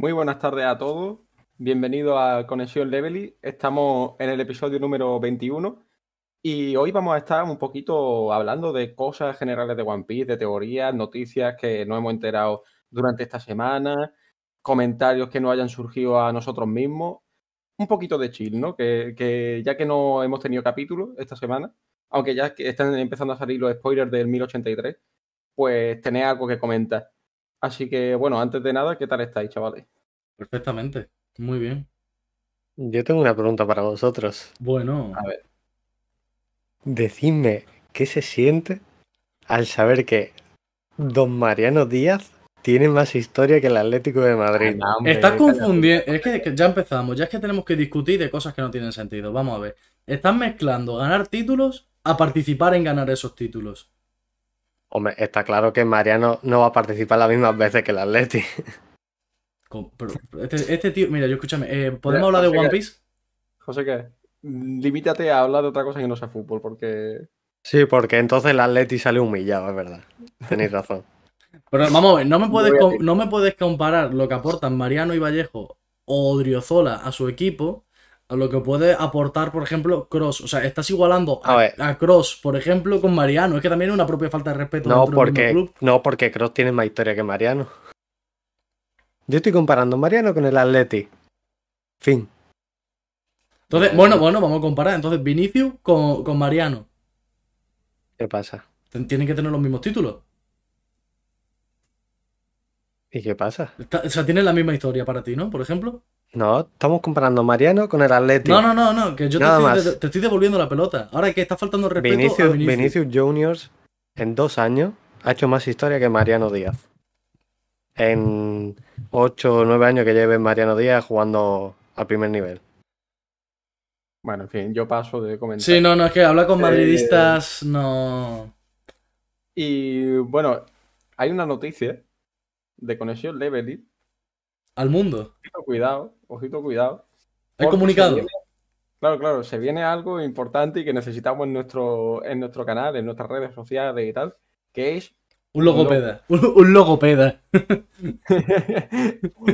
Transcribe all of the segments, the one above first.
Muy buenas tardes a todos. Bienvenidos a Conexión Levely. Estamos en el episodio número 21 y hoy vamos a estar un poquito hablando de cosas generales de One Piece, de teorías, noticias que nos hemos enterado durante esta semana, comentarios que nos hayan surgido a nosotros mismos. Un poquito de chill, ¿no? Que, ya que no hemos tenido capítulo esta semana, aunque ya están empezando a salir los spoilers del 1083, pues tenéis algo que comentar. Así que, bueno, antes de nada, ¿qué tal estáis, chavales? Perfectamente, muy bien. Yo tengo una pregunta para vosotros. Bueno, A ver. Decidme qué se siente al saber que Don Mariano Díaz tiene más historia que el Atlético de Madrid. Hombre, estás confundiendo. Es que, que ya empezamos, ya es que tenemos que discutir de cosas que no tienen sentido. Vamos a ver. Estás mezclando ganar títulos a participar en ganar esos títulos. Hombre, está claro que Mariano no va a participar las mismas veces que el Atleti. Este, este tío, mira, yo escúchame, eh, ¿podemos Mira, hablar de José, One que- Piece? José, ¿qué? Limítate a hablar de otra cosa que no sea fútbol, porque Sí, porque entonces el Atleti sale humillado, es verdad. Tenéis razón. Pero vamos a ver, no me puedes, no me puedes comparar lo que aportan Mariano y Vallejo o Odriozola a su equipo a lo que puede aportar, por ejemplo, Cross. O sea, estás igualando A a, a Cross, por ejemplo, con Mariano. Es que también es una propia falta de respeto No dentro del porque, club. no, porque Cross tiene más historia que Mariano. Yo estoy comparando Mariano con el Atleti. Fin. Entonces, bueno, bueno, vamos a comparar. Entonces, Vinicius con, con Mariano. ¿Qué pasa? Tienen que tener los mismos títulos. ¿Y qué pasa? Está- o sea, tienen la misma historia para ti, ¿no? Por ejemplo. No, estamos comparando Mariano con el Atleti. No, no, no, no, que yo te estoy, te, devolviendo la pelota. Ahora que está faltando el respeto a Vinicius, Vinicius. Vinicius Juniors en dos años ha hecho más historia que Mariano Díaz. En ocho o nueve años que lleve Mariano Díaz jugando al primer nivel. bueno, en fin, yo paso de comentar. Sí, no, no, es que hablar con Eh, madridistas no. Y bueno, hay una noticia de Conexión Levely. Al mundo. Cuidado, ojito, cuidado. Hay porque comunicado. viene- claro, claro, se viene algo importante y que necesitamos en nuestro, en nuestro canal, en nuestras redes sociales y tal, que es Un logopeda. Un, un logopeda.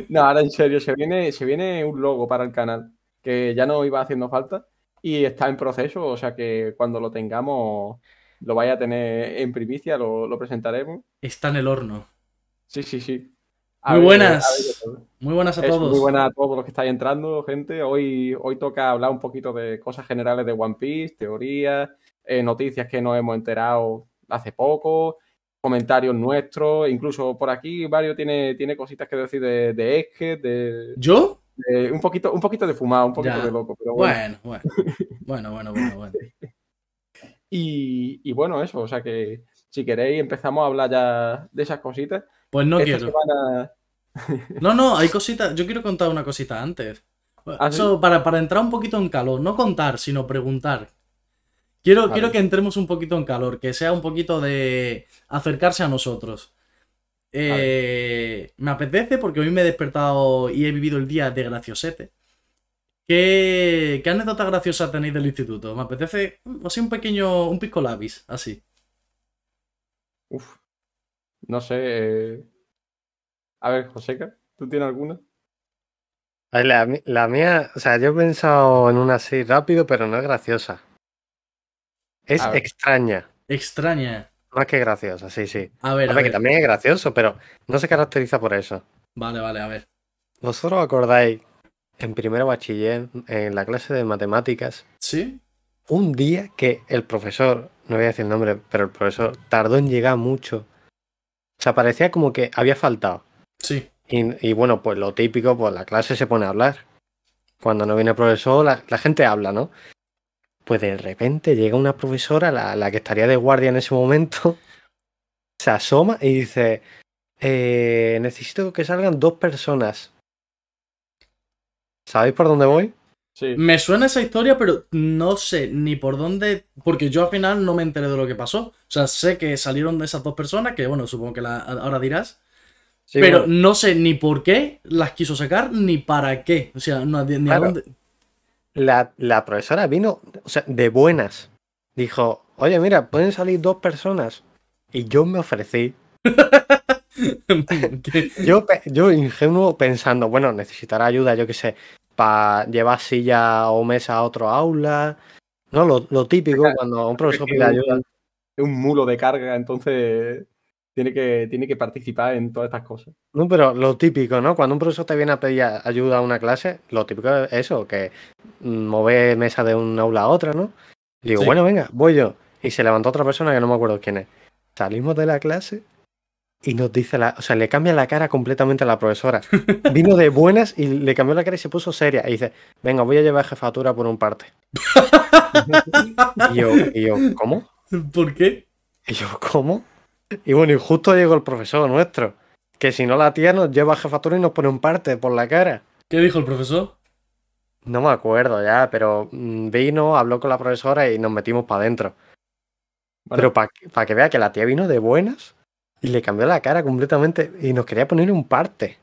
no, ahora en serio, se viene, se viene un logo para el canal que ya no iba haciendo falta y está en proceso, o sea que cuando lo tengamos lo vaya a tener en primicia, lo, lo presentaremos. Está en el horno. Sí, sí, sí. A Muy ver, buenas. a ver. Muy buenas a Eso, todos. muy buenas a todos los que estáis entrando, gente. Hoy, hoy toca hablar un poquito de cosas generales de One Piece, teorías, eh, noticias que nos hemos enterado hace poco, comentarios nuestros, incluso por aquí Mario tiene, tiene cositas que decir de, de Esque, de, ¿Yo? de- un poquito, un poquito de fumado, un poquito Ya. de loco, pero bueno. Bueno, bueno. Bueno, bueno, bueno, bueno. Y, y bueno, eso, o sea que si queréis empezamos a hablar ya de esas cositas. Pues no Esta quiero. semana- No, no, hay cositas. Yo quiero contar una cosita antes. ¿Ah, sí? Para, para entrar un poquito en calor. No contar, sino preguntar. Quiero, Vale. quiero que entremos un poquito en calor, que sea un poquito de acercarse a nosotros. Eh, me apetece porque hoy me he despertado y he vivido el día de graciosete. ¿Qué, qué anécdota graciosa tenéis del instituto? Me apetece mm, así un pequeño, un pisco labis, así. Uf, no sé. eh, A ver, Joseca, ¿tú tienes alguna? A ver, La, mía, o sea, yo he pensado en una así rápido, pero no es graciosa. Es extraña, Extraña. más que graciosa, sí, sí. A ver, A a ver, que también es gracioso, pero no se caracteriza por eso. Vale, vale, a ver. ¿Vosotros acordáis en primero bachiller, en la clase de matemáticas, ¿Sí? un día que el profesor, no voy a decir el nombre, pero el profesor tardó en llegar mucho? O sea, parecía como que había faltado. Sí. Y, y bueno, pues lo típico, pues la clase se pone a hablar. Cuando no viene el profesor, la, la gente habla, ¿no? Pues de repente llega una profesora, la, la que estaría de guardia en ese momento, se asoma y dice, "Eh, necesito que salgan dos personas. ¿Sabéis por dónde voy? Sí. Me suena esa historia, pero no sé ni por dónde. Porque yo al final no me enteré de lo que pasó. O sea, sé que salieron de esas dos personas, que bueno, supongo que la- ahora dirás. Sí, pero bueno, no sé ni por qué las quiso sacar ni para qué. O sea, no, ni a dónde. la, la profesora vino, o sea, de buenas. Dijo, oye, mira, pueden salir dos personas. Y yo me ofrecí. Yo, yo ingenuo pensando, bueno, necesitará ayuda, yo qué sé, para llevar silla o mesa a otro aula. No, lo, lo típico cuando un profesor pide ayuda. Es un mulo de carga, entonces tiene que, tiene que participar en todas estas cosas. No, pero lo típico, ¿no? Cuando un profesor te viene a pedir ayuda a una clase, lo típico es eso, que mm, mover mesa de un aula a otra, ¿no? Y digo, Sí. bueno, venga, voy yo. Y se levantó otra persona que no me acuerdo quién es. Salimos de la clase y nos dice la, o sea, le cambia la cara completamente a la profesora. Vino de buenas y le cambió la cara y se puso seria. Y dice, venga, voy a llevar jefatura por un parte. Y yo, y yo, ¿cómo? ¿Por qué? Y yo, ¿cómo? Y bueno, y justo llegó el profesor nuestro. Que si no la tía nos lleva a jefatura y nos pone un parte por la cara. ¿Qué dijo el profesor? No me acuerdo ya, pero mm, vino, habló con la profesora y nos metimos para adentro. Bueno, Pero para que vea que la tía vino de buenas y le cambió la cara completamente y nos quería poner un parte.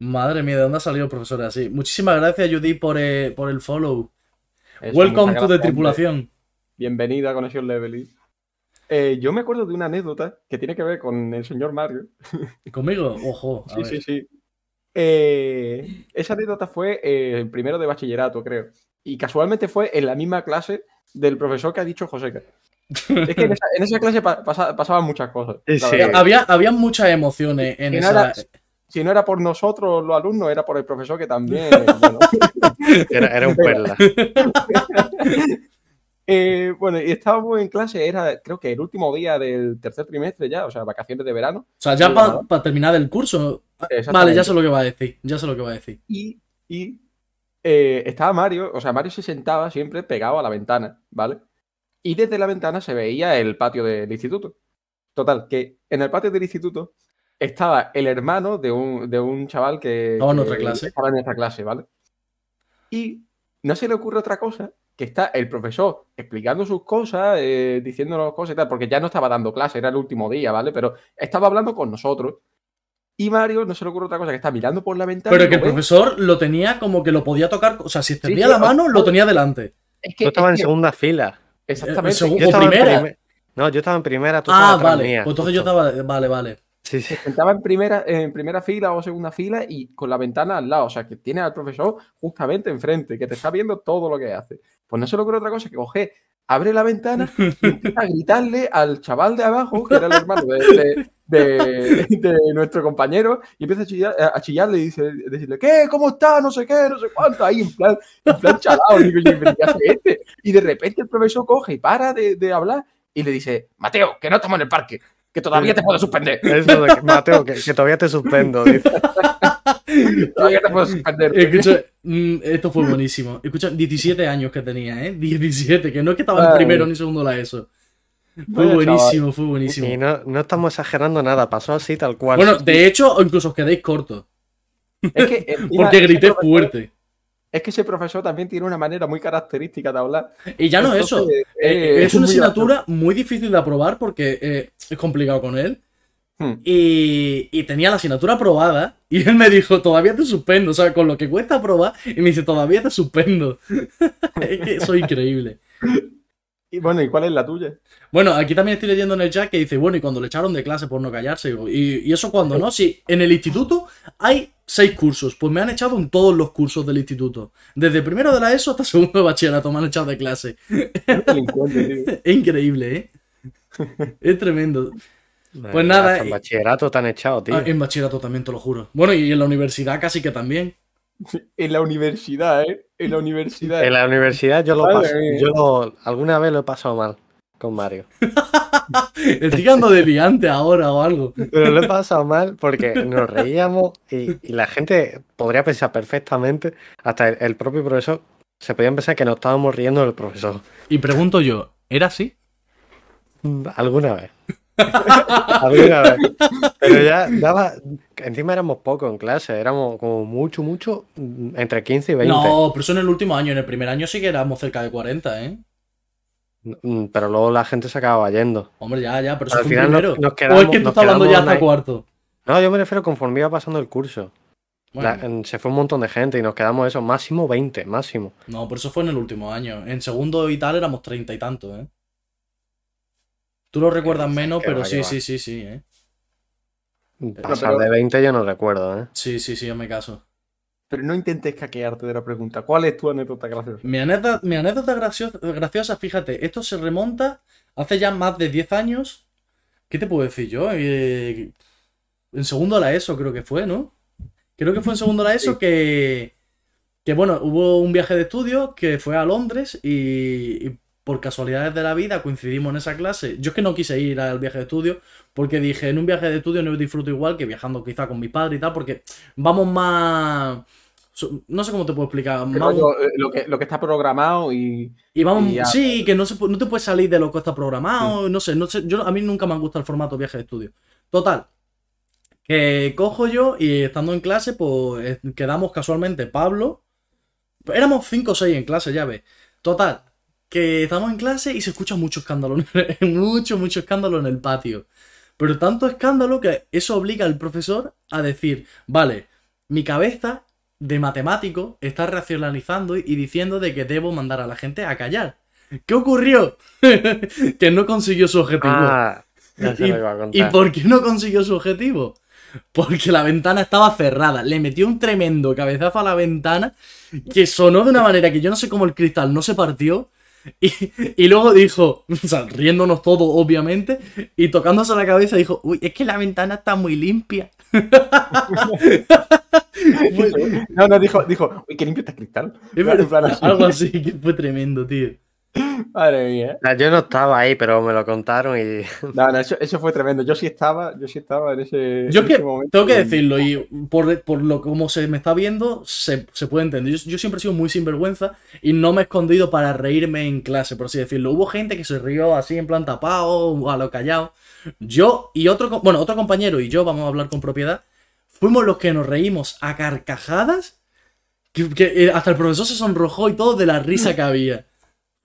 Madre mía, ¿de dónde ha salido el profesor así? Muchísimas gracias, Judy, por, eh, por el follow. eso, Welcome to the tripulación. Bienvenida a Conexión Levely. Eh, yo me acuerdo de una anécdota que tiene que ver con el señor Mario. ¿Conmigo? Ojo. a Sí, ver. sí, sí. Eh, esa anécdota fue eh, el primero de bachillerato, creo. Y casualmente fue en la misma clase del profesor que ha dicho Joseca. Es que en esa, en esa clase pa- pasa- pasaban muchas cosas. Sí. Había, había muchas emociones en no esa. era- Si no era por nosotros, los alumnos, era por el profesor que también. bueno. Era, era un perla. Eh, bueno, y estábamos en clase, era creo que el último día del tercer trimestre ya, o sea, vacaciones de verano. O sea, ya para ¿no? terminar el curso. Vale, ya sé lo que va a decir. Ya sé lo que va a decir. Y, y, eh, estaba Mario, o sea, Mario se sentaba siempre pegado a la ventana, ¿vale? Y desde la ventana se veía el patio del instituto. Total, que en el patio del instituto estaba el hermano de un, de un chaval que, en que otra clase. estaba en nuestra clase, ¿vale? Y no se le ocurre otra cosa que está el profesor explicando sus cosas, eh, diciéndonos cosas y tal, porque ya no estaba dando clase, era el último día, ¿vale? Pero estaba hablando con nosotros. Y Mario no se le ocurre otra cosa que está mirando por la ventana. Pero que el profesor lo tenía como que lo podía tocar. O sea, si extendía sí, la mano, lo tenía delante. Es que, Tú estabas en que- segunda fila. Exactamente. Eh, segu- Yo ¿O estaba en primera? primer- No, yo estaba en primera, tú Ah, estabas vale. mía, Pues entonces yo estaba. Vale, vale. Sí, sí. Estaba en primera, en primera fila o segunda fila y con la ventana al lado. O sea, que tiene al profesor justamente enfrente, que te está viendo todo lo que hace. Pues no se le otra cosa que coger, abre la ventana y empieza a gritarle al chaval de abajo, que era el hermano de, nuestro compañero, y empieza a, chillar, a chillarle y dice, decirle, ¿qué? ¿Cómo está? No sé qué, no sé cuánto. Ahí en plan, en plan chalado. Digo, yo, ¿pero qué hace este? Y de repente el profesor coge y para de hablar y le dice, Mateo, que no estamos en el parque, que todavía te puedo suspender. Eso de que, Mateo, que, que todavía te suspendo. dice. Todavía te puedo suspender. Escucha, mm, esto fue buenísimo. Escucha, 17 años que tenía, ¿eh? 17, que no es que estaba en primero ni segundo la ESO. Fue Vaya buenísimo, fue Y buenísimo. no, no estamos exagerando nada, pasó así tal cual. Bueno, de hecho, incluso os quedéis cortos. Es que, encima, Porque grité fuerte. Es que ese profesor también tiene una manera muy característica de hablar. Y ya no eso. Entonces, eh, eh, es una muy asignatura muy difícil de aprobar porque eh, es complicado con él. Hmm. Y, y tenía la asignatura aprobada y él me dijo, todavía te suspendo, o sea, con lo que cuesta aprobar, y me dice, todavía te suspendo. es que eso es increíble. Y bueno, ¿y cuál es la tuya? Bueno, aquí también estoy leyendo en el chat que dice, bueno, y cuando le echaron de clase por no callarse, digo, y, y eso cuando no, si en el instituto hay seis cursos, pues me han echado en todos los cursos del instituto. Desde primero de la ESO hasta segundo de bachillerato me han echado de clase. Es increíble, ¿eh? Es tremendo. Pues nada, En y- bachillerato te han echado, tío. Ah, en bachillerato también, te lo juro. Bueno, y en la universidad casi que también. En la universidad, ¿eh? En la universidad. En la universidad yo lo Madre paso. Yo lo- alguna vez lo he pasado mal con Mario. Estoy quedando de liante ahora o algo. Pero lo he pasado mal porque nos reíamos y, y la gente podría pensar perfectamente, hasta el, el propio profesor, se podían pensar que nos estábamos riendo del profesor. Y pregunto yo, ¿era así? Alguna vez. Alguna vez. Pero ya daba. Encima éramos pocos en clase, éramos como mucho, mucho, mm, entre 15 y 20. No, pero eso en el último año. En el primer año sí que éramos cerca de 40, ¿eh? Mm, Pero luego la gente se acababa yendo. Hombre, ya, ya, pero eso Al fue final nos- primero. nos o quedamos- es que tú nos estás hablando ya hasta ahí. cuarto. No, yo me refiero conforme iba pasando el curso. Bueno, La- en- se fue un montón de gente y nos quedamos eso, máximo 20, máximo. no, pero eso fue en el último año. En segundo y tal éramos treinta y tantos, ¿eh? Tú lo recuerdas menos, pero sí, sí, sí, sí, ¿eh? Pasar pero- de 20 yo no recuerdo, ¿eh? Sí, sí, sí, yo me caso. Pero no intentes caquearte de la pregunta. ¿Cuál es tu anécdota graciosa? Mi anécdota, mi anécdota graciosa, graciosa, fíjate, esto se remonta hace ya más de 10 años. ¿Qué te puedo decir yo? Eh, en segundo la ESO creo que fue, ¿no? Creo que fue en segundo la ESO Sí. que, que, bueno, hubo un viaje de estudio que fue a Londres y, y por casualidades de la vida coincidimos en esa clase. Yo es que no quise ir al viaje de estudio porque dije, en un viaje de estudio no disfruto igual que viajando quizá con mi padre y tal, porque vamos más... No sé cómo te puedo explicar. Vamos- eh, lo, que, lo que está programado y. y vamos, Y ya. sí, que no, se, no te puedes salir de lo que está programado, no sé, no sé, yo, a mí nunca me han gustado el formato viaje de estudio. Total, que cojo yo y estando en clase, pues eh, quedamos casualmente Pablo, éramos 5 o 6 en clase, ya ves. Total, que estamos en clase y se escucha mucho escándalo, mucho, mucho escándalo en el patio. Pero tanto escándalo que eso obliga al profesor a decir, vale, mi cabeza de matemático está racionalizando y diciendo de que debo mandar a la gente a callar. ¿Qué ocurrió? que no consiguió su objetivo. Ah, ya se ¿Y, lo iba a ¿Y por qué no consiguió su objetivo? Porque la ventana estaba cerrada. Le metió un tremendo cabezazo a la ventana que sonó de una manera que yo no sé cómo el cristal no se partió. Y, y luego dijo, o sea, riéndonos todo, obviamente, y tocándose la cabeza dijo, uy, es que la ventana está muy limpia. No, no, dijo, dijo, uy, qué limpio está el cristal. es verdad, algo así, que fue tremendo, tío. Madre mía. Yo no estaba ahí, pero me lo contaron y No, no, eso, eso fue tremendo. Yo sí estaba, yo sí estaba en ese, Yo en que ese momento. tengo que decirlo, y por, por lo como se me está viendo, se, se puede entender. Yo, yo siempre he sido muy sinvergüenza y no me he escondido para reírme en clase, por así decirlo. Hubo gente que se rió así en plan tapado o a lo callado. Yo y otro, bueno, otro compañero y yo, vamos a hablar con propiedad, fuimos los que nos reímos a carcajadas, que, que, eh, hasta el profesor se sonrojó y todo de la risa que había.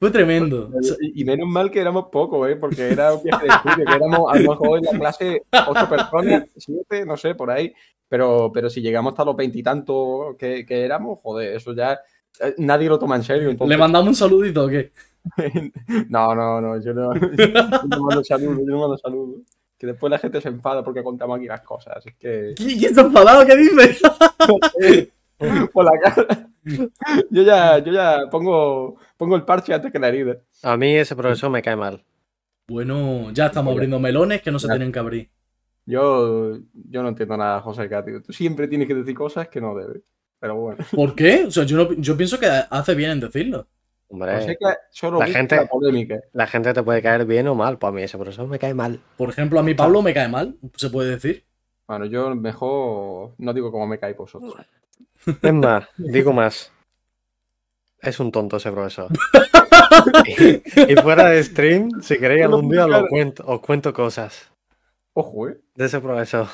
Fue tremendo. Y, menos mal que éramos pocos, ¿eh? Porque era un viaje de estudio, que éramos a lo mejor en la clase ocho personas, siete, no sé, por ahí. Pero, pero si llegamos hasta los veintitantos que, que éramos, joder, eso ya eh, nadie lo toma en serio. Entonces, ¿Le mandamos un saludito o qué? No, no, no, yo no, yo no mando saludos, yo no mando saludos. Que después la gente se enfada porque contamos aquí las cosas, así que... ¿Quién quién está enfadado? ¿Qué dices? Por la cara. Yo ya, yo ya pongo, pongo el parche antes que la herida. a mí ese profesor me cae mal. Bueno, ya estamos abriendo melones que no se Ya. tienen que abrir. Yo, yo no entiendo nada, José Cátido. Tú siempre tienes que decir cosas que no debes. Pero bueno. ¿Por qué? O sea, yo, no- yo pienso que hace bien en decirlo. Hombre, José solo la gente- la polémica. la gente te puede caer bien o mal. Pues a mí ese profesor me cae mal. Por ejemplo, a mí Pablo me cae mal, se puede decir. Bueno, yo mejor no digo cómo me cae vosotros. Es más, digo más. Es un tonto ese profesor. y, y fuera de stream, si queréis algún día lo cuento, os cuento cosas Ojo, eh. de ese profesor.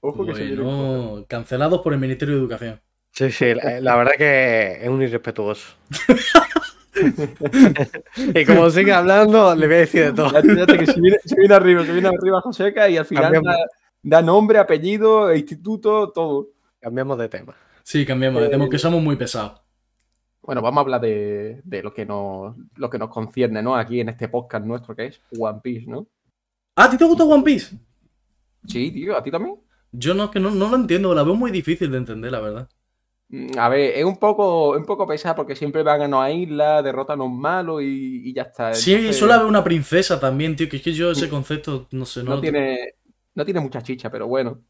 Ojo que se. Bueno, cancelados por el Ministerio de Educación. Sí, sí, la, la verdad que es un irrespetuoso. y como sigue hablando, le voy a decir de todo. Ya, fíjate que se viene, se viene arriba, se viene arriba Joseca y al final da nombre, apellido, instituto, todo. Cambiamos de tema. Sí, cambiamos de tema, que somos muy pesados. Bueno, vamos a hablar de, de lo, que nos, lo que nos concierne, ¿no? Aquí en este podcast nuestro que es One Piece, ¿no? ¿Ah, ¿A ti te gusta One Piece? Sí, tío, ¿a ti también? Yo no, que no, no lo entiendo, la veo muy difícil de entender, la verdad. Mm, A ver, es un poco, un poco pesada porque siempre van a una isla, derrotan a un malo y, y ya está. Sí, Entonces, suele haber una princesa también, tío, que es que yo ese concepto, no sé, no, no lo- tiene, no tiene mucha chicha, pero bueno.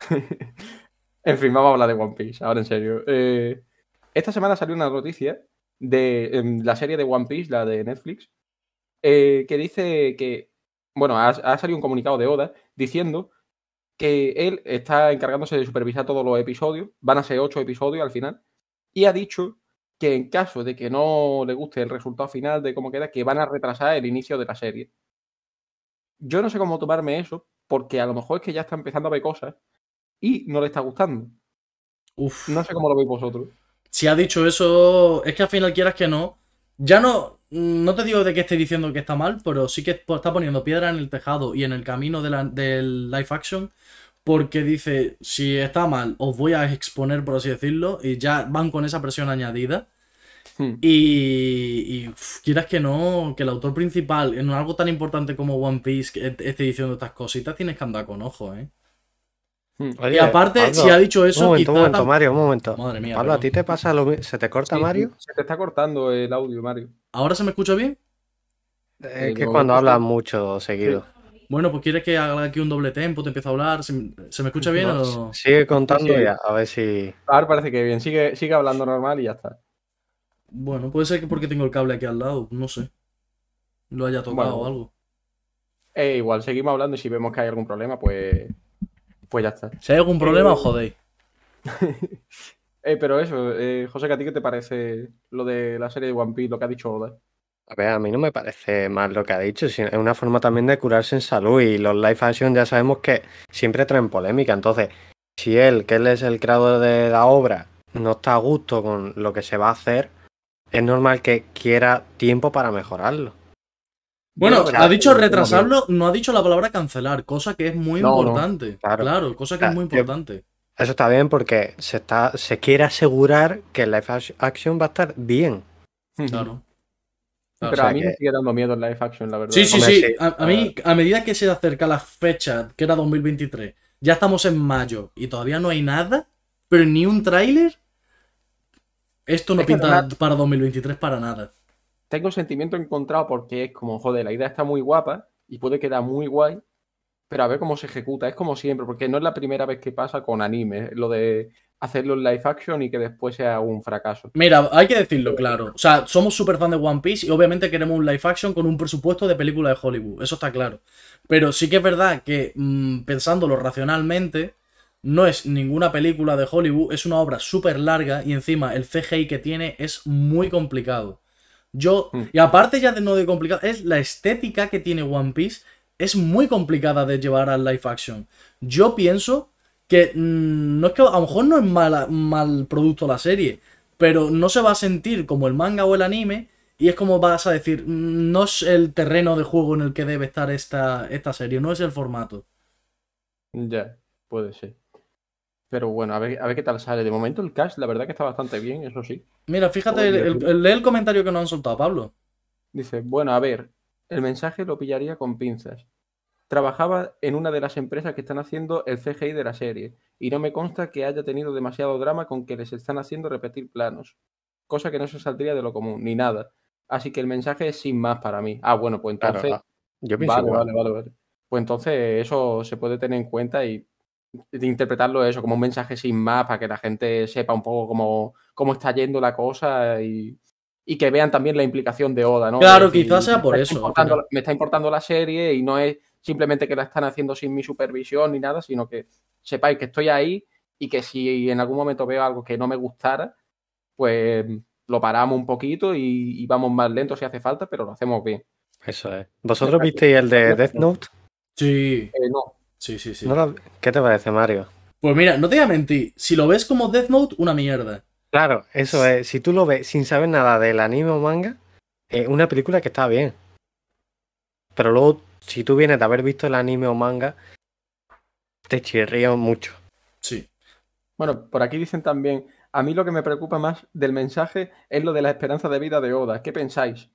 en fin, vamos a hablar de One Piece, ahora en serio. Eh, esta semana salió una noticia de la serie de One Piece, la de Netflix, eh, que dice que, bueno, ha, ha salido un comunicado de Oda diciendo que él está encargándose de supervisar todos los episodios, van a ser ocho episodios al final, y ha dicho que en caso de que no le guste el resultado final de cómo queda, que van a retrasar el inicio de la serie. Yo no sé cómo tomarme eso, porque a lo mejor es que ya está empezando a ver cosas y no le está gustando. Uf. No sé cómo lo veis vosotros. Si ha dicho eso, es que al final quieras que no. Ya no, no te digo de que esté diciendo que está mal, pero sí que está poniendo piedra en el tejado y en el camino de la- del live action. Porque dice, si está mal, os voy a exponer, por así decirlo, y ya van con esa presión añadida. Hmm. Y, y, uf, quieras que no, que el autor principal, en algo tan importante como One Piece, que esté diciendo estas cositas, tienes que andar con ojo, ¿eh? Hmm. y aparte, Pablo, si ha dicho eso, Un momento, quizá un momento, Mario, un momento. Madre mía, Pablo, ¿a ti te pasa lo mismo? ¿Se te corta, Sí, Mario? se te está cortando el audio, Mario. ¿Ahora se me escucha bien? Es Eh, que cuando hablas mucho seguido. Bueno, pues quieres que haga aquí un doble tempo, te empiezo a hablar. ¿Se, me- se me escucha bien No, o.? Sigue contando Sí. y a, a ver si. Ahora parece que bien. Sigue, sigue hablando normal y ya está. Bueno, puede ser que porque tengo el cable aquí al lado, no sé. Lo haya tocado Bueno. o algo. Eh, igual, seguimos hablando y si vemos que hay algún problema, pues, pues ya está. Si hay algún problema, Eh, os jodéis. Eh, pero eso, eh, José, ¿que ¿a ti qué te parece lo de la serie de One Piece, lo que ha dicho Oda? A ver, a mí no me parece mal lo que ha dicho, sino es una forma también de curarse en salud y los live action ya sabemos que siempre traen polémica, entonces si él, que él es el creador de la obra, no está a gusto con lo que se va a hacer, es normal que quiera tiempo para mejorarlo. Bueno, ha dicho retrasarlo, no ha dicho la palabra cancelar, cosa que es muy No, no. importante. Claro. Claro, cosa que es Ah, muy yo- importante. Eso está bien porque se está, se quiere asegurar que el live action va a estar bien. Claro. Claro, Pero o sea a mí me sigue dando miedo el live action, la verdad. Sí, sí, Hombre, sí. sí. A, a mí, a medida que se acerca la fecha, que era 2023, ya estamos en mayo y todavía no hay nada, pero ni un tráiler, esto no Es pinta para 2023 para nada. Tengo sentimiento encontrado porque es como, joder, la idea está muy guapa y puede quedar muy guay, pero a ver cómo se ejecuta. Es como siempre, porque no es la primera vez que pasa con anime, lo de hacerlo en live action y que después sea un fracaso. Mira, hay que decirlo claro. O sea, somos súper fan de One Piece y obviamente queremos un live action con un presupuesto de película de Hollywood. Eso está claro. Pero sí que es verdad que, mm, pensándolo racionalmente, no es ninguna película de Hollywood, es una obra súper larga y encima el CGI que tiene es muy complicado. Yo, Mm. y aparte ya de no de complicado, es la estética que tiene One Piece, es muy complicada de llevar al live action. Yo pienso que mm, no es que a lo mejor no es mala, mal producto la serie, pero no se va a sentir como el manga o el anime y es como vas a decir, mm, no es el terreno de juego en el que debe estar esta, esta serie, no es el formato. Ya, puede ser. Pero bueno, a ver, a ver qué tal sale. De momento el cast, la verdad que está bastante bien, eso sí. Mira, fíjate, el, el- el- lee el comentario que nos han soltado, Pablo. Dice, bueno, a ver, el mensaje lo pillaría con pinzas. Trabajaba en una de las empresas que están haciendo el CGI de la serie, y no me consta que haya tenido demasiado drama con que les están haciendo repetir planos, cosa que no se saldría de lo común, ni nada. Así que el mensaje es sin más para mí. Ah, bueno, pues Claro, entonces... ah, yo pienso Vale, vale, vale, vale. Pues entonces eso se puede tener en cuenta y de interpretarlo eso como un mensaje sin más para que la gente sepa un poco cómo, cómo está yendo la cosa y, y que vean también la implicación de Oda, ¿no? Claro, decir, quizás sea por eso, me está importando la serie y no es simplemente que la están haciendo sin mi supervisión ni nada, sino que sepáis que estoy ahí y que si en algún momento veo algo que no me gustara, pues lo paramos un poquito y, y vamos más lento si hace falta, pero lo hacemos bien. Eso es. ¿Vosotros visteis el de Death Note? Sí, Eh, no, sí, sí, sí. ¿No lo- ¿Qué te parece, Mario? Pues mira, no te voy a mentir, si lo ves como Death Note, una mierda. Claro, eso es. Si tú lo ves sin saber nada del anime o manga, es una película que está bien. Pero luego, si tú vienes de haber visto el anime o manga, te chirría mucho. Sí. Bueno, por aquí dicen también, a mí lo que me preocupa más del mensaje es lo de la esperanza de vida de Oda. ¿Qué pensáis?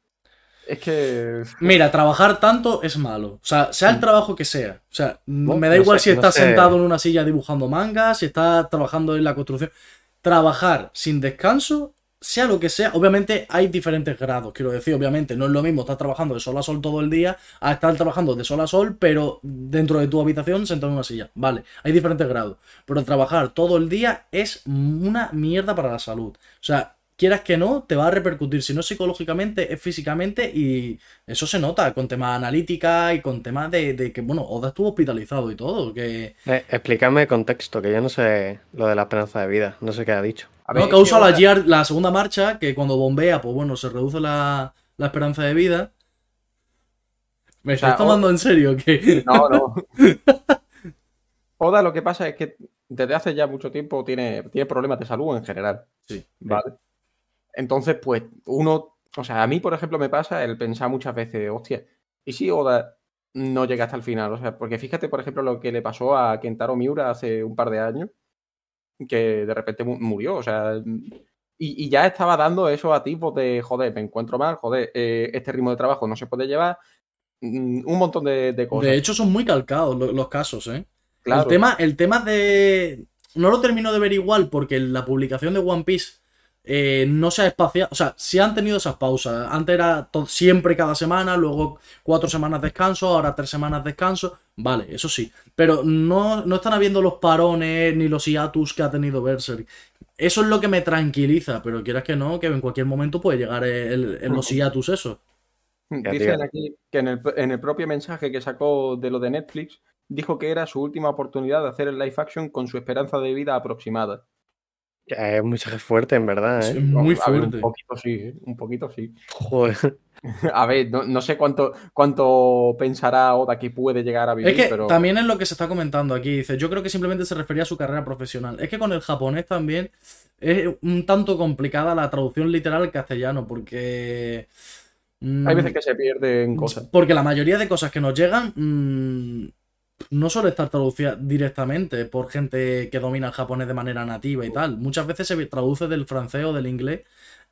Es que... Mira, trabajar tanto es malo. O sea, sea el Mm. trabajo que sea. O sea, No, me da no igual sé, si no estás sé. sentado en una silla dibujando mangas, si estás trabajando en la construcción. Trabajar sin descanso, sea lo que sea. Obviamente hay diferentes grados, quiero decir. Obviamente no es lo mismo estar trabajando de sol a sol todo el día a estar trabajando de sol a sol, pero dentro de tu habitación sentado en una silla. Vale, hay diferentes grados. Pero trabajar todo el día es una mierda para la salud. O sea, quieras que no, te va a repercutir, si no psicológicamente, es físicamente y eso se nota con temas analítica y con temas de, de que, bueno, Oda estuvo hospitalizado y todo, que Eh, explícame el contexto, que yo no sé lo de la esperanza de vida, no sé qué ha dicho. A no, causa la, GR segunda marcha, que cuando bombea, pues bueno, se reduce la, la esperanza de vida. ¿Me O sea, estás tomando en serio? que No, no. Oda lo que pasa es que desde hace ya mucho tiempo tiene, tiene problemas de salud en general. Sí. ¿Vale? Entonces, pues uno, o sea, a mí, por ejemplo, me pasa el pensar muchas veces, hostia, ¿y si Oda no llega hasta el final? O sea, porque fíjate, por ejemplo, lo que le pasó a Kentaro Miura hace un par de años, que de repente mu- murió, o sea, y, y ya estaba dando eso a tipos de, joder, me encuentro mal, joder, eh, este ritmo de trabajo no se puede llevar, mm, un montón de, de cosas. De hecho, son muy calcados lo- los, casos, ¿eh? El, tema, el tema de. No lo termino de ver igual porque la publicación de One Piece eh, no se ha espaciado. O sea, sí han tenido esas pausas. Antes era siempre cada semana, luego cuatro semanas descanso, ahora tres semanas descanso. Vale, eso sí. Pero no, no están habiendo los parones ni los hiatus que ha tenido Berserk. Eso es lo que me tranquiliza, pero quieras que no, que en cualquier momento puede llegar el, el los hiatus eso. Dicen aquí que en el, en el propio mensaje que sacó de lo de Netflix, dijo que era su última oportunidad de hacer el live action con su esperanza de vida aproximada. Es muy fuerte, en verdad. ¿eh? muy fuerte. un poquito sí, ¿eh? un poquito sí. Joder. A ver, no, sé cuánto, cuánto pensará Oda que puede llegar a vivir. Es que también es lo que se está comentando aquí. Dice, yo creo que simplemente se refería a su carrera profesional. Es que con el japonés también es un tanto complicada la traducción literal al castellano, porque. Hay veces que se pierden cosas. Porque la mayoría de cosas que nos llegan. Mmm, no suele estar traducida directamente por gente que domina el japonés de manera nativa y tal. Muchas veces se traduce del francés o del inglés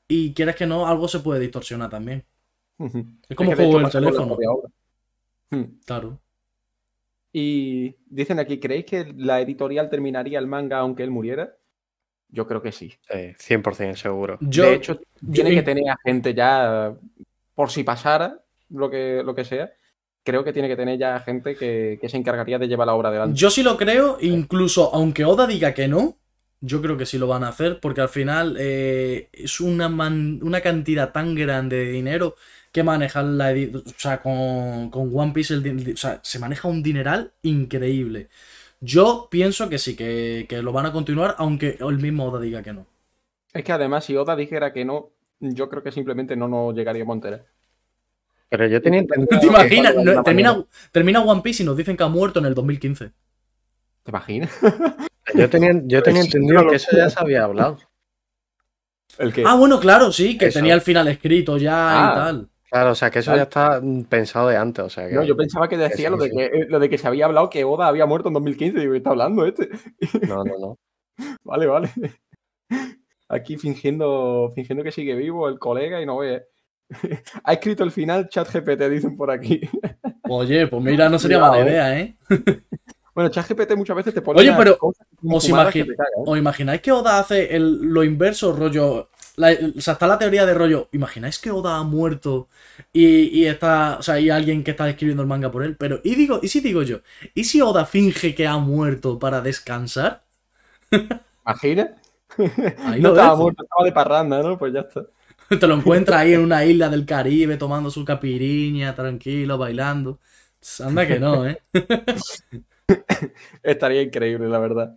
y quieres que no, algo se puede distorsionar también. Es como juego el teléfono. Hmm. Claro. Y dicen aquí, ¿creéis que la editorial terminaría el manga aunque él muriera? Yo creo que sí. 100% seguro. de hecho, tiene que tener a gente ya, por si pasara lo que, lo que sea, creo que tiene que tener ya gente que, se encargaría de llevar la obra adelante. Yo sí lo creo, incluso aunque Oda diga que no, yo creo que sí lo van a hacer, porque al final eh, es una, una cantidad tan grande de dinero que manejar la O sea, con, One Piece o sea, se maneja un dineral increíble. Yo pienso que sí, que, lo van a continuar, aunque el mismo Oda diga que no. Es que además, si Oda dijera que no, yo creo que simplemente no nos llegaría a Montera. Pero yo tenía entendido. ¿Te imaginas? termina, termina, One Piece y nos dicen que ha muerto en el 2015. ¿Te imaginas? Yo tenía, yo tenía entendido que eso ya se había hablado. ¿El qué? Ah, bueno, claro, sí, que tenía el final escrito ya y ah. tal. Claro, o sea, que eso ya está pensado de antes. O sea, no, yo pensaba que decía lo, de que, eh, lo de que se había hablado que Oda había muerto en 2015. Digo, ¿qué está hablando este? No, no, no. vale, vale. Aquí fingiendo, fingiendo que sigue vivo el colega y no ve. ha escrito el final ChatGPT, dicen por aquí. Oye, pues mira, no sería mala idea, ¿eh? bueno, ChatGPT muchas veces te pone. Oye, pero ¿os, ¿os, imagináis que Oda hace lo inverso, rollo? o sea, está la teoría de rollo. ¿Imagináis que Oda ha muerto y, está. O sea, hay alguien que está escribiendo el manga por él? Pero, y digo, ¿y si digo yo? ¿Y si Oda finge que ha muerto para descansar? ¿Imagina? no estaba muerto, estaba de parranda, ¿no? Pues ya está. Te lo encuentras ahí en una isla del Caribe tomando su capiriña, tranquilo, bailando. Anda que no, ¿eh? Estaría increíble, la verdad.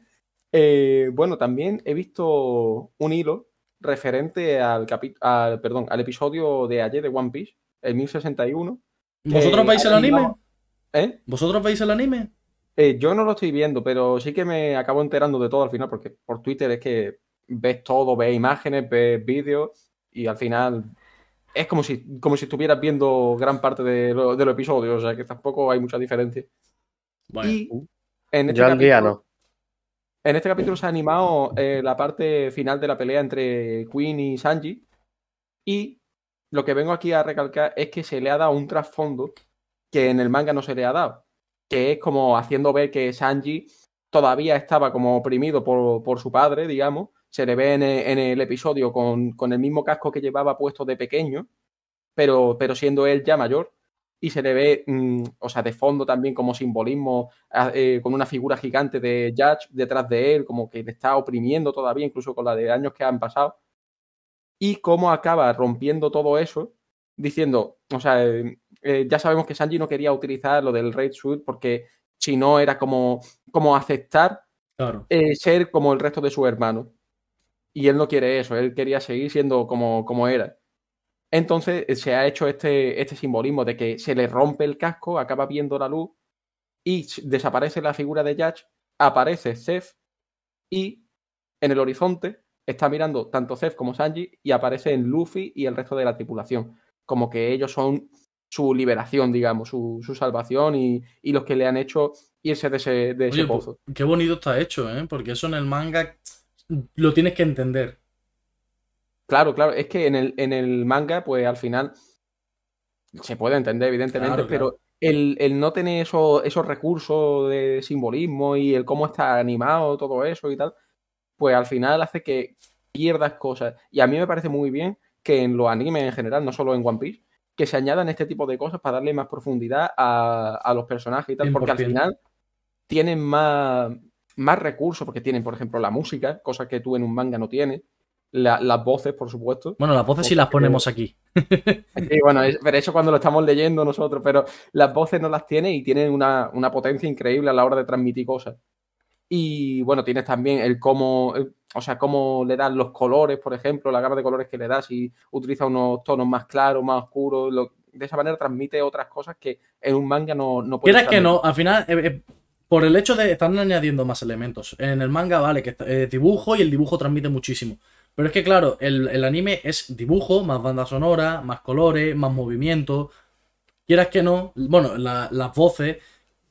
Eh, bueno, también he visto un hilo referente al, al, perdón, al episodio de ayer de One Piece, el 1061. ¿Vosotros veis el anime? ¿Eh? ¿Vosotros veis el anime? Eh, yo no lo estoy viendo, pero sí que me acabo enterando de todo al final, porque por Twitter es que ves todo, ves imágenes, ves vídeos y al final es como si, como si estuvieras viendo gran parte de, los episodios, o sea que tampoco hay mucha diferencia. Y en este, capítulo, en este capítulo se ha animado eh, la parte final de la pelea entre Queen y Sanji. Y lo que vengo aquí a recalcar es que se le ha dado un trasfondo que en el manga no se le ha dado. Que es como haciendo ver que Sanji todavía estaba como oprimido por, por su padre, digamos, se le ve en el, episodio con, el mismo casco que llevaba puesto de pequeño, pero, pero siendo él ya mayor. Y se le ve, mm, o sea, de fondo también como simbolismo, eh, con una figura gigante de Judge detrás de él, como que le está oprimiendo todavía, incluso con la de años que han pasado. Y cómo acaba rompiendo todo eso, diciendo, o sea, eh, eh, ya sabemos que Sanji no quería utilizar lo del Raid Suit porque si no era como, como aceptar ser como el resto de su hermano y él no quiere eso, él quería seguir siendo como, como era. Entonces eh, se ha hecho este, este simbolismo de que se le rompe el casco, acaba viendo la luz y desaparece la figura de Judge, aparece Zef y en el horizonte está mirando tanto Zef como Sanji y aparece en Luffy y el resto de la tripulación. Como que ellos son su liberación, digamos, su, salvación y, los que le han hecho irse de ese, de ese pues, pozo. Qué bonito está hecho, ¿eh? Porque eso en el manga lo tienes que entender. Claro, claro, es que en el, en el manga, pues al final se puede entender, evidentemente, pero el, el no tener esos, esos recursos de simbolismo y el cómo está animado todo eso y tal, pues al final hace que pierdas cosas. Y a mí me parece muy bien que en los animes en general, no solo en One Piece, que se añadan este tipo de cosas para darle más profundidad a, a los personajes y tal, porque al 100%. final tienen más, más recursos, porque tienen, por ejemplo, la música, cosa que tú en un manga no tienes, la- las voces, por supuesto. Bueno, las voces sí las ponemos aquí. Sí, bueno, es- pero eso cuando lo estamos leyendo nosotros, pero las voces no las tiene y tienen una, una potencia increíble a la hora de transmitir cosas. Y bueno, tienes también el cómo, el- o sea, cómo le das los colores, por ejemplo, la gama de colores que le das, si utiliza unos tonos más claros, más oscuros, lo- de esa manera transmite otras cosas que en un manga no, no puedes Quieras que no, al final, eh, eh, por el hecho de estar añadiendo más elementos. En el manga, vale, que es dibujo y el dibujo transmite muchísimo. Pero es que, claro, el, el anime es dibujo, más banda sonora, más colores, más movimiento. Quieras que no, bueno, la- las voces,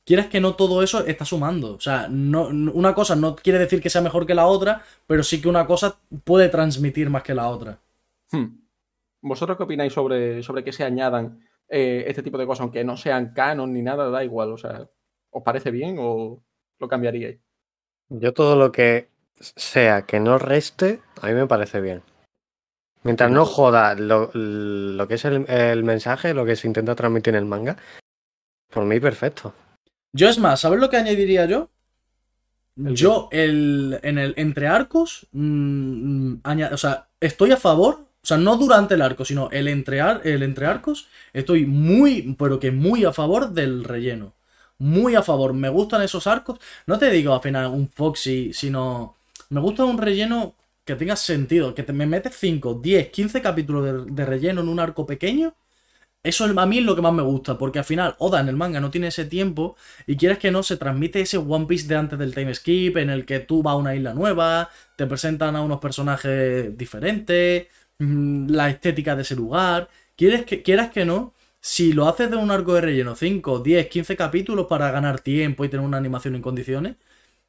quieras que no, todo eso está sumando. O sea, no, no- una cosa no quiere decir que sea mejor que la otra, pero sí que una cosa puede transmitir más que la otra. Hmm. ¿Vosotros qué opináis sobre, sobre que se añadan eh, este tipo de cosas, aunque no sean canon ni nada, da igual? O sea, ¿os parece bien o lo cambiaríais? Yo todo lo que sea que no reste, a mí me parece bien. Mientras no joda lo, lo que es el, el mensaje, lo que se intenta transmitir en el manga, por mí perfecto. Yo es más, ¿sabes lo que añadiría yo? ¿El Yo, el, en el entre arcos, mm, aña- o sea, estoy a favor, o sea, no durante el arco, sino el entre, ar- el entre arcos, estoy muy, pero que muy a favor del relleno. Muy a favor, me gustan esos arcos. No te digo apenas un Foxy, sino me gusta un relleno que tenga sentido, que te, me metes 5, 10, 15 capítulos de, de relleno en un arco pequeño. Eso a mí es lo que más me gusta, porque al final Oda en el manga no tiene ese tiempo y quieres que no, se transmite ese One Piece de antes del time skip en el que tú vas a una isla nueva, te presentan a unos personajes diferentes, mm, la estética de ese lugar. Quieres que, quieras que no, si lo haces de un arco de relleno 5, 10, 15 capítulos para ganar tiempo y tener una animación en condiciones,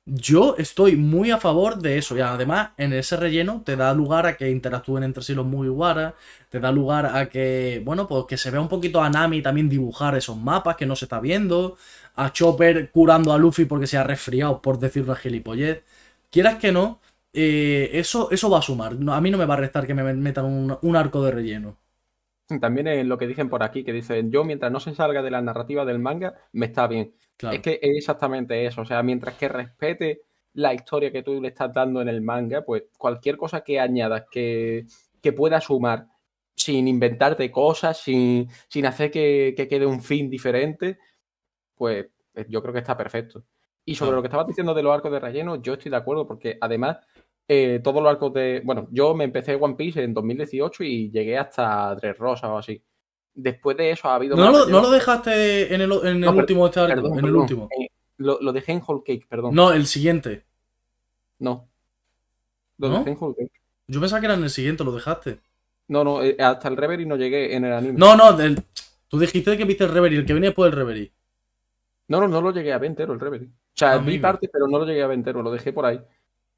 yo estoy muy a favor de eso. Y además, en ese relleno te da lugar a que interactúen entre sí los Mugiwara, te da lugar a que, bueno, pues que se vea un poquito a Nami también dibujar esos mapas que no se está viendo, a Chopper curando a Luffy porque se ha resfriado, por decir una gilipollez. Quieras que no, eh, eso, eso va a sumar. A mí no me va a restar que me metan un, un arco de relleno. También es lo que dicen por aquí, que dicen, yo mientras no se salga de la narrativa del manga, me está bien. Claro. Es que es exactamente eso, o sea, mientras que respete la historia que tú le estás dando en el manga, pues cualquier cosa que añadas que, que pueda sumar sin inventarte cosas, sin, sin hacer que, que quede un fin diferente, pues eh, yo creo que está perfecto. Y sobre Claro. lo que estabas diciendo de los arcos de relleno, yo estoy de acuerdo porque además eh, todos los arcos de... Bueno, yo me empecé One Piece en 2018 y llegué hasta Tres Rosas o así. Después de eso ha habido... ¿No lo, relleno. no lo dejaste en el, en el No, per- último este arco? Perdón, en el perdón. último. Eh, lo, lo dejé en Whole Cake, perdón. No, el siguiente. No. Lo ¿No? dejé en Whole Cake. Yo pensaba que era en el siguiente, lo dejaste. No, no, eh, hasta el Reverie no llegué en el anime. No, no, del- tú dijiste que viste el Reverie, el que venía después del Reverie. no, no, no lo llegué a ver entero el Reverie. O sea, vi Amigo. parte, pero no lo llegué a ver entero, lo dejé por ahí.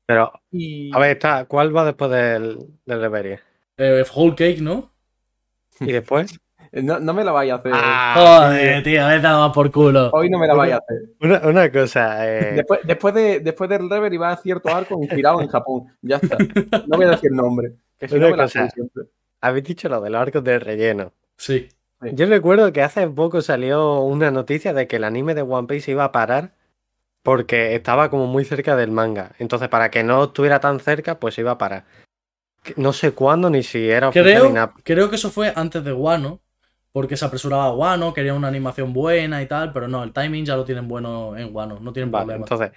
Pero, Y... a ver, está, ¿cuál va después del, del Reverie? Eh, Whole Cake, ¿no? ¿Y después? No, no me la vais a hacer. Ah, Joder, tío, vete a tomar por culo. Hoy no me la vais a hacer. Una, una cosa, eh, Después, después, de, después del Reverie va a cierto arco inspirado en Japón. Ya está. No voy a decir nombre. Que si Una no me cosa. siempre. habéis dicho lo de los arcos de relleno. Sí. Sí. Yo recuerdo que hace poco salió una noticia de que el anime de One Piece iba a parar porque estaba como muy cerca del manga. Entonces, para que no estuviera tan cerca, pues iba a parar. No sé cuándo ni si era oficial Creo, ni creo que eso fue antes de Wano, porque se apresuraba Wano, quería una animación buena y tal, pero no, el timing ya lo tienen bueno en Wano, no tienen Vale, problema. entonces,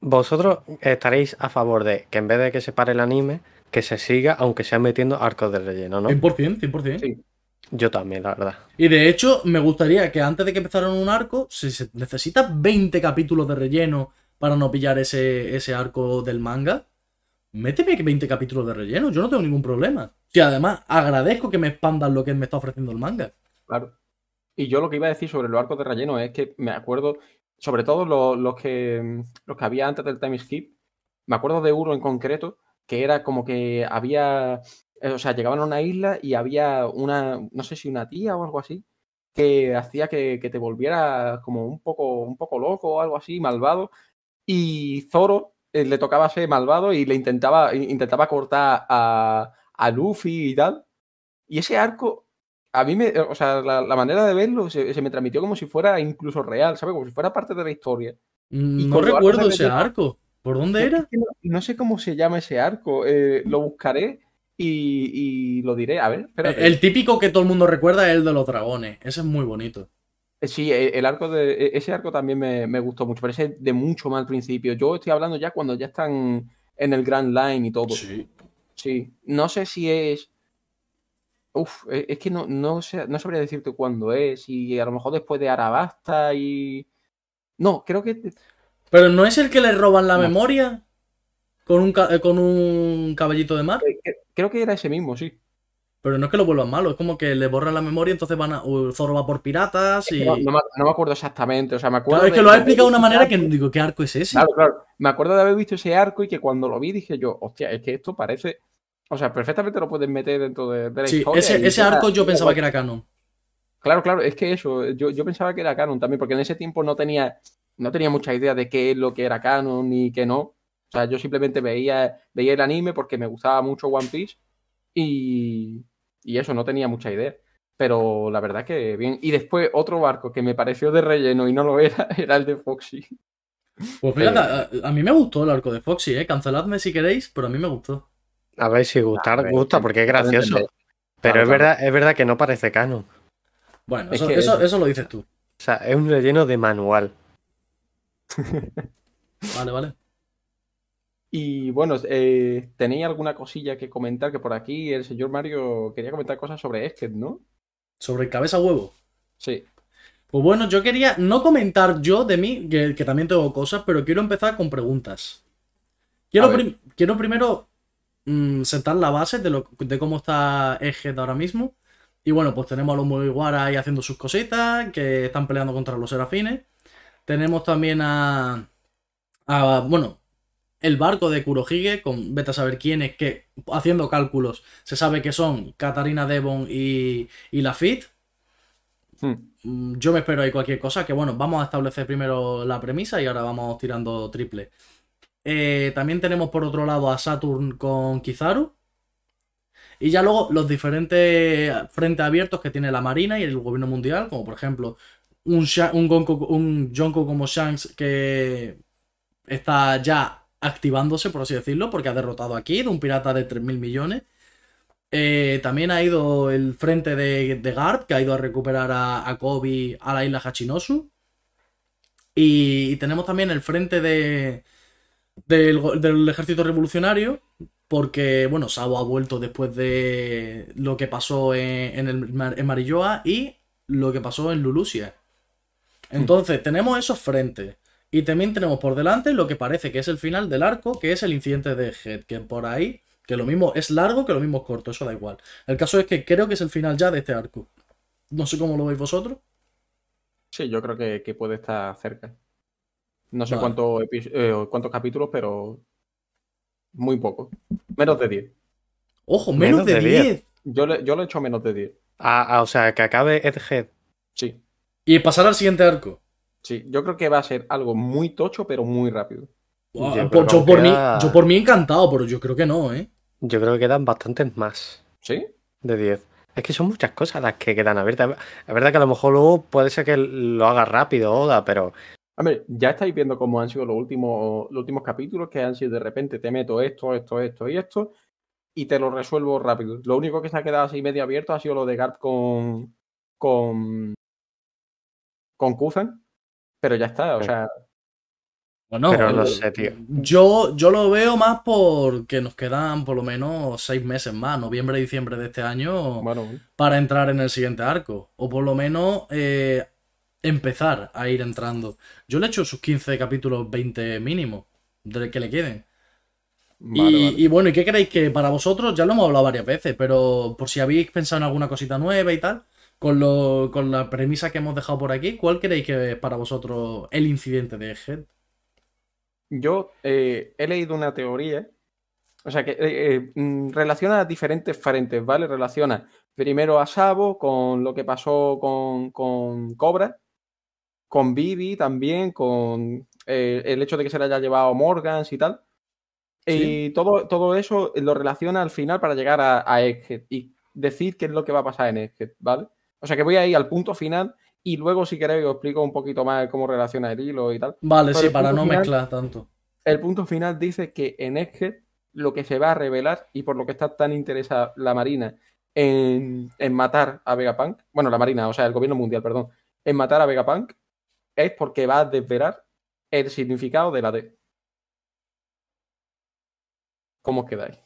vosotros estaréis a favor de que en vez de que se pare el anime, que se siga, aunque sea metiendo arcos de relleno, ¿no? 100%, 100%. Sí. Yo también, la verdad. Y de hecho, me gustaría que antes de que empezaran un arco, si se necesita 20 capítulos de relleno para no pillar ese, ese arco del manga, méteme 20 capítulos de relleno, yo no tengo ningún problema. Y además, agradezco que me expandan lo que me está ofreciendo el manga. Claro. Y yo lo que iba a decir sobre los arcos de relleno es que me acuerdo, sobre todo los, los que, los que había antes del time skip, me acuerdo de uno en concreto que era como que había, o sea, llegaban a una isla y había una, no sé si una tía o algo así, que hacía que, que te volviera como un poco, un poco loco o algo así, malvado. Y Zoro eh, le tocaba ser malvado y le intentaba, intentaba cortar a, a Luffy y tal. Y ese arco, a mí me, o sea, la, la manera de verlo se, se me transmitió como si fuera incluso real, ¿sabes? Como si fuera parte de la historia. Mm, No con los recuerdo ese arco. ¿Por dónde era? no, no sé cómo se llama ese arco. eh, lo buscaré y, y lo diré. A ver, espérate. El típico que todo el mundo recuerda es el de los dragones. Ese es muy bonito. Eh, Sí, eh, el arco de e- ese arco también me, me gustó mucho, pero ese es de mucho más al principio. Yo estoy hablando ya cuando ya están en el Grand Line y todo. Sí. Sí, no sé si es. Uf, eh, es que no, no, sé, no sabría decirte cuándo es. Y a lo mejor después de Arabasta y. No, creo que. Pero no es el que le roban la No. memoria con un, eh, con un caballito de mar. eh, Creo que era ese mismo, sí. Pero no es que lo vuelvan malo, es como que le borran la memoria, entonces van a. Zoro va por piratas y. No, no me, no me acuerdo exactamente. O sea, me acuerdo. Claro, es que de- lo ha explicado de una manera que Claro, digo, ¿qué arco es ese? claro. Me acuerdo de haber visto ese arco y que cuando lo vi dije yo, hostia, es que esto parece. O sea, perfectamente lo pueden meter dentro de, de la Sí, historia. ese, y ese arco yo pensaba que era canon. Claro, claro, es que eso, yo, yo pensaba que era canon también, porque en ese tiempo no tenía, no tenía mucha idea de qué es lo que era canon ni qué no. O sea, yo simplemente veía, veía el anime porque me gustaba mucho One Piece y, y eso, no tenía mucha idea. Pero la verdad que bien. Y después otro barco que me pareció de relleno y no lo era, era el de Foxy. Pues fíjate, a, a mí me gustó el arco de Foxy, ¿eh? Canceladme si queréis, pero a mí me gustó. A ver si gustar, ver, gusta, porque es gracioso. Pero Claro, es claro. verdad, es verdad que no parece canon. Bueno, Es eso, que- eso, eso lo dices tú. O sea, es un relleno de manual. Vale, vale. Y bueno, eh, ¿tenéis alguna cosilla que comentar? Que por aquí el señor Mario quería comentar cosas sobre Esket, ¿no? Sobre cabeza huevo. Sí. Pues bueno, yo quería no comentar yo de mí, que, que también tengo cosas, pero quiero empezar con preguntas. Quiero, prim- quiero primero mm, sentar la base de, lo, de cómo está Egghead ahora mismo. Y bueno, pues tenemos a los Mugiwara ahí haciendo sus cositas, que están peleando contra los serafines. Tenemos también a, a, bueno, el barco de Kurohige, con vete a saber quién es, que haciendo cálculos se sabe que son Katarina Devon y, y Lafitte. Hmm. Mm, Yo me espero ahí cualquier cosa, que bueno, vamos a establecer primero la premisa y ahora vamos tirando triple. Eh, también tenemos por otro lado a Saturn con Kizaru. Y ya luego los diferentes frentes abiertos que tiene la Marina y el gobierno mundial, como por ejemplo un, Sha- un, Gonko- un Yonko como Shanks que está ya activándose, por así decirlo, porque ha derrotado a Kid, un pirata de 3.000 millones. Eh, también ha ido el frente de, de que ha ido a recuperar a, a Kobe a la isla Hachinosu. Y, tenemos también el frente de, del, del ejército revolucionario, porque, bueno, Sabo ha vuelto después de lo que pasó en, en, el, en Marilloa y lo que pasó en Lulusia. Entonces, tenemos esos frentes. Y también tenemos por delante lo que parece que es el final del arco, que es el incidente de Head, que por ahí, que lo mismo es largo que lo mismo es corto, eso da igual. El caso es que creo que es el final ya de este arco. No sé cómo lo veis vosotros. Sí, yo creo que, que puede estar cerca. No sé Vale. epi- eh, cuántos capítulos, pero muy poco. Menos de 10. Ojo, menos, Menos de de 10. 10. Yo le, yo le he hecho menos de 10. Ah, ah, o sea, que acabe Edhead. Sí, Y pasar al siguiente arco. Sí. Yo creo que va a ser algo muy tocho, pero muy rápido. Buah, Yo por- yo, mí, yo por mí encantado, pero yo creo que no, ¿eh? Yo creo que quedan bastantes más ¿Sí? de 10. Es que son muchas cosas las que quedan abiertas. Es verdad que a lo mejor luego puede ser que lo haga rápido Oda, pero Hombre, ya estáis viendo cómo han sido los últimos, los últimos capítulos, que han sido de repente te meto esto, esto, esto y esto, y te lo resuelvo rápido. Lo único que se ha quedado así medio abierto ha sido lo de Garp con. con. con Kuzan, pero ya está, o sea. Bueno, Pero no sé, tío. Yo, yo lo veo más porque nos quedan por lo menos seis meses más, noviembre y diciembre de este año, Bueno, para entrar en el siguiente arco. O por lo menos eh, empezar a ir entrando. Yo le he hecho sus 15 capítulos, 20 mínimo, de que le queden. vale, y, vale. y bueno, ¿y qué creéis que para vosotros? Ya lo hemos hablado varias veces, pero por si habéis pensado en alguna cosita nueva y tal, con, lo, con la premisa que hemos dejado por aquí, ¿cuál creéis que es para vosotros el incidente de Egghead? Yo eh, he leído una teoría, o sea, que eh, eh, mm, relaciona diferentes frentes, ¿vale? Relaciona primero a Sabo con lo que pasó con, con Cobra, con Vivi también, con eh, el hecho de que se le haya llevado Morgans y tal. Y todo, todo eso lo relaciona al final para llegar a, a Egghead y decir qué es lo que va a pasar en Egghead, ¿vale? O sea que voy a ir al punto final y luego, si queréis, os explico un poquito más cómo relaciona el hilo y tal. Vale, Pero sí, para no final- mezclar tanto. El punto final dice que en Egghead lo que se va a revelar y por lo que está tan interesada la Marina en, en matar a Vegapunk, bueno, la Marina, o sea, el gobierno mundial, perdón, en matar a Vegapunk, es porque va a desvelar el significado de la D. ¿Cómo os quedáis?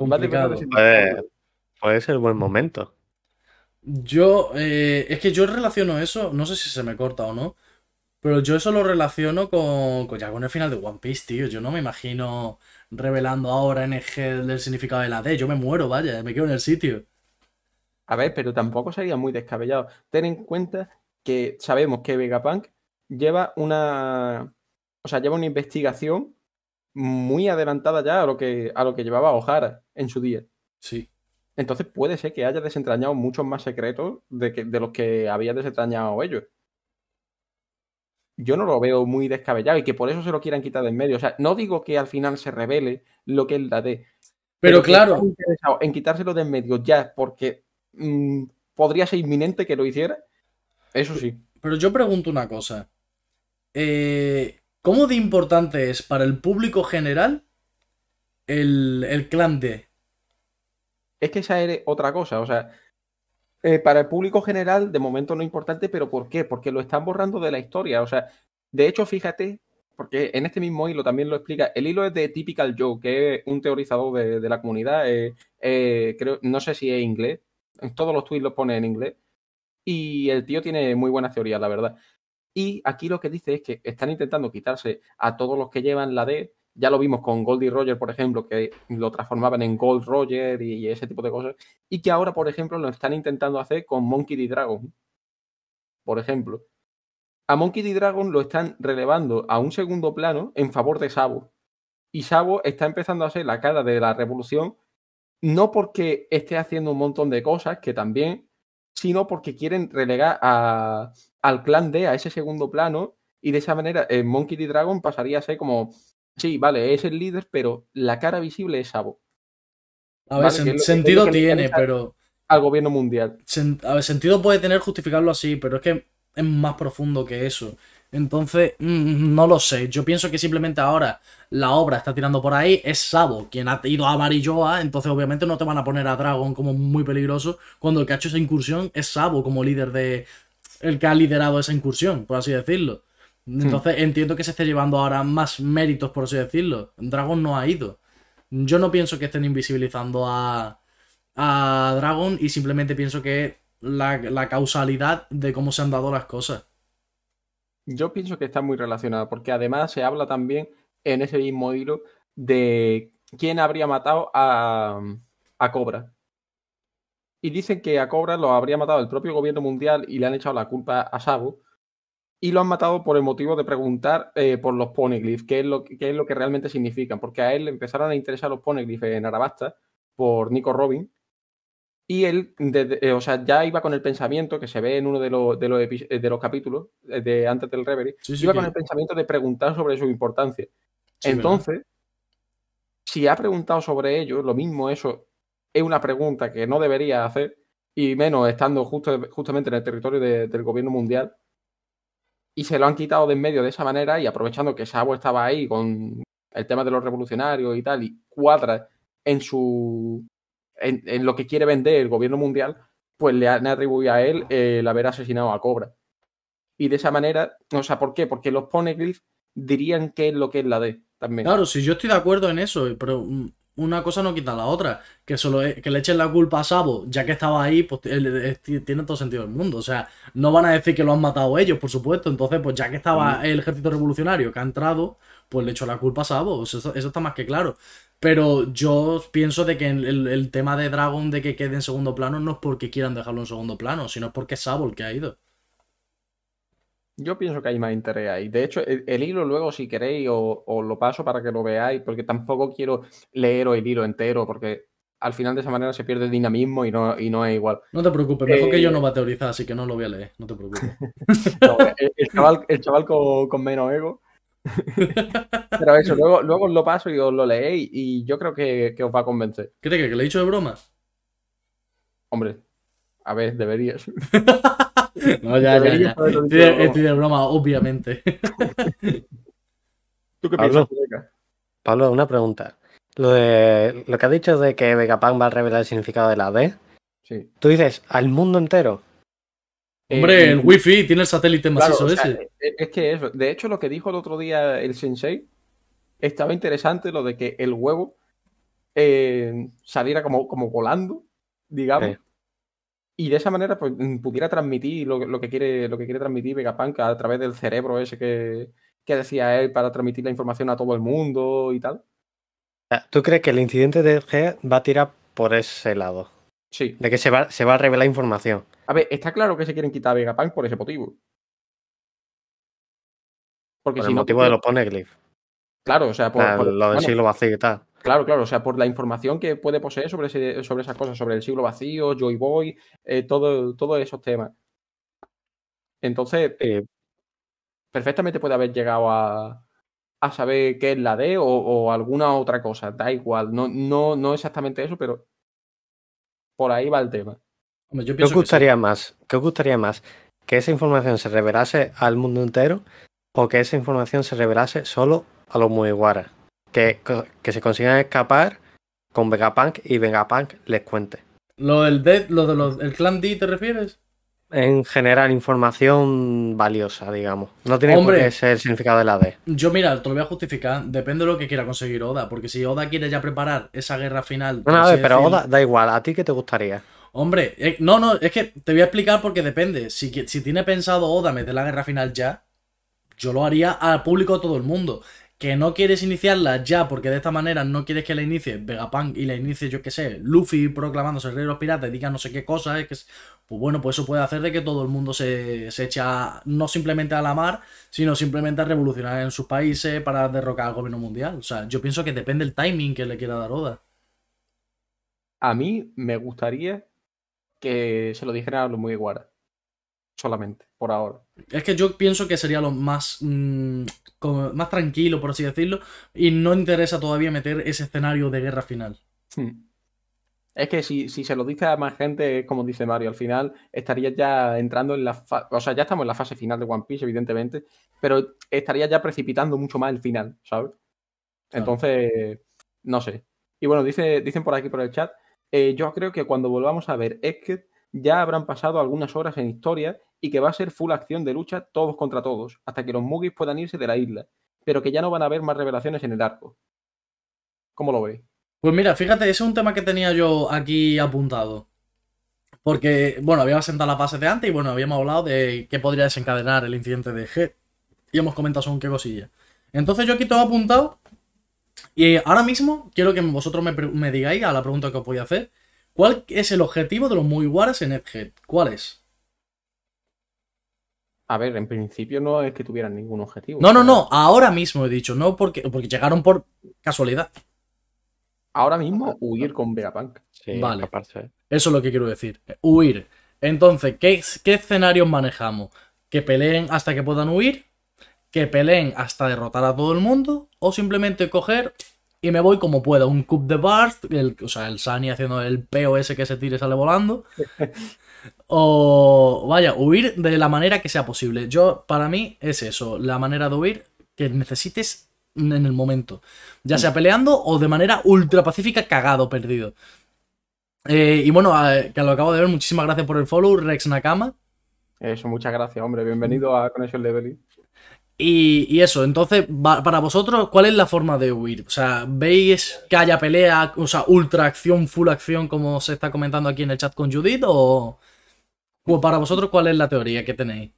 Va a desvelar Complicado. el significado. Puede, ser buen momento. Yo, eh, es que yo relaciono eso, no sé si se me corta o no, pero yo eso lo relaciono con, con ya con el final de One Piece, tío. Yo no me imagino revelando ahora en el G el significado de la D. Yo me muero, vaya, me quedo en el sitio. A ver, pero tampoco sería muy descabellado. Ten en cuenta que sabemos que Vegapunk lleva una. O sea, lleva una investigación muy adelantada ya a lo que, a lo que llevaba O'Hara en su día. Sí. Entonces puede ser que haya desentrañado muchos más secretos de, que, de los que había desentrañado ellos. Yo no lo veo muy descabellado y que por eso se lo quieran quitar de en medio. O sea, no digo que al final se revele lo que es la D. Pero que claro, están interesados en quitárselo de en medio ya porque mm, podría ser inminente que lo hiciera. Eso sí. pero yo pregunto una cosa. Eh, ¿cómo de importante es para el público general el, el clan D? Es que esa es otra cosa. O sea, eh, para el público general, de momento no es importante, pero ¿por qué? Porque lo están borrando de la historia. O sea, de hecho, fíjate, porque en este mismo hilo también lo explica. El hilo es de Typical Joe, que es un teorizador de, la comunidad. eh, eh, creo, no sé si es inglés. Todos los tweets lo pone en inglés. Y el tío tiene muy buenas teorías, la verdad. Y aquí lo que dice es que están intentando quitarse a todos los que llevan la D. Ya lo vimos con Goldie Roger, por ejemplo, que lo transformaban en Gold Roger y ese tipo de cosas. Y que ahora, por ejemplo, lo están intentando hacer con Monkey D. Dragon. Por ejemplo. A Monkey D. Dragon lo están relevando a un segundo plano en favor de Sabo. Y Sabo está empezando a ser la cara de la revolución, no porque esté haciendo un montón de cosas, que también, sino porque quieren relegar al clan D a ese segundo plano. Y de esa manera, eh, Monkey D. Dragon pasaría a ser como, sí, vale, es el líder, pero la cara visible es Sabo. A ver, Vale, sen- sentido tiene, pero... Al gobierno mundial. sen- a ver, sentido puede tener justificarlo así, pero es que es más profundo que eso. Entonces, mm, no lo sé. Yo pienso que simplemente ahora la obra está tirando por ahí. Es Sabo quien ha ido a Marilloa. Entonces, obviamente, no te van a poner a Dragon como muy peligroso. Cuando el que ha hecho esa incursión es Sabo como líder de. El que ha liderado esa incursión, por así decirlo. Entonces, entiendo que se esté llevando ahora más méritos, por así decirlo. Dragon no ha ido. Yo no pienso que estén invisibilizando a, a Dragon y simplemente pienso que es la, la causalidad de cómo se han dado las cosas. Yo pienso que está muy relacionado, porque además se habla también en ese mismo hilo de quién habría matado a, a Cobra. Y dicen que a Cobra lo habría matado el propio gobierno mundial y le han echado la culpa a Sabo. Y lo han matado por el motivo de preguntar eh, por los poneglyphs, qué es, lo, que- qué es lo que realmente significan. Porque a él le empezaron a interesar los poneglyphs en Arabasta por Nico Robin. Y él, eh, o sea, ya iba con el pensamiento que se ve en uno de los, de los, eh, de los capítulos de antes del Reverie, Sí, sí, iba que- con el pensamiento de preguntar sobre su importancia. sí, Entonces, si ha preguntado sobre ello, lo mismo eso es una pregunta que no debería hacer, y menos estando justo, justamente en el territorio de- del gobierno mundial, y se lo han quitado de en medio de esa manera, y aprovechando que Sabo estaba ahí con el tema de los revolucionarios y tal, y cuadra en su en, lo que quiere vender el gobierno mundial, pues le han atribuido a él el haber asesinado a Cobra. Y de esa manera, o sea, ¿por qué? Porque los poneglyphs dirían qué es lo que es la D también. Claro, si yo estoy de acuerdo en eso, pero mm, una cosa no quita la otra. Que solo que le echen la culpa a Sabo, ya que estaba ahí, pues tiene todo sentido del mundo. O sea, no van a decir que lo han matado ellos, por supuesto. Entonces, pues ya que estaba el ejército revolucionario que ha entrado, pues le echó la culpa a Sabo. Eso, eso está más que claro. Pero yo pienso de que el, el- tema de Dragon de que quede en segundo plano no es porque quieran dejarlo en segundo plano, sino es porque es Sabo el que ha ido. Yo pienso que hay más interés ahí. De hecho, el, el hilo luego, si queréis, os, os lo paso para que lo veáis, porque tampoco quiero leeros el hilo entero, porque al final de esa manera se pierde dinamismo y no, y no es igual. No te preocupes, mejor que yo Eh, no va a teorizar, así que no lo voy a leer, no te preocupes. No, el, el chaval, el chaval con, con menos ego. Pero eso, luego, luego os lo paso y os lo leéis y yo creo que, que os va a convencer. ¿Qué te crees? ¿Que le he dicho de broma? Hombre, a ver, deberías. No, ya, ya, ya. Estoy de broma. estoy de broma, obviamente. ¿Tú qué Pablo. piensas? Pablo, una pregunta. Lo de lo que has dicho de que Vegapunk va a revelar el significado de la D, Sí. tú dices al mundo entero. Hombre, Eh, el wifi tiene el satélite Claro, macizo o sea, ese. es es que eso, de hecho lo que dijo el otro día el sensei estaba interesante lo de que el huevo eh, saliera como, como volando, digamos, Sí. Y de esa manera pues, mm, pudiera transmitir lo, que- lo que quiere lo que quiere transmitir Vegapunk a través del cerebro ese que, que decía él para transmitir la información a todo el mundo y tal. Sea, ¿Tú crees que el incidente de G va a tirar por ese lado? Sí. De que se va, se va a revelar información. A ver, está claro que se quieren quitar a Vegapunk por ese motivo. Porque Por si el no, motivo de los poneglyphs. Claro, o sea, por, La- por- lo del bueno, siglo vacío y tal. Claro, claro, o sea, por la información que puede poseer sobre, ese- sobre esas cosas, sobre el siglo vacío, Joy Boy, eh, todo, todos esos temas. Entonces, Sí, perfectamente puede haber llegado a, a saber qué es la D o, o alguna otra cosa, da igual, no, no, no exactamente eso, pero por ahí va el tema. Yo ¿Qué os pienso que sí. gustaría más? ¿Qué os gustaría más? ¿Que esa información se revelase al mundo entero o que esa información se revelase solo a los Mugiwara? Que, que se consigan escapar con Vegapunk y Vegapunk les cuente. ¿Lo del Dead, lo de los, el clan D te refieres? En general, información valiosa, digamos. No tiene Hombre. por qué ser el significado de la D. Yo, mira, te lo voy a justificar. Depende de lo que quiera conseguir Oda. Porque si Oda quiere ya preparar esa guerra final. No, no, pero Oda, da igual. ¿A ti qué te gustaría? Hombre, eh, no, no, es que te voy a explicar porque depende. Si, si tiene pensado Oda meter la guerra final ya, yo lo haría al público a todo el mundo. Que no quieres iniciarla ya porque de esta manera no quieres que la inicie Vegapunk y la inicie, yo qué sé, Luffy proclamándose el rey de los piratas, diga no sé qué cosa, es pues bueno, pues eso puede hacer de que todo el mundo se, se echa no simplemente a la mar, sino simplemente a revolucionar en sus países para derrocar al gobierno mundial. O sea, yo pienso que depende del timing que le quiera dar Oda. A mí me gustaría que se lo dijeran a los Mugiwara. Solamente, por ahora. Es que yo pienso que sería lo más, mm, como- más tranquilo, por así decirlo, y no interesa todavía meter ese escenario de guerra final. Hmm. Es que si, si se lo dice a más gente, como dice Mario, al final estaría ya entrando en la fase. O sea, ya estamos en la fase final de One Piece, evidentemente, pero estaría ya precipitando mucho más el final, ¿sabes? Entonces, no sé. Y bueno, dice, dicen por aquí por el chat, eh, yo creo que cuando volvamos a ver Egghead ya habrán pasado algunas horas en historia y que va a ser full acción de lucha todos contra todos, hasta que los Mugis puedan irse de la isla, pero que ya no van a haber más revelaciones en el arco. ¿Cómo lo veis? Pues mira, fíjate, ese es un tema que tenía yo aquí apuntado. Porque, bueno, habíamos sentado las bases de antes y bueno, habíamos hablado de qué podría desencadenar el incidente de G. Y hemos comentado según qué cosilla. Entonces yo aquí tengo apuntado. Y ahora mismo quiero que vosotros me, digáis a la pregunta que os voy a hacer. ¿Cuál es el objetivo de los Mugiwaras en Egghead? ¿Cuál es? A ver, en principio no es que tuvieran ningún objetivo. No, no, no, ahora mismo he dicho, no porque, porque llegaron por casualidad. Ahora mismo huir con Vegapunk. Sí, Vale. escaparse. Eso es lo que quiero decir. Huir. Entonces, ¿qué, qué escenarios manejamos? ¿Que peleen hasta que puedan huir? ¿Que peleen hasta derrotar a todo el mundo? ¿O simplemente coger y me voy como pueda? Un cup de Barth, el, o sea, el Sunny haciendo el peo ese que se tire y sale volando. O vaya, huir de la manera que sea posible. Yo, para mí, es eso, la manera de huir que necesites en el momento. Ya sea peleando o de manera ultra pacífica, cagado, perdido. Eh, y bueno, eh, que lo acabo de ver, muchísimas gracias por el follow, Rex Nakama. Eso, muchas gracias, hombre. Bienvenido a Conexión Level. Y, y eso, entonces, para vosotros, ¿cuál es la forma de huir? O sea, ¿veis que haya pelea, o sea, ultra acción, full acción, como se está comentando aquí en el chat con Judith? ¿O, o para vosotros, cuál es la teoría que tenéis?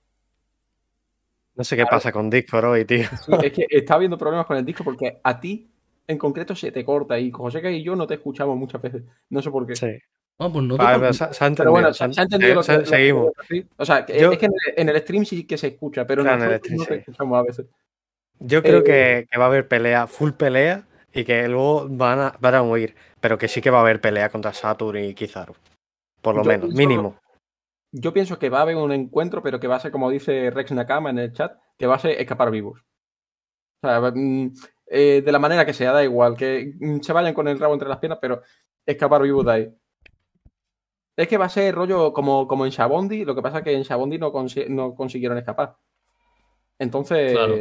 No sé qué pasa con Discord hoy, tío. Sí, es que está habiendo problemas con el disco porque a ti, en concreto, se te corta y José y yo no te escuchamos muchas veces. No sé por qué. Sí. No, pues no te Vale, pero preocupes. se, se ha entendido. Pero bueno, se se, ha- entendido lo que, se- lo que- Seguimos. O sea, que- Yo- es que en el, en el stream sí que se escucha, pero Claro, en el stream no te sí. escuchamos a veces. Yo creo Eh, que, que va a haber pelea, full pelea, y que luego van a, van a huir. pero que sí que va a haber pelea contra Saturn y Kizaru. Por lo Yo menos, pienso- mínimo. Yo pienso que va a haber un encuentro, pero que va a ser, como dice Rex Nakama en el chat, que va a ser escapar vivos. O sea, mm, eh, de la manera que sea, da igual, que mm, se vayan con el rabo entre las piernas, pero escapar vivos de ahí. Es que va a ser rollo como, como en Shabondi, lo que pasa es que en Shabondi no, consi- no consiguieron escapar. Entonces. Claro.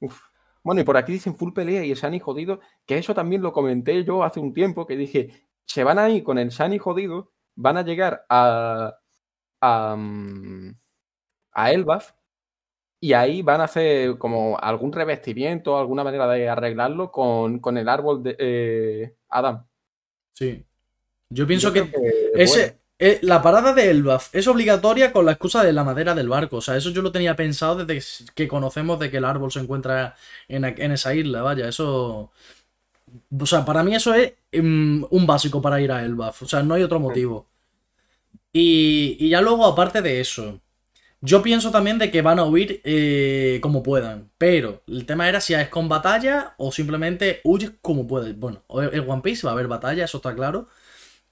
uf. Bueno, y por aquí dicen full pelea y el Shani jodido, que eso también lo comenté yo hace un tiempo, que dije, se van a ir con el Shani jodido, van a llegar a. a. mm, a Elbaf, y ahí van a hacer como algún revestimiento, alguna manera de arreglarlo con, con el árbol de eh, Adam. Sí. Yo pienso Yo que, ese, bueno. eh, la parada de Elbaf es obligatoria con la excusa de la madera del barco. O sea, eso yo lo tenía pensado desde que conocemos de que el árbol se encuentra en, en esa isla. Vaya, eso. O sea, para mí eso es mm, un básico para ir a Elbaf. O sea, no hay otro motivo. Y, y ya luego, aparte de eso, yo pienso también de que van a huir eh, como puedan. Pero el tema era si es con batalla o simplemente huyes como puedes. Bueno, en One Piece va a haber batalla, eso está claro.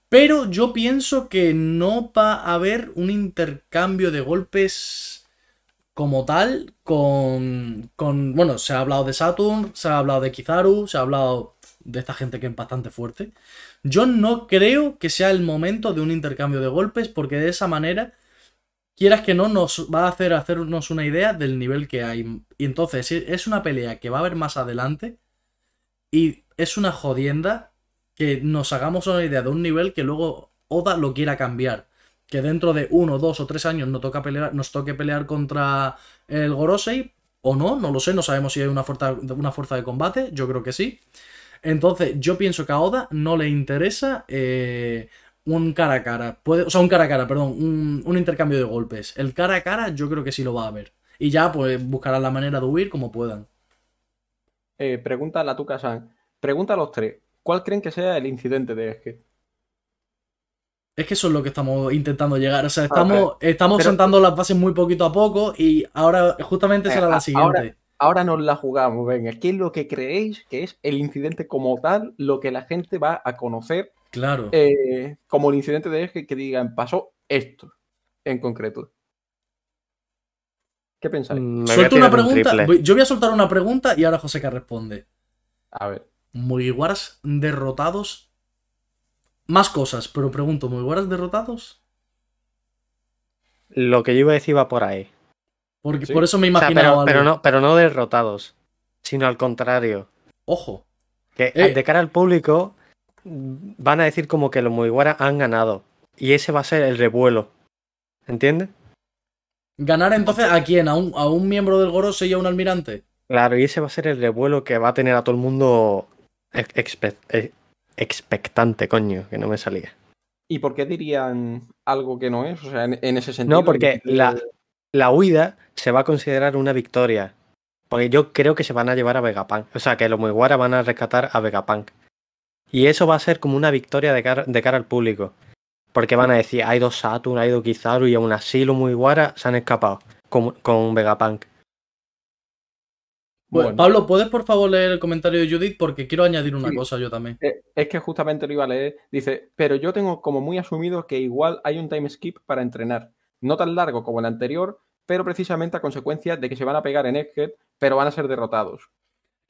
Pero yo pienso que no va a haber un intercambio de golpes como tal con, con... Bueno, se ha hablado de Saturn, se ha hablado de Kizaru, se ha hablado de esta gente que es bastante fuerte. Yo no creo que sea el momento de un intercambio de golpes porque de esa manera, quieras que no, nos va a hacer hacernos una idea del nivel que hay. Y entonces si es una pelea que va a haber más adelante y es una jodienda que nos hagamos una idea de un nivel que luego Oda lo quiera cambiar. Que dentro de uno, dos o tres años nos, toca pelear, nos toque pelear contra el Gorosei, o no, no lo sé, no sabemos si hay una fuerza de combate, yo creo que sí. Entonces, yo pienso que a Oda no le interesa eh, un cara a cara. Puede, o sea, un cara a cara, perdón, un, un intercambio de golpes. El cara a cara yo creo que sí lo va a haber. Y ya, pues, buscarán la manera de huir como puedan. Eh, pregunta a la Tuca San. Pregunta a los tres. ¿Cuál creen que sea el incidente de Esque? Es que eso es lo que estamos intentando llegar. O sea, estamos, estamos Pero- sentando las bases muy poquito a poco y ahora justamente Eh, será la siguiente. ahora- Ahora nos la jugamos, venga. ¿Qué es lo que creéis que es el incidente como tal, lo que la gente va a conocer Claro. eh, como el incidente de Esque que digan, pasó esto en concreto? ¿Qué pensáis? Mm, Me Suelto una un pregunta. Yo voy a soltar una pregunta y ahora Joseca responde. A ver. Mugiwaras derrotados. Más cosas, pero pregunto, ¿Mugiwaras derrotados? Lo que yo iba a decir va por ahí. Porque Sí. por eso me O sea, imaginaba pero, algo. pero no, pero no derrotados, sino al contrario. Ojo. Que Eh. de cara al público van a decir como que los Mugiwara han ganado. Y ese va a ser el revuelo. ¿Entiendes? ¿Ganar entonces a quién? ¿A un, a un miembro del Gorose y a un almirante? Claro, y ese va a ser el revuelo que va a tener a todo el mundo eh, expectante, coño, que no me salía. ¿Y por qué dirían algo que no es? O sea, en, en ese sentido. No, porque la, la huida se va a considerar una victoria. Porque yo creo que se van a llevar a Vegapunk. O sea, que los Mugiwara van a rescatar a Vegapunk. Y eso va a ser como una victoria de cara, de cara al público. Porque van a decir, hay dos Saturn, hay dos Kizaru y aún así los Mugiwara se han escapado con, con Vegapunk. Bueno, Bueno. Pablo, ¿puedes por favor leer el comentario de Judith? Porque quiero añadir una Sí. cosa yo también. Eh, Es que justamente lo iba a leer. Dice, pero yo tengo como muy asumido que igual hay un time skip para entrenar. No tan largo como el anterior, pero precisamente a consecuencia de que se van a pegar en Egghead, pero van a ser derrotados.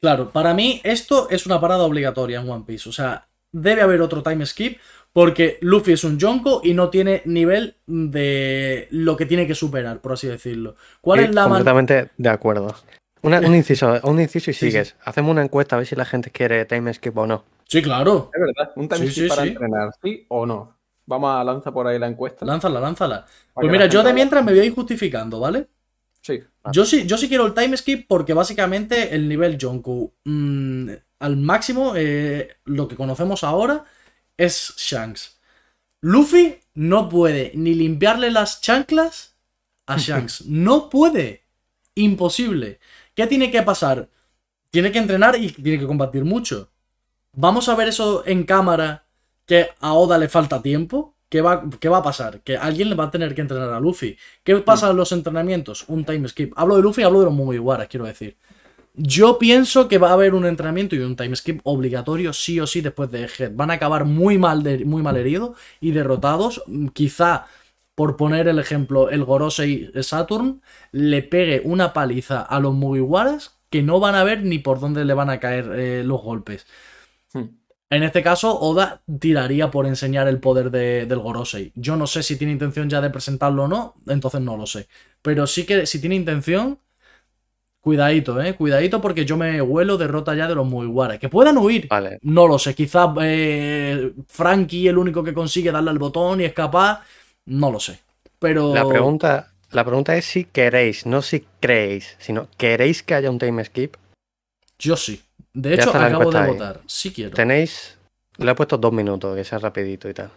Claro, para mí esto es una parada obligatoria en One Piece. O sea, debe haber otro time skip porque Luffy es un Yonko y no tiene nivel de lo que tiene que superar, por así decirlo. ¿Cuál Sí, es la completamente de acuerdo. Una- un inciso, un inciso y Sí, sí. sigues. Hacemos una encuesta a ver si la gente quiere time skip o no. Sí, claro. Es verdad, un time Sí, skip sí, para sí. entrenar, ¿sí o no? Vamos a lanzar por ahí la encuesta. Lánzala, lánzala. Pues mira, yo de mientras me voy a ir justificando, ¿vale? Sí. vale. Yo sí, yo sí quiero el time skip porque básicamente el nivel Jonku mm, al máximo, eh, lo que conocemos ahora, es Shanks. Luffy no puede ni limpiarle las chanclas a Shanks. No puede. Imposible. ¿Qué tiene que pasar? Tiene que entrenar y tiene que combatir mucho. Vamos a ver eso en cámara, que a Oda le falta tiempo. ¿Qué va, qué va a pasar? Que alguien le va a tener que entrenar a Luffy. ¿Qué pasa en los entrenamientos? Un time skip. Hablo de Luffy, hablo de los Mugiwaras, quiero decir. Yo pienso que va a haber un entrenamiento y un time skip obligatorio sí o sí después de Head. Van a acabar muy mal, de- muy mal heridos y derrotados. Mm, Quizá, por poner el ejemplo, el Gorosei Saturn le pegue una paliza a los Mugiwaras que no van a ver ni por dónde le van a caer eh, los golpes. Hmm. En este caso, Oda tiraría por enseñar el poder de- del Gorosei. Yo no sé si tiene intención ya de presentarlo o no, entonces no lo sé. Pero sí que si tiene intención, cuidadito, eh, cuidadito porque yo me huelo derrota ya de los Mugiwara. Que puedan huir, Vale. no lo sé. Quizás eh, Frankie el único que consigue darle al botón y escapar, no lo sé. Pero La pregunta, la pregunta es si queréis, no si creéis, sino ¿queréis que haya un time skip? yo sí. De hecho, acabo de ahí. votar. Sí quiero. Tenéis. Le he puesto dos minutos, que sea rapidito y tal.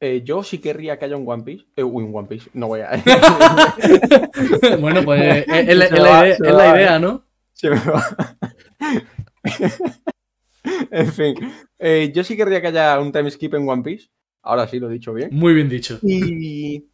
Eh, yo sí querría que haya un One Piece. Eh, uy, un One Piece. No voy a. bueno, pues es, es la, es idea, se es la va, idea, eh. ¿no? Se me va. en fin. eh, yo sí querría que haya un time skip en One Piece. Ahora sí lo he dicho bien. Muy bien dicho. Y.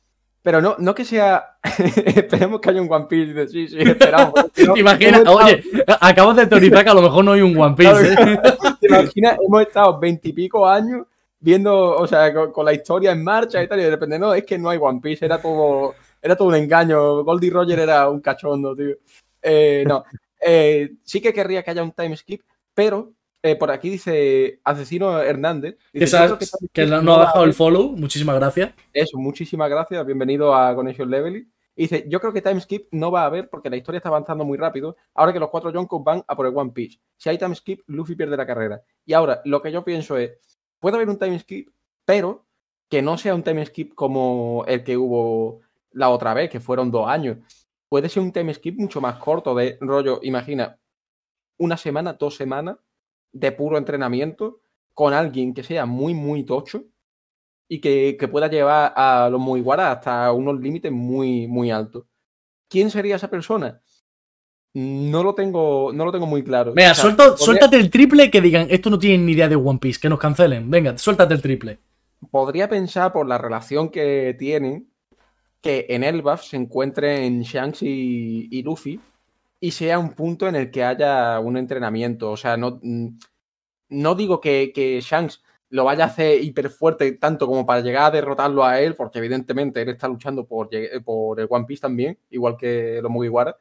Pero no, no que sea. Esperemos que haya un One Piece. de- Sí, sí, esperamos. ¿Te imaginas? estado- Oye, acabas de teorizar que a lo mejor no hay un One Piece, ¿eh? ¿Te imaginas? Hemos estado veintipico años viendo, o sea, con, con la historia en marcha y tal, y de repente, no, es que no hay One Piece, era todo, era todo un engaño. Goldie Roger era un cachondo, tío. Eh, no, Eh, sí que querría que haya un time skip, pero eh, por aquí dice Asesino Hernández. Que, Dice, sabes- "Yo creo time que skip no no ha dejado el haber". follow, muchísimas gracias. Eso, muchísimas gracias. Bienvenido a Connection Level. Y dice, yo creo que time skip no va a haber porque la historia está avanzando muy rápido. Ahora que los cuatro Yonkos van a por el One Piece. Si hay time skip, Luffy pierde la carrera. Y ahora, lo que yo pienso es, puede haber un time skip, pero que no sea un time skip como el que hubo la otra vez, que fueron dos años. Puede ser un time skip mucho más corto, de rollo, imagina, una semana, dos semanas de puro entrenamiento con alguien que sea muy, muy tocho y que, que pueda llevar a los Mugiwara hasta unos límites muy, muy altos. ¿Quién sería esa persona? No lo tengo, no lo tengo muy claro. Venga, O sea, suelta- podría- suéltate el triple que digan, esto no tienen ni idea de One Piece, que nos cancelen. Venga, suéltate el triple. podría pensar por la relación que tienen que en Elbaf se encuentren Shanks y, y Luffy y sea un punto en el que haya un entrenamiento. O sea, no, mm, no digo que, que Shanks lo vaya a hacer hiper fuerte tanto como para llegar a derrotarlo a él, porque evidentemente él está luchando por, por el One Piece también, igual que los Mugiwara,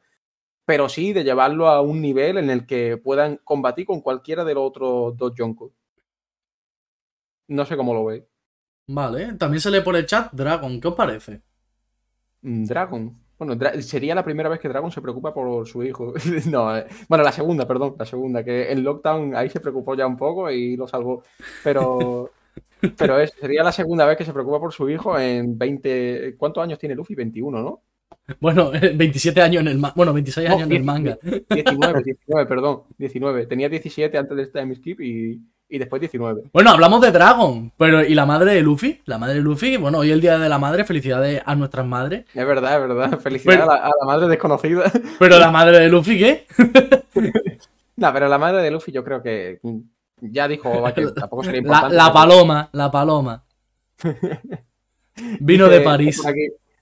pero sí de llevarlo a un nivel en el que puedan combatir con cualquiera de los otros dos Yonkos. No sé cómo lo veis. Vale, también se lee por el chat Dragon, ¿qué os parece? Mm, Dragon. Bueno, sería la primera vez que Dragon se preocupa por su hijo. no, eh, bueno, la segunda, perdón, la segunda, que en Lockdown ahí se preocupó ya un poco y lo salvó. Pero, pero es, sería la segunda vez que se preocupa por su hijo en 20. ¿Cuántos años tiene Luffy? 21, ¿no? Bueno, 27 años en el manga. Bueno, 26 No, años en el 10, manga. 19, 19, perdón, 19. Tenía 17 antes del time skip y, y después 19. Bueno, hablamos de Dragon, pero ¿y la madre de Luffy? La madre de Luffy, bueno, hoy es el día de la madre, felicidades a nuestras madres. Es verdad, es verdad. Felicidades Pero- a, la, a la madre desconocida. Pero la madre de Luffy, ¿qué? no, pero la madre de Luffy yo creo que ya dijo que tampoco sería La, importante. la pero- paloma, la paloma. Vino de París.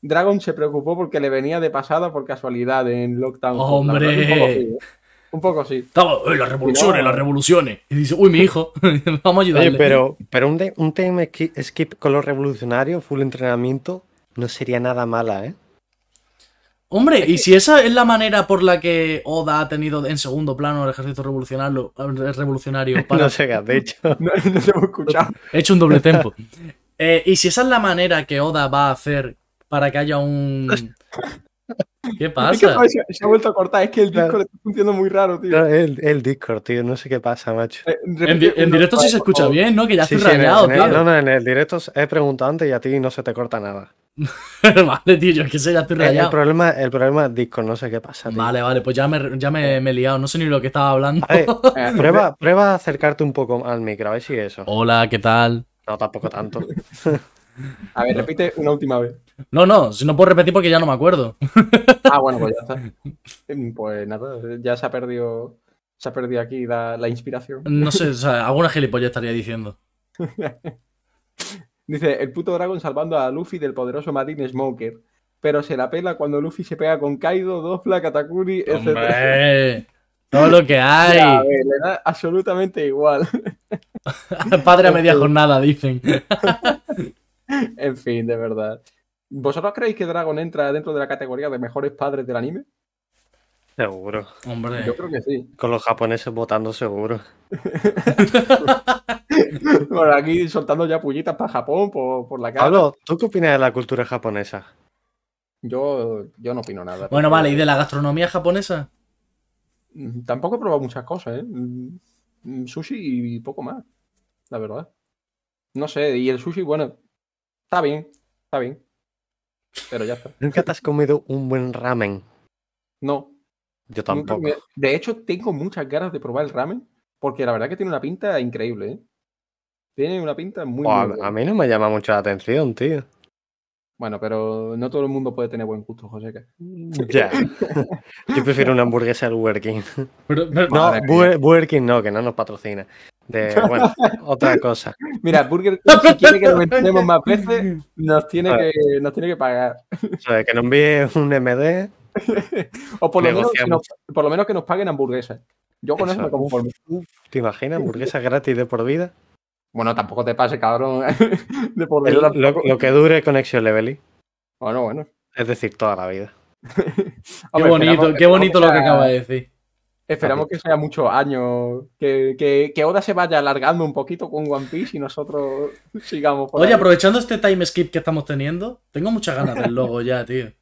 Dragon se preocupó porque le venía de pasada por casualidad en Lockdown. La Hombre. Un poco sí. Estaba, "Eh, las revoluciones, las revoluciones. Y dice, uy, mi hijo, vamos a ayudarle. Oye, pero, pero un, de- un ski- skip con los revolucionarios, full entrenamiento, no sería nada mala, ¿eh? Hombre, y si esa es la manera por la que Oda ha tenido en segundo plano el ejército revolucionario, eh, revolucionario para... No sé qué has dicho. No, no te hemos escuchado. He hecho un doble tempo. Eh, y si esa es la manera que Oda va a hacer para que haya un... ¿Qué Es que pasa? se, se ha vuelto a cortar. Es que el Claro. Discord está funcionando muy raro, tío. No, el, el Discord, tío, no sé qué pasa, macho. Eh, En, directo sí se escucha bien, ¿no? Que ya Sí, estoy sí, rayado, en el- tío. no, no, en el directo he preguntado antes y a ti no se te corta nada. vale, tío, yo es que sé, ya estoy El, el rayado. problema, el problema es Discord, no sé qué pasa. tío. Vale, vale, pues ya me, ya me, me he liado, no sé ni lo que estaba hablando. Ver, prueba, prueba a acercarte un poco al micro, a ver si eso. Hola, ¿qué tal? No, tampoco tanto. A ver, repite una última vez. No, no, si no puedo repetir porque ya no me acuerdo. Ah, bueno, pues ya está. Mm, Pues nada, ya se ha perdido. Se ha perdido aquí la, la inspiración. No sé, o sea, alguna gilipollas estaría diciendo. Dice, el puto Dragon salvando a Luffy del poderoso Marine Smoker. Pero se la pela cuando Luffy se pega con Kaido, Dofla, Katakuri, etc. Todo lo que hay. Ver, le da absolutamente igual. Padre a media jornada, dicen. En fin, de verdad. ¿Vosotros creéis que Dragon entra dentro de la categoría de mejores padres del anime? Seguro. Hombre. Yo creo que sí. Con los japoneses votando seguro. Bueno, aquí soltando ya pullitas para Japón por, por la cara. Pablo, ¿tú qué opinas de la cultura japonesa? Yo, yo no opino nada. Bueno, vale, ¿y de la gastronomía japonesa? Mm, Tampoco he probado muchas cosas, ¿eh? Mm, Sushi y poco más, la verdad. No sé, y el sushi, bueno, está bien, está bien. Pero ya está. ¿Nunca te has comido un buen ramen? No, Yo tampoco. me- De hecho, tengo muchas ganas de probar el ramen, porque la verdad que tiene una pinta increíble, ¿eh? Tiene una pinta muy, Oh, muy a, buena. a mí no me llama mucho la atención, tío. Bueno, pero no todo el mundo puede tener buen gusto, José. Ya. Yo prefiero una hamburguesa del Burger King. Pero- pero- No, Burger King no, que no nos patrocina. De, bueno, otra cosa. Mira, Burger King, si quiere que lo mencionemos más veces, nos tiene que, nos tiene que pagar. O sea, que nos envíe un MD. O por lo, menos que nos, por lo menos que nos paguen hamburguesas. Yo con eso, Eso, me conformo. Uf, ¿Te imaginas? Hamburguesa gratis de por vida. Bueno, tampoco te pase, cabrón. de por vida lo, lo- que dure Conexión Levely. Bueno, bueno. Es decir, toda la vida. Qué bonito, qué bonito lo que acaba de decir. Esperamos que sea muchos años. Que, que, que Oda se vaya alargando un poquito con One Piece y nosotros sigamos por Oye, ahí. aprovechando este time skip que estamos teniendo, tengo muchas ganas del logo ya, tío.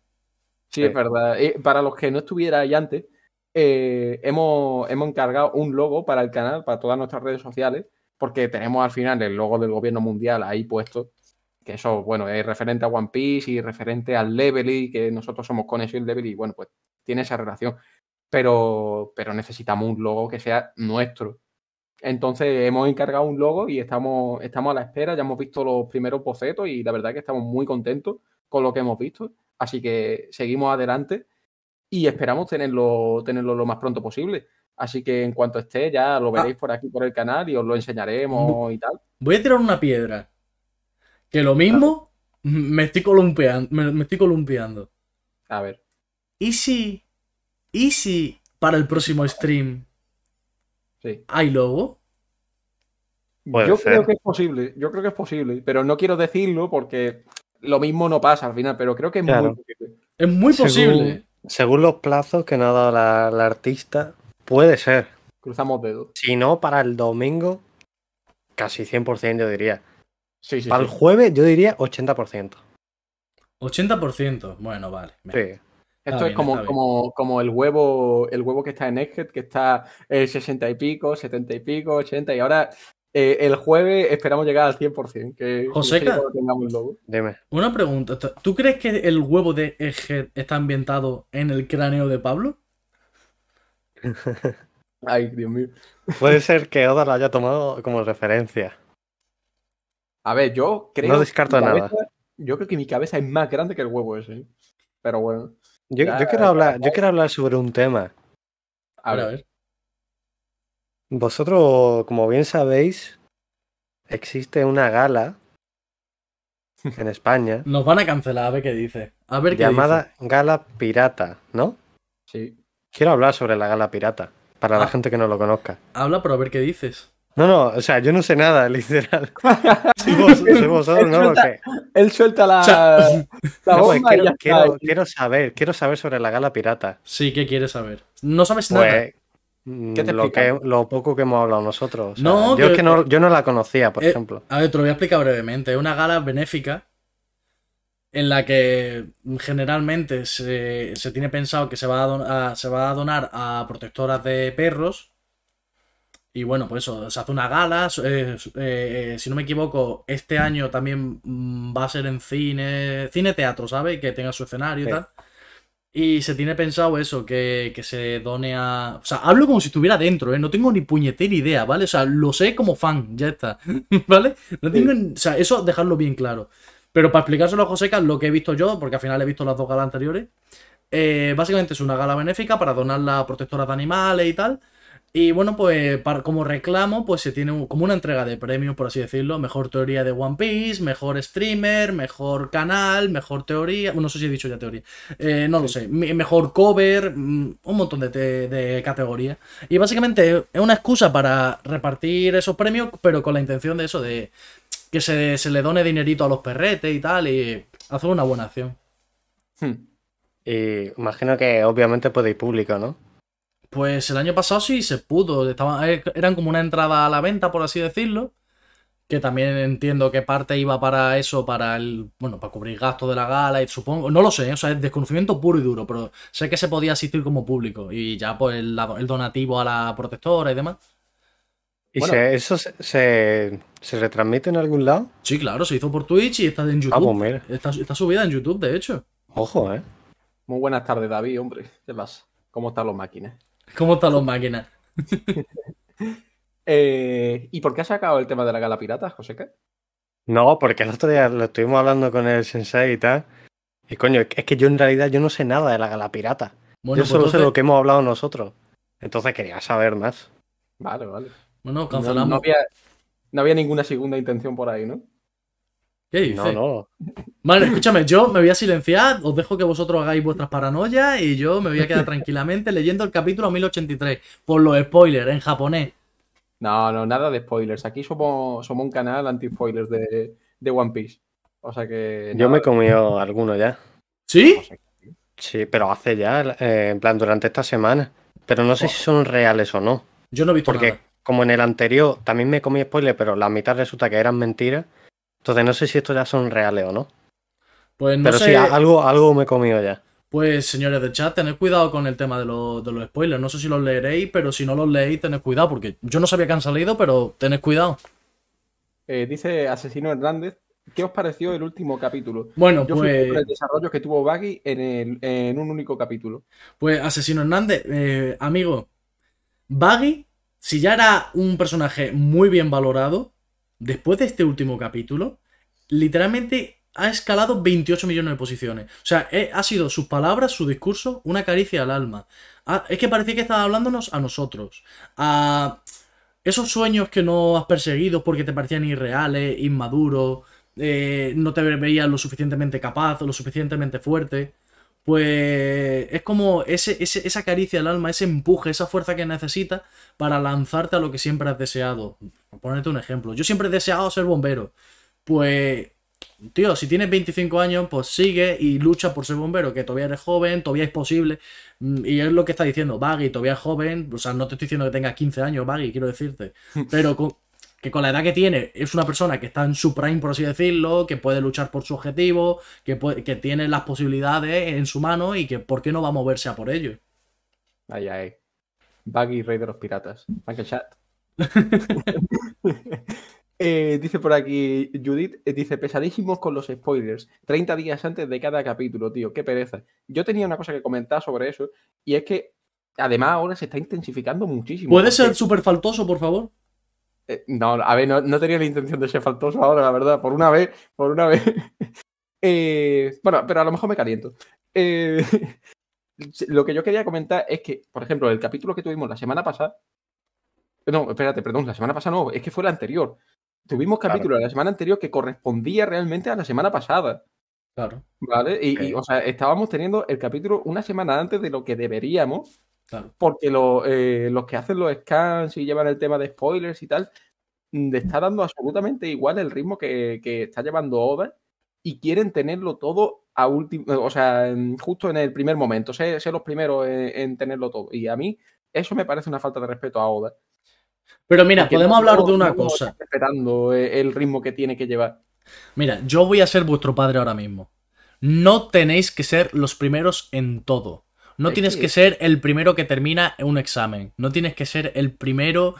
Sí, es verdad. Eh, para los que no estuvierais antes, eh, hemos, hemos encargado un logo para el canal, para todas nuestras redes sociales, porque tenemos al final el logo del gobierno mundial ahí puesto. Que eso, bueno, es referente a One Piece y referente al Levely, que nosotros somos Conexión Levely, y bueno, pues tiene esa relación. Pero, pero necesitamos un logo que sea nuestro. Entonces hemos encargado un logo y estamos, estamos a la espera, ya hemos visto los primeros bocetos y la verdad que estamos muy contentos con lo que hemos visto. Así que seguimos adelante y esperamos tenerlo, tenerlo lo más pronto posible. Así que en cuanto esté, ya lo veréis por aquí por el canal y os lo enseñaremos y tal. Voy a tirar una piedra. Que lo mismo me estoy columpiando. Me, me estoy columpiando. A ver. ¿Y si. ¿Y si para el próximo stream Sí. hay logo? Puede yo ser. creo que es posible, yo creo que es posible, pero no quiero decirlo porque lo mismo no pasa al final, pero creo que es Claro. muy posible. Es muy Según- posible. Según los plazos que nos ha dado la, la artista, puede ser. Cruzamos dedos. Si no, para el domingo, casi 100% yo diría. Sí, sí, Para sí. el jueves, yo diría 80%. 80%. Bueno, vale. Sí. Esto es como, como, como el huevo, el huevo que está en Egghead, que está eh, 60 y pico, 70 y pico, 80, y ahora eh, el jueves esperamos llegar al 100%. Que, que Joseca. logo. Dime. Una pregunta. ¿Tú crees que el huevo de Egghead está ambientado en el cráneo de Pablo? Ay, Dios mío. Puede ser que Oda lo haya tomado como referencia. A ver, yo creo. No descarto nada. cabeza- yo creo que mi cabeza es más grande que el huevo ese. ¿eh? Pero bueno, Yo, quiero hablar, yo quiero hablar sobre un tema. a A ver, a ver. Vosotros, como bien sabéis, existe una gala en España Nos van a cancelar, a ver qué dice. A ver qué llamada Gala Pirata, ¿no? Sí. Quiero hablar sobre la Gala Pirata, para la Ah. gente que no lo conozca. Habla, pero a ver qué dices. No, no, o sea, yo no sé nada, literal. Si vos, si vosotros no, porque Él suelta la, O sea, la no, pues bomba y quiero, ya quiero- está. quiero saber, quiero saber sobre la Gala Pirata. Sí, ¿qué quieres saber? No sabes nada. Pues mm, ¿Qué te lo, que, lo poco que hemos hablado nosotros. o sea, No, yo que- es que no, yo no la conocía, por Eh, ejemplo. A ver, te lo voy a explicar brevemente. Es una gala benéfica en la que generalmente se, se tiene pensado que se va, a don- a- se va a donar a protectoras de perros. Y bueno, pues eso, se hace una gala. eh, eh, si no me equivoco, este año también mm, va a ser en cine, cine teatro, ¿sabes? Que tenga su escenario y tal. Y se tiene pensado eso, que, que se done a... O sea, hablo como si estuviera dentro, ¿eh? No tengo ni puñetera idea, ¿vale? O sea, lo sé como fan, ya está, ¿vale? No tengo... O sea, eso dejarlo bien claro. Pero para explicárselo a Joseca, lo que he visto yo, porque al final he visto las dos galas anteriores, eh, básicamente es una gala benéfica para donar a protectoras de animales y tal. Y bueno, pues para- como reclamo, pues se tiene un- como una entrega de premios, por así decirlo. Mejor teoría de One Piece, mejor streamer, mejor canal, mejor teoría. Bueno, no sé si he dicho ya teoría. Eh, no lo sé. Me- Mejor cover, mm, un montón de, te- de categorías. Y básicamente es una excusa para repartir esos premios, pero con la intención de eso, de que se, se le done dinerito a los perretes y tal, y hacer una buena acción. Hmm. Y imagino que obviamente puede ir público, ¿no? Pues el año pasado sí se pudo. Estaban, eh, eran como una entrada a la venta, por así decirlo. Que también entiendo que parte iba para eso, para el. Bueno, para cubrir gastos de la gala, y supongo. No lo sé, o sea, es desconocimiento puro y duro, pero sé que se podía asistir como público. Y ya, pues, el, donativo a la protectora y demás. ¿Y Bueno. se- eso se, se, se retransmite en algún lado? Sí, claro, se hizo por Twitch y está en Ah, pues YouTube. mira. está, está subida en YouTube, de hecho. Ojo, ¿eh? Muy buenas tardes, David, hombre. ¿Qué pasa? ¿Cómo están los máquinas? ¿Cómo están los máquinas? Eh, ¿Y por qué has sacado el tema de la gala pirata, José? ¿Qué? No, porque el otro día lo estuvimos hablando con el sensei y tal. Y coño, es que yo en realidad yo no sé nada de la gala pirata. Bueno, yo pues solo sé lo que hemos hablado nosotros. Entonces quería saber más. Vale, vale. bueno, No, cancelamos. no había, no había ninguna segunda intención por ahí, ¿no? ¿Qué dices? No, no. Vale, escúchame, yo me voy a silenciar, os dejo que vosotros hagáis vuestras paranoias y yo me voy a quedar tranquilamente leyendo el capítulo 1083 por los spoilers en japonés. No, no, nada de spoilers. Aquí somos, somos un canal anti-spoilers de, de One Piece. O sea que. Yo me he comido alguno ya. ¿Sí? Sí, pero hace ya, eh, en plan, durante esta semana. Pero no sé si son reales o no. Yo no he visto Porque nada. como en el anterior también me comí spoiler, pero la mitad resulta que eran mentiras. Entonces no sé si estos ya son reales o no. Pues no pero sé, sí, algo, algo me he comido ya. pues señores del chat, tened cuidado con el tema de, los- de los spoilers. No sé si los leeréis, pero si no los leéis, tened cuidado, porque yo no sabía que han salido, pero tened cuidado. Eh, dice Asesino Hernández. ¿Qué os pareció el último capítulo? Bueno, Yo pues, con el desarrollo que tuvo Baggy en, el- en un único capítulo. pues Asesino Hernández, eh, amigo, Baggy, si ya era un personaje muy bien valorado, después de este último capítulo, literalmente ha escalado 28 millones de posiciones. O sea, eh, ha sido sus palabras, su discurso, una caricia al alma. Ah, es que parecía que estaba hablándonos a nosotros. A esos sueños que no has perseguido porque te parecían irreales, inmaduros, eh, no te veías lo suficientemente capaz, lo suficientemente fuerte. Pues es como ese, ese- esa caricia al alma, ese empuje, esa fuerza que necesitas para lanzarte a lo que siempre has deseado. Por ponerte un ejemplo. Yo siempre he deseado ser bombero. Pues, tío, si tienes 25 años, pues sigue y lucha por ser bombero, que todavía eres joven, todavía es posible. Mm, Y es lo que está diciendo, Baggy, todavía es joven. O sea, no te estoy diciendo que tengas 15 años, Baggy, quiero decirte. Pero con- que con la edad que tiene es una persona que está en su prime, por así decirlo, que puede luchar por su objetivo, que, puede- que tiene las posibilidades en su mano y que por qué no va a moverse a por ello. Ay, ay. Baggy, rey de los piratas. Michael Chat. Eh, dice por aquí Judith, eh, dice, pesadísimos con los spoilers. 30 días antes de cada capítulo, tío, qué pereza. Yo tenía una cosa que comentar sobre eso, y es que además ahora se está intensificando muchísimo. ¿Puede porque- ser súper faltoso, por favor? Eh, no, a ver, no, no tenía la intención de ser faltoso ahora, la verdad, por una vez, por una vez. Eh, bueno, pero a lo mejor me caliento. Eh, lo que yo quería comentar es que, por ejemplo, el capítulo que tuvimos la semana pasada. No, espérate, perdón, la semana pasada no, es que fue la anterior. Tuvimos capítulo la semana anterior que correspondía realmente a la semana pasada. Claro, ¿Vale? Y, y, o sea, estábamos teniendo el capítulo una semana antes de lo que deberíamos, claro. porque lo- eh, los que hacen los scans y llevan el tema de spoilers y tal, le está dando absolutamente igual el ritmo que, que está llevando Oda y quieren tenerlo todo a último, o sea, justo en el primer momento, ser, ser los primeros en, en tenerlo todo. Y a mí eso me parece una falta de respeto a Oda. Pero mira, porque podemos hablar de una cosa. está respetando eh, el ritmo que tiene que llevar. Mira, yo voy a ser vuestro padre ahora mismo. No tenéis que ser los primeros en todo. No Es tienes que- que ser el primero que termina un examen. No tienes que ser el primero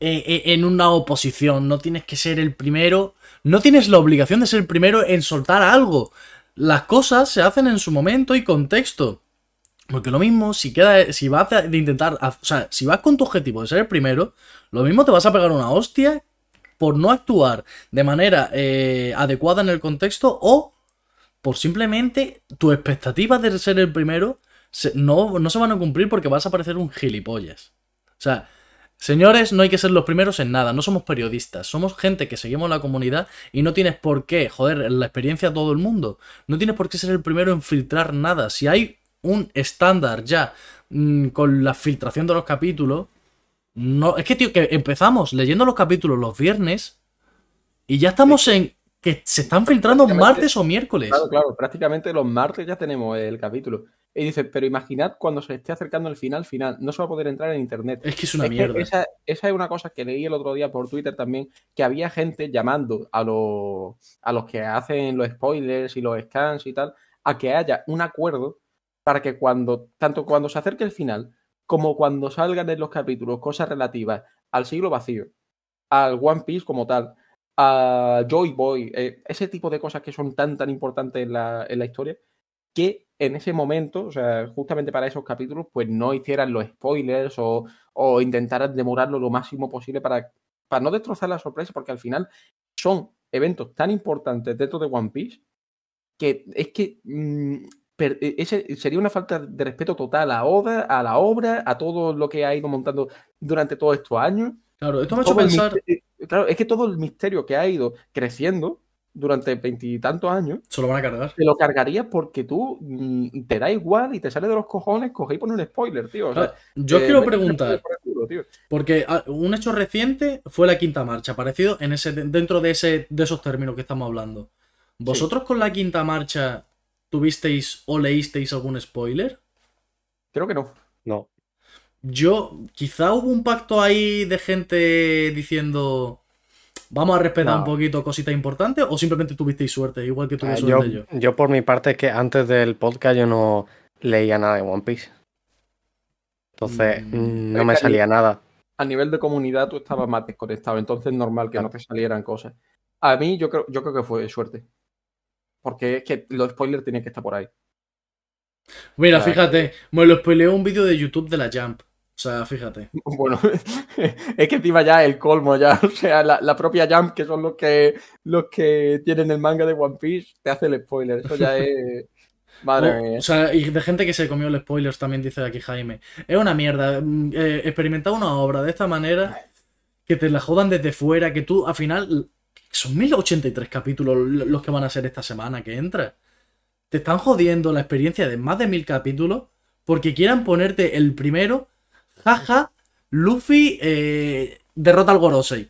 eh, eh, en una oposición. No tienes que ser el primero. No tienes la obligación de ser el primero en soltar algo. Las cosas se hacen en su momento y contexto. Porque lo mismo, si queda, si vas de intentar, o sea, si vas con tu objetivo de ser el primero, lo mismo te vas a pegar una hostia por no actuar de manera eh, adecuada en el contexto o por simplemente tus expectativas de ser el primero se- no, no se van a cumplir porque vas a parecer un gilipollas. O sea, Señores, no hay que ser los primeros en nada, no somos periodistas, somos gente que seguimos la comunidad y no tienes por qué, joder, la experiencia a todo el mundo. No tienes por qué ser el primero en filtrar nada. Si hay un estándar ya mm, con la filtración de los capítulos, no, es que, tío, que empezamos leyendo los capítulos los viernes y ya estamos en que se están filtrando martes o miércoles. Claro, claro, prácticamente los martes ya tenemos el capítulo. Y dice, pero imaginad cuando se esté acercando el final final, no se va a poder entrar en internet. Es que es una mierda. esa, esa, es una cosa que leí el otro día por Twitter también, que había gente llamando a los, a los que hacen los spoilers y los scans y tal, a que haya un acuerdo para que cuando, tanto cuando se acerque el final, como cuando salgan en los capítulos cosas relativas al siglo vacío, al One Piece como tal, a Joy Boy, eh, ese tipo de cosas que son tan, tan importantes en la, en la historia, que en ese momento, o sea, justamente para esos capítulos, pues no hicieran los spoilers o, o intentaran demorarlo lo máximo posible para, para no destrozar la sorpresa, porque al final son eventos tan importantes dentro de One Piece que es que mmm, e, ese sería una falta de respeto total a Oda, a la obra, a todo lo que ha ido montando durante todos estos años. Claro, esto me ha hecho pensar. Claro, es que todo el misterio que ha ido creciendo durante veintitantos años. Se lo van a cargar. Te lo cargarías porque tú mm, te da igual y te sale de los cojones, y pone un spoiler, tío. O sea, yo eh, quiero preguntar. Por culo, porque ah, un hecho reciente fue la quinta marcha, parecido en ese, dentro de, ese, de esos términos que estamos hablando. ¿Vosotros sí. con la quinta marcha tuvisteis o leísteis algún spoiler? Creo que no. No. Yo, quizá hubo un pacto ahí de gente diciendo vamos a respetar no. un poquito cositas importantes o simplemente tuvisteis suerte, igual que tuve Ah, suerte yo, yo. yo por mi parte es que antes del podcast yo no leía nada de One Piece. Entonces Mm, mm, no me salía nada. A nivel de comunidad tú estabas más desconectado, entonces es normal que no te salieran cosas. A mí yo creo, yo creo que fue suerte. Porque es que los spoilers tienen que estar por ahí. Mira, O sea, fíjate, me lo spoileó un vídeo de YouTube de la Jump. O sea, fíjate. Bueno, es que encima ya el colmo ya, o sea, la, la propia Jump, que son los que los que tienen el manga de One Piece, te hace el spoiler. Eso ya es. Madre O, mía. o sea, y de gente que se comió los spoilers también dice aquí Jaime. Es una mierda. mm, eh, experimentar una obra de esta manera, que te la jodan desde fuera, que tú al final. Son 1083 capítulos los que van a ser esta semana que entra. Te están jodiendo la experiencia de más de mil capítulos porque quieran ponerte el primero. Jaja, Luffy eh, derrota al Gorosei.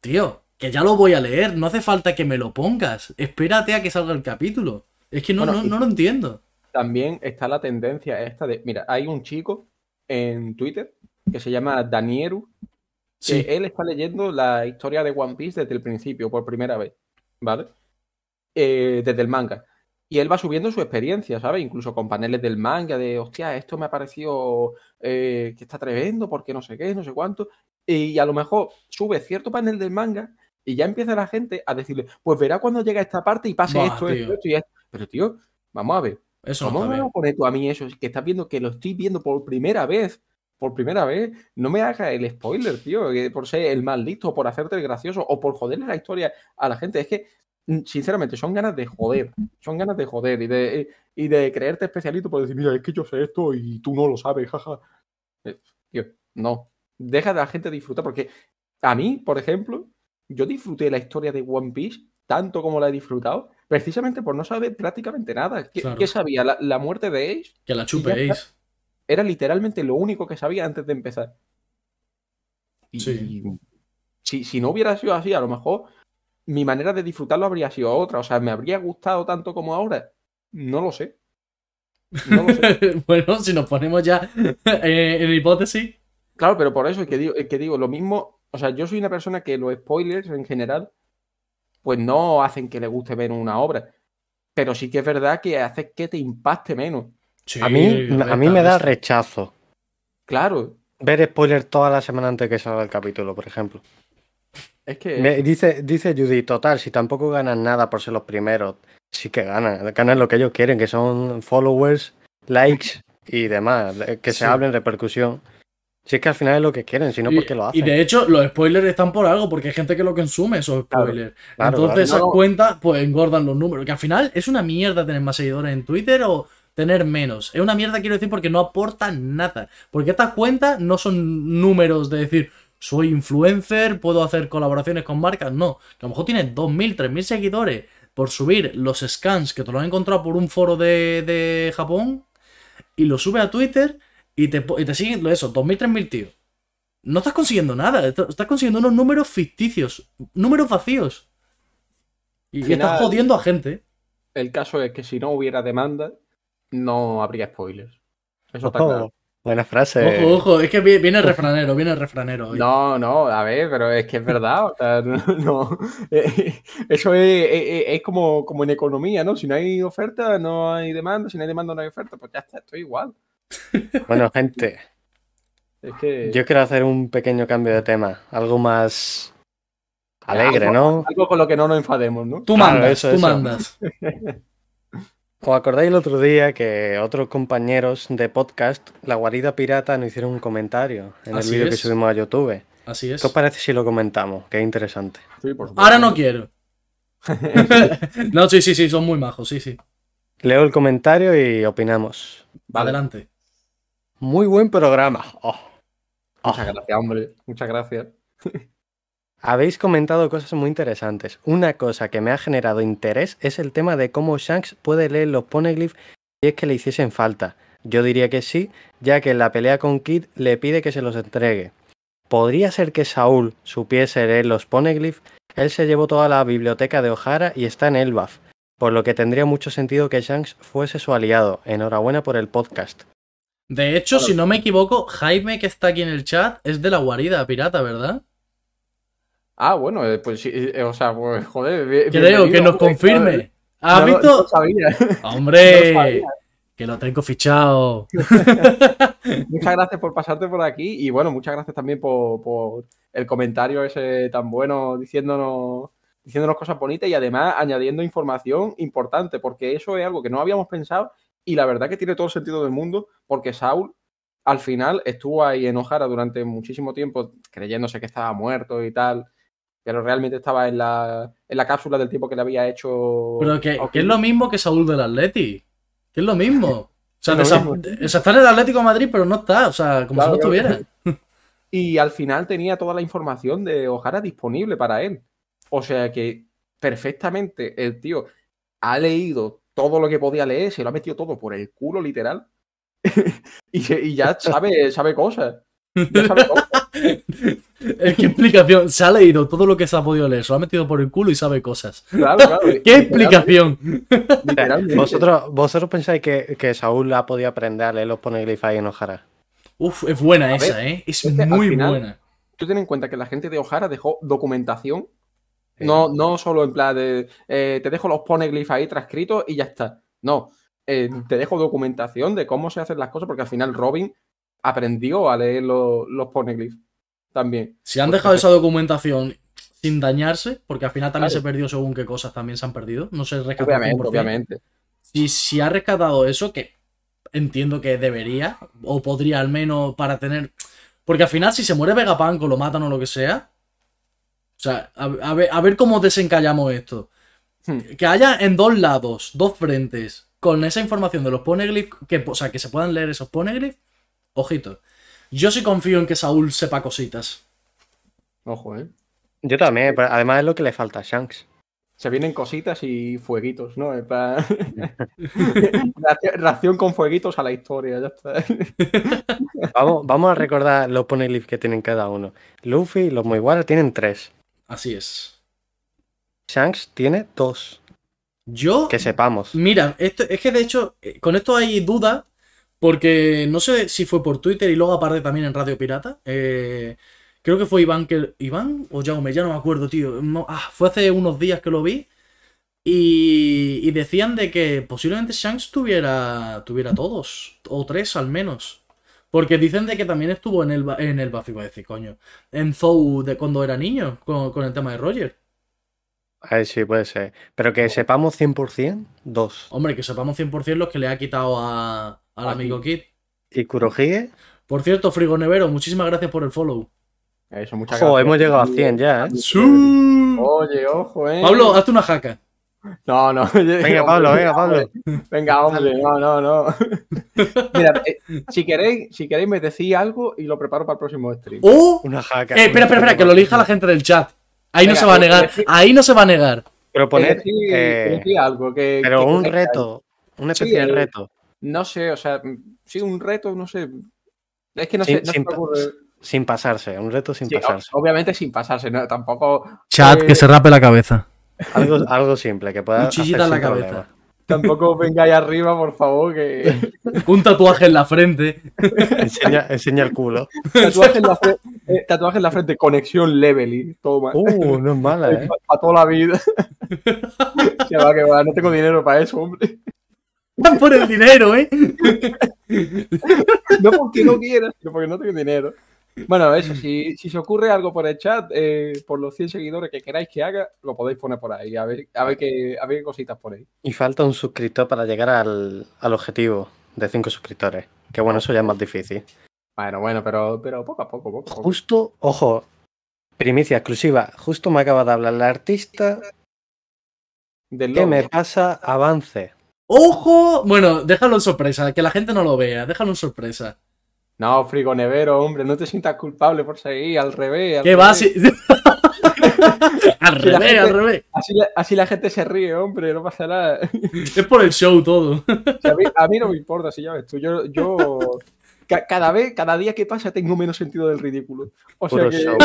Tío, que ya lo voy a leer. No hace falta que me lo pongas. Espérate a que salga el capítulo. Es que no, Bueno, no, no lo entiendo. También está la tendencia esta de. Mira, hay un chico en Twitter que se llama Danieru, que él está leyendo la historia de One Piece desde el principio, por primera vez, ¿vale? Eh, desde el manga. Y él va subiendo su experiencia, ¿sabes? Incluso con paneles del manga, de, hostia, esto me ha parecido eh, que está tremendo, porque no sé qué, no sé cuánto. Y a lo mejor sube cierto panel del manga y ya empieza la gente a decirle, pues verá cuando llega esta parte y pase Buah, esto, esto, esto y esto. Pero tío, vamos a ver. Eso ¿Cómo me vas a poner tú a mí eso? Que estás viendo que lo estoy viendo por primera vez. Por primera vez. No me hagas el spoiler, tío. por ser el más listo, por hacerte el gracioso, o por joderle la historia a la gente. Es que, sinceramente, son ganas de joder. Son ganas de joder y de, y de creerte especialito por decir, mira, es que yo sé esto y tú no lo sabes, jaja. Eh, Tío, no. Deja de la gente disfrutar, porque a mí, por ejemplo, yo disfruté la historia de One Piece tanto como la he disfrutado, precisamente por no saber prácticamente nada. ¿Qué, Claro. qué sabía? La, la muerte de Ace Que la ya chupéis. era literalmente lo único que sabía antes de empezar. Y Sí. si, si no hubiera sido así, a lo mejor mi manera de disfrutarlo habría sido otra. O sea, ¿me habría gustado tanto como ahora? No lo sé. No lo sé. bueno, si nos ponemos ya eh, en hipótesis. Claro, pero por eso es que digo, es que digo lo mismo. O sea, yo soy una persona que los spoilers en general, pues no hacen que le guste ver una obra. Pero sí que es verdad que hace que te impacte menos. Sí, A mí, a mí me da rechazo Claro, ver spoilers toda la semana antes que salga el capítulo, por ejemplo. Es que. Me- dice, dice Judy, total, si tampoco ganan nada por ser los primeros, sí que ganan. Ganan lo que ellos quieren, que son followers, likes y demás. de- Que Sí. se hablen repercusión. Si es que al final es lo que quieren, si no, Y- ¿por qué lo Y hacen? de hecho, los spoilers están por algo, porque hay gente que lo consume esos spoilers. claro, Entonces claro. esas cuentas, pues engordan los números. Que al final es una mierda tener más seguidores en Twitter o tener menos. Es una mierda, quiero decir, porque no aportan nada. Porque estas cuentas no son números de decir, soy influencer, puedo hacer colaboraciones con marcas. No, que a lo mejor tienes 2.000, 3.000 seguidores por subir los scans que te lo han encontrado por un foro de, de Japón y lo sube a Twitter y te, y te siguen eso, 2.000, 3.000 tíos. No estás consiguiendo nada, est- estás consiguiendo unos números ficticios, números vacíos. Y, final- estás jodiendo a gente. El caso es que si no hubiera demanda, no habría spoilers. Eso está claro. Buena frase. Ojo, ojo, es que vi- viene el refranero, viene el refranero. hoy. No, no, a ver, pero es que es verdad. O sea, no, no. Eh, Eso es, es- es como, como en economía, ¿no? Si no hay oferta, no hay demanda. Si no hay demanda, no hay oferta. Pues ya está, estoy igual. Bueno, gente, Es que. yo quiero hacer un pequeño cambio de tema. Algo más alegre, ¿no? Algo con lo que no nos enfademos, ¿no? Tú Claro, mandas, eso, tú eso. mandas. ¿Os acordáis el otro día que otros compañeros de podcast, La Guarida Pirata, nos hicieron un comentario en Así el vídeo que subimos a YouTube? Así es. ¿Qué os parece si lo comentamos? Que es interesante. Sí, por supuesto. Ahora no quiero. no, sí, sí, sí, son muy majos, sí, sí. Leo el comentario y opinamos. Vale. Adelante. Muy buen programa. Oh. Muchas gracias, hombre. Muchas gracias. Habéis comentado cosas muy interesantes. Una cosa que me ha generado interés es el tema de cómo Shanks puede leer los poneglyphs si es que le hiciesen falta. Yo diría que sí, ya que en la pelea con Kid le pide que se los entregue. ¿Podría ser que Saúl supiese leer los poneglyphs? Él se llevó toda la biblioteca de O'Hara y está en Elbaf, por lo que tendría mucho sentido que Shanks fuese su aliado. Enhorabuena por el podcast. De hecho, si no me equivoco, Jaime, que está aquí en el chat, es de la guarida pirata, ¿verdad? Ah, bueno, eh, pues sí, eh, o sea, pues joder. bienvenido, que nos confirme. claro, ¿Has no visto? no Hombre, sabía. que lo tengo fichado. Muchas gracias por pasarte por aquí y bueno, muchas gracias también por, por el comentario ese tan bueno diciéndonos, diciéndonos cosas bonitas y además añadiendo información importante, porque eso es algo que no habíamos pensado y la verdad que tiene todo el sentido del mundo, porque Saul al final estuvo ahí en O'Hara durante muchísimo tiempo creyéndose que estaba muerto y tal, pero realmente estaba en la, en la cápsula del tiempo que le había hecho. Pero que, que es lo mismo que Saúl del Atleti. Que es lo mismo. O sea, Es lo mismo. o sea, está en el Atlético de Madrid, pero no está. O sea, como Claro, si no estuviera. Y al final tenía toda la información de O'Hara disponible para él. O sea que perfectamente el tío ha leído todo lo que podía leer, se lo ha metido todo por el culo, literal. y, y ya sabe, sabe cosas. Ya sabe cosas. Es que explicación. Se ha leído todo lo que se ha podido leer. Se lo ha metido por el culo y sabe cosas. Claro, claro. ¿Qué explicación? ¿Vosotros, vosotros pensáis que, que Saúl ha podido aprender a leer los poneglyphs ahí en O'Hara? Uf, es buena A esa, ver, ¿eh? Es, es que al muy final- buena. Tú ten en cuenta que la gente de O'Hara dejó documentación. No, no solo en plan de eh, te dejo los poneglyphs ahí transcritos y ya está. No, eh, te dejo documentación de cómo se hacen las cosas porque al final Robin aprendió a leer lo- los poneglyphs también. Si han dejado esa documentación sin dañarse, porque al final también Claro. se perdió según qué cosas también se han perdido. No se rescató Obviamente, 100%. obviamente. Si, si ha rescatado eso, que entiendo que debería, o podría al menos para tener. Porque al final, si se muere Vegapunk o lo matan o lo que sea. O sea, a, a ver, a ver cómo desencallamos esto. Hmm. Que haya en dos lados, dos frentes, con esa información de los poneglyphs, que, o sea, que se puedan leer esos poneglyphs, ojito. Yo sí confío en que Saúl sepa cositas. Ojo, ¿eh? Yo también, pero además es lo que le falta a Shanks. Se vienen cositas y fueguitos, ¿no? Plan- Ración- con fueguitos a la historia, ya está. Vamos, vamos a recordar los poneglyphs que tienen cada uno. Luffy y los Mugiwara tienen tres. Así es. Shanks tiene dos. Yo Que sepamos. Mira, esto, es que de hecho, eh, con esto hay duda, porque no sé si fue por Twitter y luego aparte también en Radio Pirata. eh, creo que fue Iván que. ¿Iván o Jaume? Ya no me acuerdo, tío. Ah, fue hace unos días que lo vi. Y, y decían de que posiblemente Shanks tuviera, tuviera todos, o tres al menos. Porque dicen de que también estuvo en el, en el Buffy, iba a decir, coño. En Zou de cuando era niño, con, con el tema de Roger. Ahí sí, puede ser. Pero que sepamos 100%, dos. Hombre, que sepamos 100% los que le ha quitado a, al Aquí. amigo Kid. ¿Y Kurohige? Por cierto, Frigo Nevero, muchísimas gracias por el follow. Eso, muchas Ojo, gracias. hemos llegado a 100 ya, ¿eh? Oye, ojo, ¿eh? Pablo, hazte una jaca. No, no. Venga, Pablo, venga, Pablo. Venga, hombre, no, no, no. Mira, eh, si queréis, si queréis me decís algo y lo preparo para el próximo stream. ¡Oh! Una jaca. Eh, espera, espera, espera, que lo elija la gente del chat. Ahí no se va a eh, negar. eh, Ahí no se va a negar. Pero poner. Decid- eh, decid algo que, pero que un reto. Una especie Sí, de eh, reto. No sé, o sea, sí, un reto, no sé. Es que no Sin- sé, no sin pasarse. Un reto sin Sí, pasarse. obviamente sin pasarse, ¿no? Tampoco. Chat, eh, que se rape la cabeza. Algo, algo simple que pueda. Cuchillita en la cabeza. problema. Tampoco vengáis arriba, por favor, que. Un tatuaje en la frente. Enseña, enseña el culo. tatuaje, en la frente, eh, tatuaje en la frente, conexión level toma. Uh, no es mala, ¿eh? Para toda la vida. que va, que va, no tengo dinero para eso, hombre. Van por el dinero, ¿eh? No porque no quiera, sino porque no tengo dinero. Bueno, eso, si, si se ocurre algo por el chat, eh, por los 100 seguidores que queráis que haga, lo podéis poner por ahí, a ver, a ver, qué, a ver qué cositas por ahí. Y falta un suscriptor para llegar al, al objetivo de 5 suscriptores. Que bueno, eso ya es más difícil. Bueno, bueno, pero, pero poco a poco, poco a poco. Justo, ojo, primicia exclusiva. Justo me acaba de hablar la artista Del que logo. me pasa avance. ¡Ojo! Bueno, déjalo en sorpresa, que la gente no lo vea. Déjalo en sorpresa. No, frigo nevero, hombre, no te sientas culpable por seguir, al revés. al ¿Qué va? Si- al revés, gente- al revés. Así, la, así la gente se ríe, hombre, no pasa nada. Es por el show todo. Si a, mí, a mí no me importa, si ya ves tú. Yo, yo ca- cada vez, cada día que pasa, tengo menos sentido del ridículo. O sea Puro que show.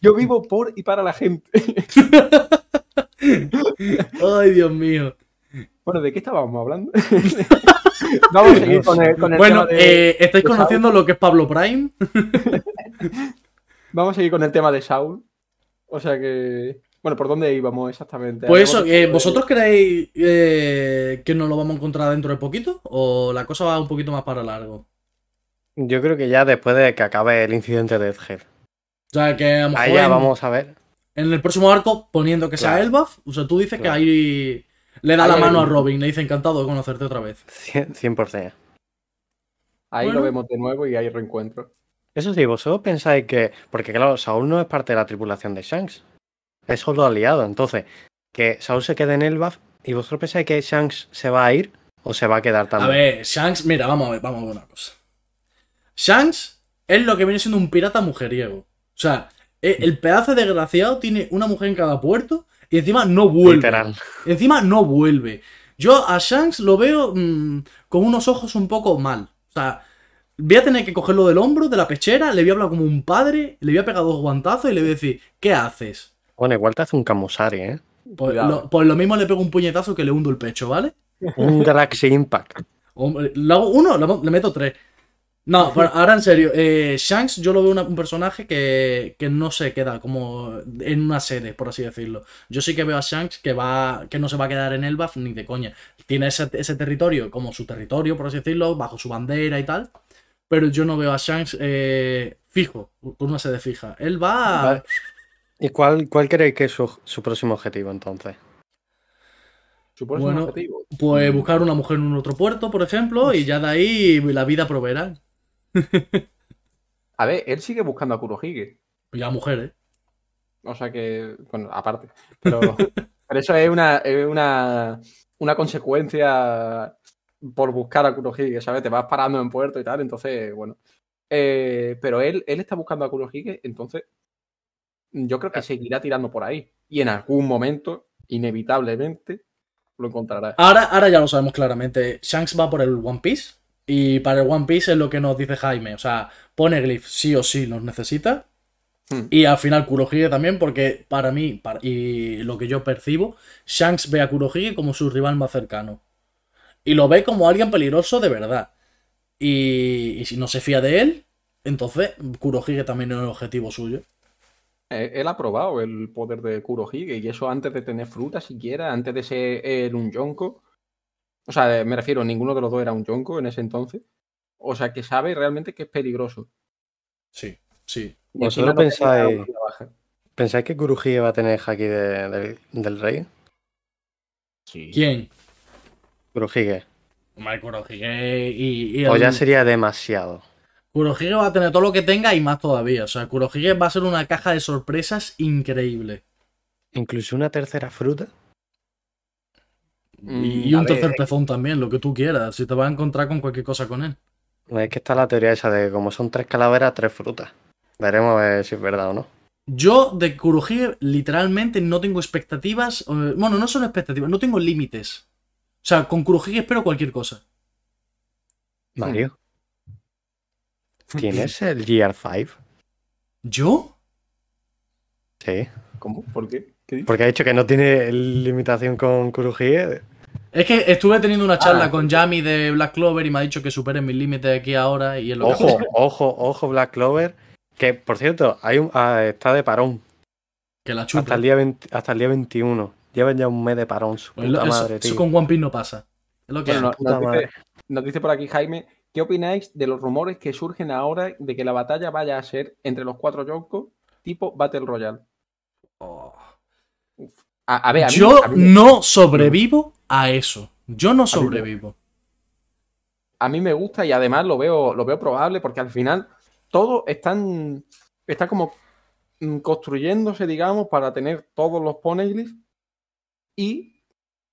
yo vivo por y para la gente. Ay, Dios mío. Bueno, ¿de qué estábamos hablando? Vamos a seguir con el, con el Bueno, tema de. eh, ¿estáis de conociendo lo que es Pablo Prime? Vamos a seguir con el tema de Saul. O sea que. Bueno, ¿por dónde íbamos exactamente? Pues eso, eh, ¿vosotros creéis eh, que nos lo vamos a encontrar dentro de poquito? ¿O la cosa va un poquito más para largo? Yo creo que ya después de que acabe el incidente de Edgehead. O sea, que a lo mejor Ahí ya en, vamos a ver. en el próximo arco, poniendo que sea Claro. Elbaf, o sea, tú dices que ahí le da Ahí la hay mano a Robin, le dice encantado de conocerte otra vez. 100%. 100%. Ahí Bueno. lo vemos de nuevo y hay reencuentro. Eso sí, vosotros pensáis que. Porque claro, Saúl no es parte de la tripulación de Shanks. Es solo aliado. Entonces, que Saúl se quede en Elbaf. ¿Y vosotros pensáis que Shanks se va a ir? ¿O se va a quedar A también? ver, Shanks, mira, vamos a ver, vamos a ver una cosa. Shanks es lo que viene siendo un pirata mujeriego. O sea, e- el pedazo de desgraciado tiene una mujer en cada puerto y encima no vuelve. Literal. Encima no vuelve. Yo a Shanks lo veo mm, con unos ojos un poco mal. O sea, voy a tener que cogerlo del hombro, de la pechera, le voy a hablar como un padre, le voy a pegar dos guantazos y le voy a decir, ¿qué haces? Bueno, igual te hace un Camusari, ¿eh? Pues lo, pues lo mismo le pego un puñetazo que le hundo el pecho, ¿vale? Un Galaxy Impact. Hombre, le hago uno, le meto tres. No, pero ahora en serio, eh, Shanks yo lo veo una- un personaje que, que no se queda como en una sede, por así decirlo. Yo sí que veo a Shanks que va que no se va a quedar en Elbaf ni de coña. Tiene ese, ese territorio como su territorio, por así decirlo, bajo su bandera y tal. Pero yo no veo a Shanks eh, fijo, con una sede fija. Él va... Vale. ¿Y cuál, cuál creéis que es su, su próximo objetivo entonces? Su próximo Bueno. objetivo. Pues buscar una mujer en un otro puerto, por ejemplo, y ya de ahí la vida proveerá. A ver, él sigue buscando a Kurohige. Ya mujer, ¿eh? O sea que, bueno, aparte. Pero, pero eso es una, es una, una consecuencia por buscar a Kurohige, ¿sabes? Te vas parando en puerto y tal, entonces, bueno. Eh, pero él, él está buscando a Kurohige, entonces yo creo que seguirá tirando por ahí. Y en algún momento, inevitablemente, lo encontrará. Ahora, ahora ya lo sabemos claramente. Shanks va por el One Piece. Y para el One Piece es lo que nos dice Jaime. O sea, pone Glyph sí o sí los necesita. Hmm. Y al final Kurohige también, porque para mí, para- y lo que yo percibo, Shanks ve a Kurohige como su rival más cercano. Y lo ve como alguien peligroso de verdad. Y, y si no se fía de él, entonces Kurohige también es el objetivo suyo. Eh, Él ha probado el poder de Kurohige y eso antes de tener fruta siquiera, antes de ser él un yonko. O sea, me refiero, ninguno de los dos era un yonko en ese entonces. O sea, que sabe realmente que es peligroso. Sí, sí. Y ¿Vosotros no pensáis- una baja. ¿Pensáis que Kurohige va a tener haki de- del- del rey? Sí. ¿Quién? Kurohige. Hombre, Kurohige y, y O ya sería demasiado. Kurohige va a tener todo lo que tenga y más todavía. O sea, Kurohige va a ser una caja de sorpresas increíble. Incluso una tercera fruta. Y, Mm, un a ver, tercer pezón también, lo que tú quieras. Si te vas a encontrar con cualquier cosa con él. Es que está la teoría esa de como son tres calaveras, tres frutas. Veremos a ver si es verdad o no. Yo de Kurohige literalmente no tengo expectativas. eh, Bueno, no son expectativas, no tengo límites. O sea, con Kurohige espero cualquier cosa. Mario. ¿Tienes el GR5? ¿Yo? Sí. ¿Cómo? ¿Por qué? Porque ha dicho que no tiene limitación con Kurohige. Es que estuve teniendo una charla Ah. con Yami de Black Clover y me ha dicho que supere mis límites aquí ahora y es lo que Ojo, ojo, ojo, Black Clover. Que, por cierto, hay un, ah, está de parón. que la chupa. Hasta el, día 20 hasta el día 21. Llevan ya un mes de parón, su Pues puta lo- eso, madre, eso tío. con One Piece no pasa. Es lo que Bueno, nos, dice, madre. nos dice por aquí Jaime, ¿qué opináis de los rumores que surgen ahora de que la batalla vaya a ser entre los cuatro Yonko tipo Battle Royale? Oh. A, a ver, a mí, Yo a mí- no sobrevivo a eso. Yo no sobrevivo. a mí me gusta y además lo veo, lo veo probable porque al final todo están, está como mm, construyéndose, digamos, para tener todos los poneglyphs y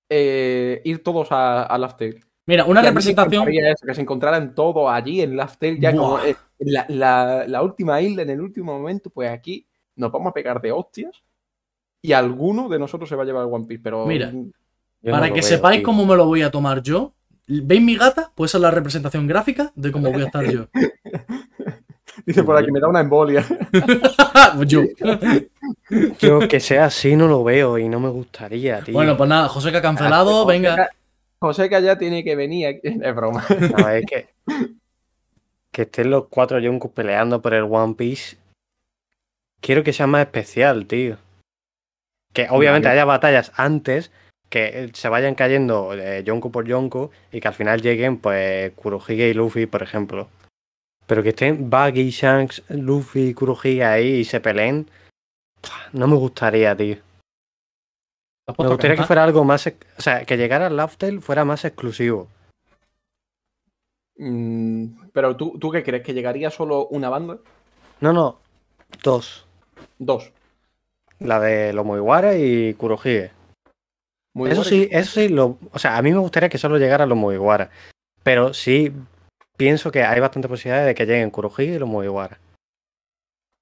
eh, ir todos a, a Tale. Mira, una representación. eso, que se encontraran todos allí en Tale, ya como eh, la, la- la última isla en el último momento, pues aquí nos vamos a pegar de hostias y alguno de nosotros se va a llevar el One Piece, pero Mira. Yo Para no que veo, sepáis tío. cómo me lo voy a tomar yo. ¿Veis mi gata? Pues esa es la representación gráfica de cómo voy a estar yo. dice por aquí, me da una embolia. yo. Yo que sea así no lo veo y no me gustaría, tío. Bueno, pues nada, José que ha cancelado, José venga. José que ya tiene que venir aquí. Es broma. No, es que. Que estén los cuatro Yonkus peleando por el One Piece. Quiero que sea más especial, tío. Que obviamente haya batallas antes, que se vayan cayendo eh, Yonko por Yonko y que al final lleguen, pues, Kurohige y Luffy, por ejemplo. Pero que estén Buggy, Shanks, Luffy y Kurohige ahí y se peleen. No me gustaría, tío. ¿Te has Me gustaría que fuera algo más. O sea, que llegara al Tale fuera más exclusivo. Mm, pero ¿tú, ¿tú qué crees? ¿Que llegaría solo una banda? No, no. Dos. Dos. La de los Mugiwara y Kurohige. Muy eso sí, eso sí, lo, o sea, a mí me gustaría que solo llegaran los Mugiwara. Pero sí pienso que hay bastante posibilidad de que lleguen Kurohige y los Mugiwara.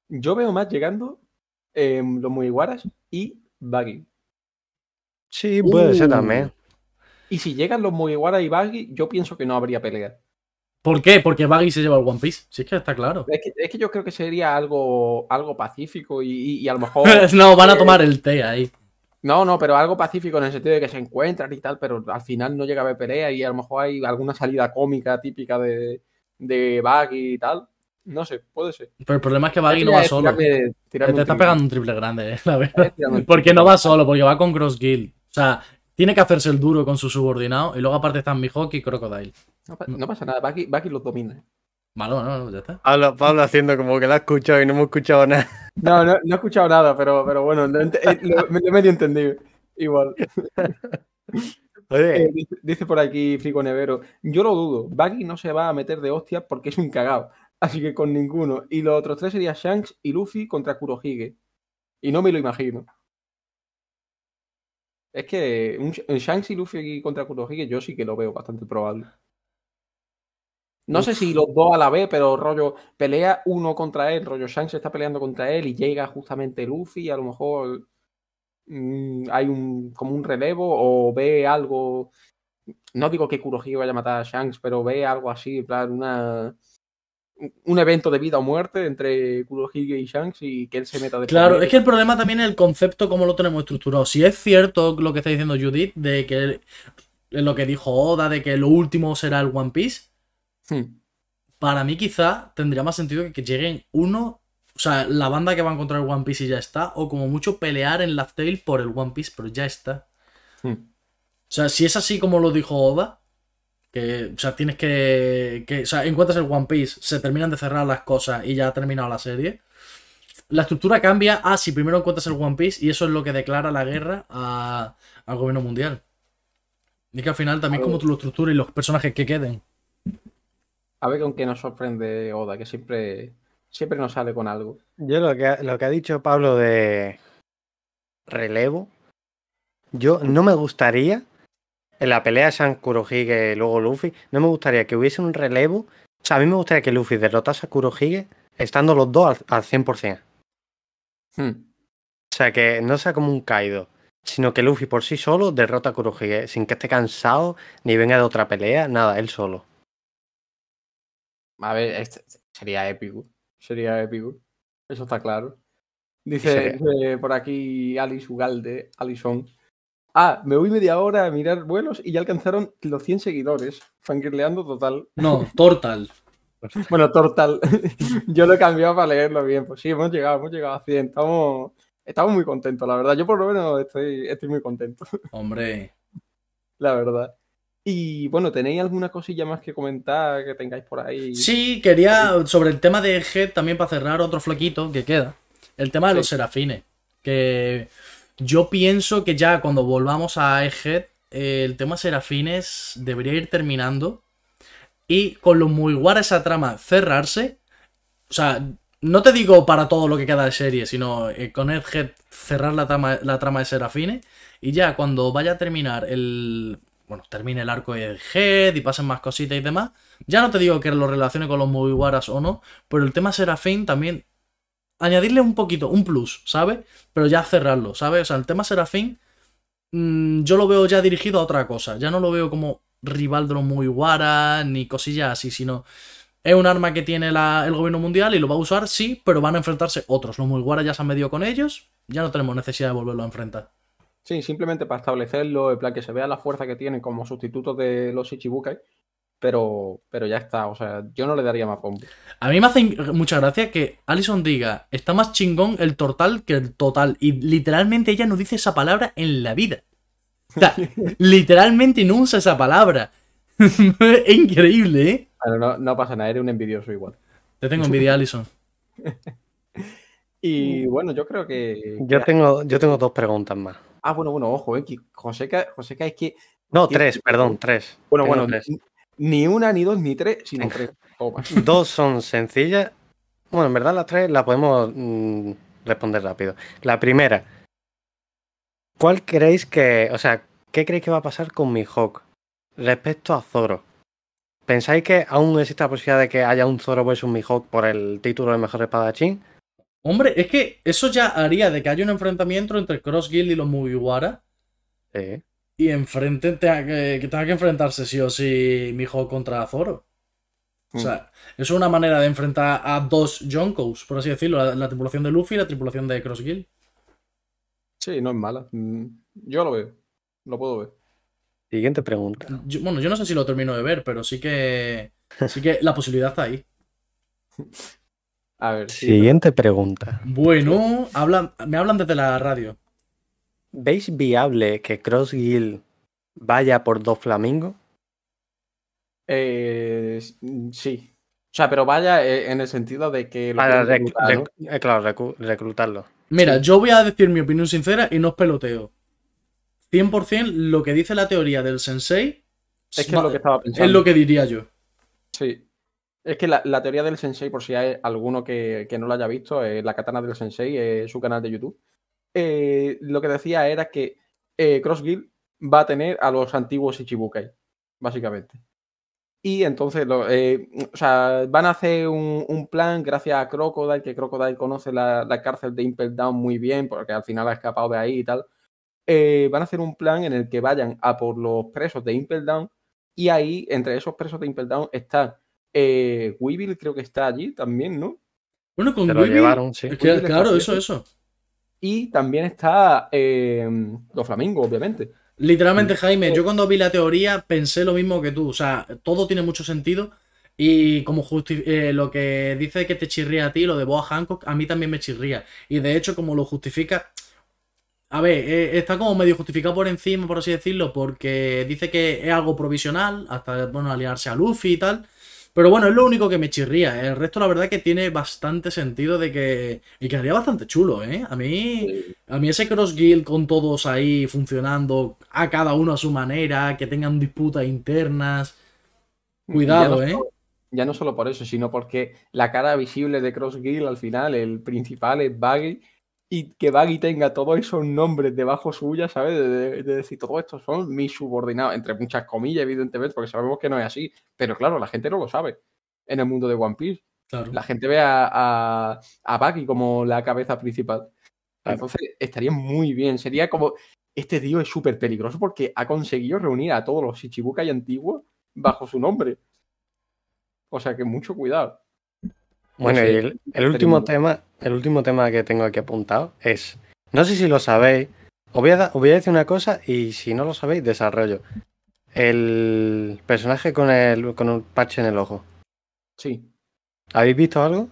Yo veo más llegando eh, los Mugiwaras y Buggy. Sí, puede ser Uh. también. Y si llegan los Mugiwara y Buggy, yo pienso que no habría pelea. ¿Por qué? Porque Baggy se lleva el One Piece. Si es que está claro. Es que, es que yo creo que sería algo, algo pacífico y, y- y a lo mejor. no, van a eh, tomar el té ahí. No, no, pero algo pacífico en el sentido de que se encuentran y tal, pero al final no llega a haber pelea y a lo mejor hay alguna salida cómica típica de, de Buggy y tal. No sé, puede ser. Pero el problema es que Baggy no va es solo. tirarme- tirarme Te está pegando un triple grande, eh, la verdad. Porque no va solo, porque va con Cross Guild. O sea, tiene que hacerse el duro con su subordinado. Y luego aparte están Mihawk y Crocodile. No, pa- no pasa nada, Buggy, Buggy los domina. Vale, no, no, ya está. Pablo, Pablo haciendo como que la ha escuchado y no hemos escuchado nada. No, no, no he escuchado nada, pero, pero bueno, lo, eh, lo- me lo medio entendido. Igual. Oye, Eh, dice, dice por aquí Frigo Nevero, yo lo dudo, Buggy no se va a meter de hostia porque es un cagao, así que con ninguno. Y los otros tres serían Shanks y Luffy contra Kurohige. Y no me lo imagino. Es que un, un Shanks y Luffy contra Kurohige yo sí que lo veo bastante probable. No sé si los dos a la vez, pero rollo, pelea uno contra él, rollo Shanks está peleando contra él y llega justamente Luffy y a lo mejor mm, hay un como un relevo o ve algo. No digo que Kurohige vaya a matar a Shanks, pero ve algo así, en plan, una un evento de vida o muerte entre Kurohige y Shanks y que él se meta de Claro, es que el problema también es el concepto, cómo lo tenemos estructurado. Si es cierto lo que está diciendo Judith, de que lo que dijo Oda, de que lo último será el One Piece, Hmm. para mí quizá tendría más sentido que, lleguen uno, o sea, la banda que va a encontrar el One Piece y ya está, o como mucho pelear en Laugh Tale por el One Piece, pero ya está. Hmm. O sea, si es así como lo dijo Oda, que, o sea, tienes que, que, o sea, encuentras el One Piece, se terminan de cerrar las cosas y ya ha terminado la serie. La estructura cambia a si primero encuentras el One Piece y eso es lo que declara la guerra a- al gobierno mundial. Y que al final también como tú lo estructuras y los personajes que queden. A ver con qué nos sorprende Oda, que siempre, siempre nos sale con algo. yo lo que, ha- lo que ha dicho Pablo de, relevo. Yo no me gustaría, en la pelea de San Kurohige y luego Luffy, no me gustaría que hubiese un relevo. O sea, a mí me gustaría que Luffy derrotase a Kurohige estando los dos al, al 100%. Hmm. O sea, que no sea como un Kaido, sino que Luffy por sí solo derrota a Kurohige sin que esté cansado ni venga de otra pelea, nada, él solo. A ver, este- sería épico. Sería épico. Eso está claro. Dice, por aquí Alice Ugalde, Alison. Ah, me voy media hora a mirar vuelos y ya alcanzaron los 100 seguidores. Fangirleando total. No, Tortal. Bueno, total. Yo lo he cambiado para leerlo bien. Pues sí, hemos llegado, hemos llegado a 100. Estamos, estamos muy contentos, la verdad. Yo por lo menos estoy, estoy muy contento, Hombre. la verdad. Y bueno, ¿tenéis alguna cosilla más que comentar que tengáis por ahí? Sí, quería, sobre el tema de Head, también para cerrar otro flequito que queda. El tema de Sí. los serafines. Que yo pienso que ya cuando volvamos a Egghead, eh, el tema serafines debería ir terminando. Y con los Mugiwara esa trama cerrarse. O sea, no te digo para todo lo que queda de serie, sino eh, con Egghead cerrar la trama, la trama de serafines. Y ya cuando vaya a terminar el. Bueno, termine el arco de Egghead y pasen más cositas y demás. Ya no te digo que lo relacione con los Mugiwaras o no, pero el tema Serafín también. Añadirle un poquito, un plus, ¿sabes? Pero ya cerrarlo, ¿sabes? O sea, el tema Serafín. mm, yo lo veo ya dirigido a otra cosa. Ya no lo veo como rival de los Mugiwara ni cosillas así, sino. Es un arma que tiene el gobierno mundial y lo va a usar, sí, pero van a enfrentarse otros. Los Mugiwara ya se han medido con ellos, ya no tenemos necesidad de volverlo a enfrentar. Sí, simplemente para establecerlo, en plan que se vea la fuerza que tienen como sustitutos de los Ichibukai, pero, pero ya está, o sea, yo no le daría más bombo. A mí me hace mucha gracia que Alison diga, está más chingón el total que el total. Y literalmente ella no dice esa palabra en la vida. O sea, literalmente no usa esa palabra. es increíble, ¿eh? Pero no, no pasa nada, eres un envidioso igual. Te tengo envidia, Alison. Y bueno, yo creo que... Yo tengo, yo tengo dos preguntas más. Ah, bueno, bueno, ojo, eh, que Joseca, Joseca es que... No, Tiene- tres, perdón, tres. Bueno, Tengo bueno, tres. ni una, ni dos, ni tres, sino tres. Toma. Dos son sencillas. Bueno, en verdad las tres las podemos mm, responder rápido. La primera. ¿Cuál creéis que, o sea, qué creéis que va a pasar con Mihawk respecto a Zoro? ¿Pensáis que aún existe la posibilidad de que haya un Zoro versus Mihawk por el título de mejor espadachín? Hombre, es que eso ya haría de que haya un enfrentamiento entre Cross Guild y los Mugiwara. Sí. Y enfrente tenga que, que tenga que enfrentarse sí o sí Mijo contra Zoro. O sea, eso es una manera de enfrentar a dos Jonkos, por así decirlo. La, la tripulación de Luffy y la tripulación de Cross Guild. Sí, no es mala. Mm, Yo lo veo. Lo puedo ver. Siguiente pregunta. Yo- bueno, yo no sé si lo termino de ver, pero sí que. Sí que la posibilidad está ahí. A ver. sí, Siguiente pregunta. Bueno, hablan, me hablan desde la radio. ¿Veis viable que Cross Guild vaya por dos flamingos? Eh, sí. O sea, pero vaya eh, en el sentido de que lo Para quieren rec- reclutar, eh, claro, recu- reclutarlo. Mira, Sí. yo voy a decir mi opinión sincera y no os peloteo. 100% lo que dice la teoría del sensei Es que es lo que estaba pensando. es lo que diría yo. Sí. Es que la, teoría del sensei, por si hay alguno que, que no lo haya visto, eh, la katana del sensei, eh, su canal de YouTube, eh, lo que decía era que Cross Guild va a tener a los antiguos Ichibukai, básicamente. Y entonces, o sea, van a hacer un, plan gracias a Crocodile, que Crocodile conoce la, la cárcel de Impel Down muy bien, porque al final ha escapado de ahí y tal. Van a hacer un plan en el que vayan a por los presos de Impel Down y ahí, entre esos presos de Impel Down, está eh, Weevil, creo que está allí también, ¿no? Bueno, con Weevil- llevaron, sí. es que, Weevil claro, eso, eso. Y también está eh, los Flamingos, obviamente. Literalmente, Jaime, yo cuando vi la teoría pensé lo mismo que tú. O sea, todo tiene mucho sentido. Y como justi- eh, lo que dice que te chirría a ti, lo de Boa Hancock, a mí también me chirría. Y de hecho, como lo justifica. A ver, eh, está como medio justificado por encima, por así decirlo, porque dice que es algo provisional, hasta, bueno, aliarse a Luffy y tal. Pero bueno, es lo único que me chirría. El resto, la verdad, que tiene bastante sentido de que. Y quedaría bastante chulo, ¿eh? A mí. A mí ese Cross Guild con todos ahí funcionando, a cada uno a su manera, que tengan disputas internas. Cuidado, ya no ¿eh? ya no solo por eso, sino porque la cara visible de Cross Guild al final, el principal es Baggy. Y que Baggy tenga todos esos nombres debajo suya, ¿sabes? De, de- de decir, todo esto son mis subordinados, entre muchas comillas, evidentemente, porque sabemos que no es así. Pero claro, la gente no lo sabe en el mundo de One Piece. Claro. La gente ve a, a, a Baggy como la cabeza principal. Claro. Entonces, estaría muy bien. Sería como, este tío es súper peligroso porque ha conseguido reunir a todos los Ichibukai antiguos bajo su nombre. O sea que mucho cuidado. Bueno, sé, y el, el último tema, el último tema que tengo aquí apuntado es, no sé si lo sabéis, os voy a, da- os voy a decir una cosa y si no lo sabéis, desarrollo. El personaje con el con un parche en el ojo. Sí. ¿Habéis visto algo?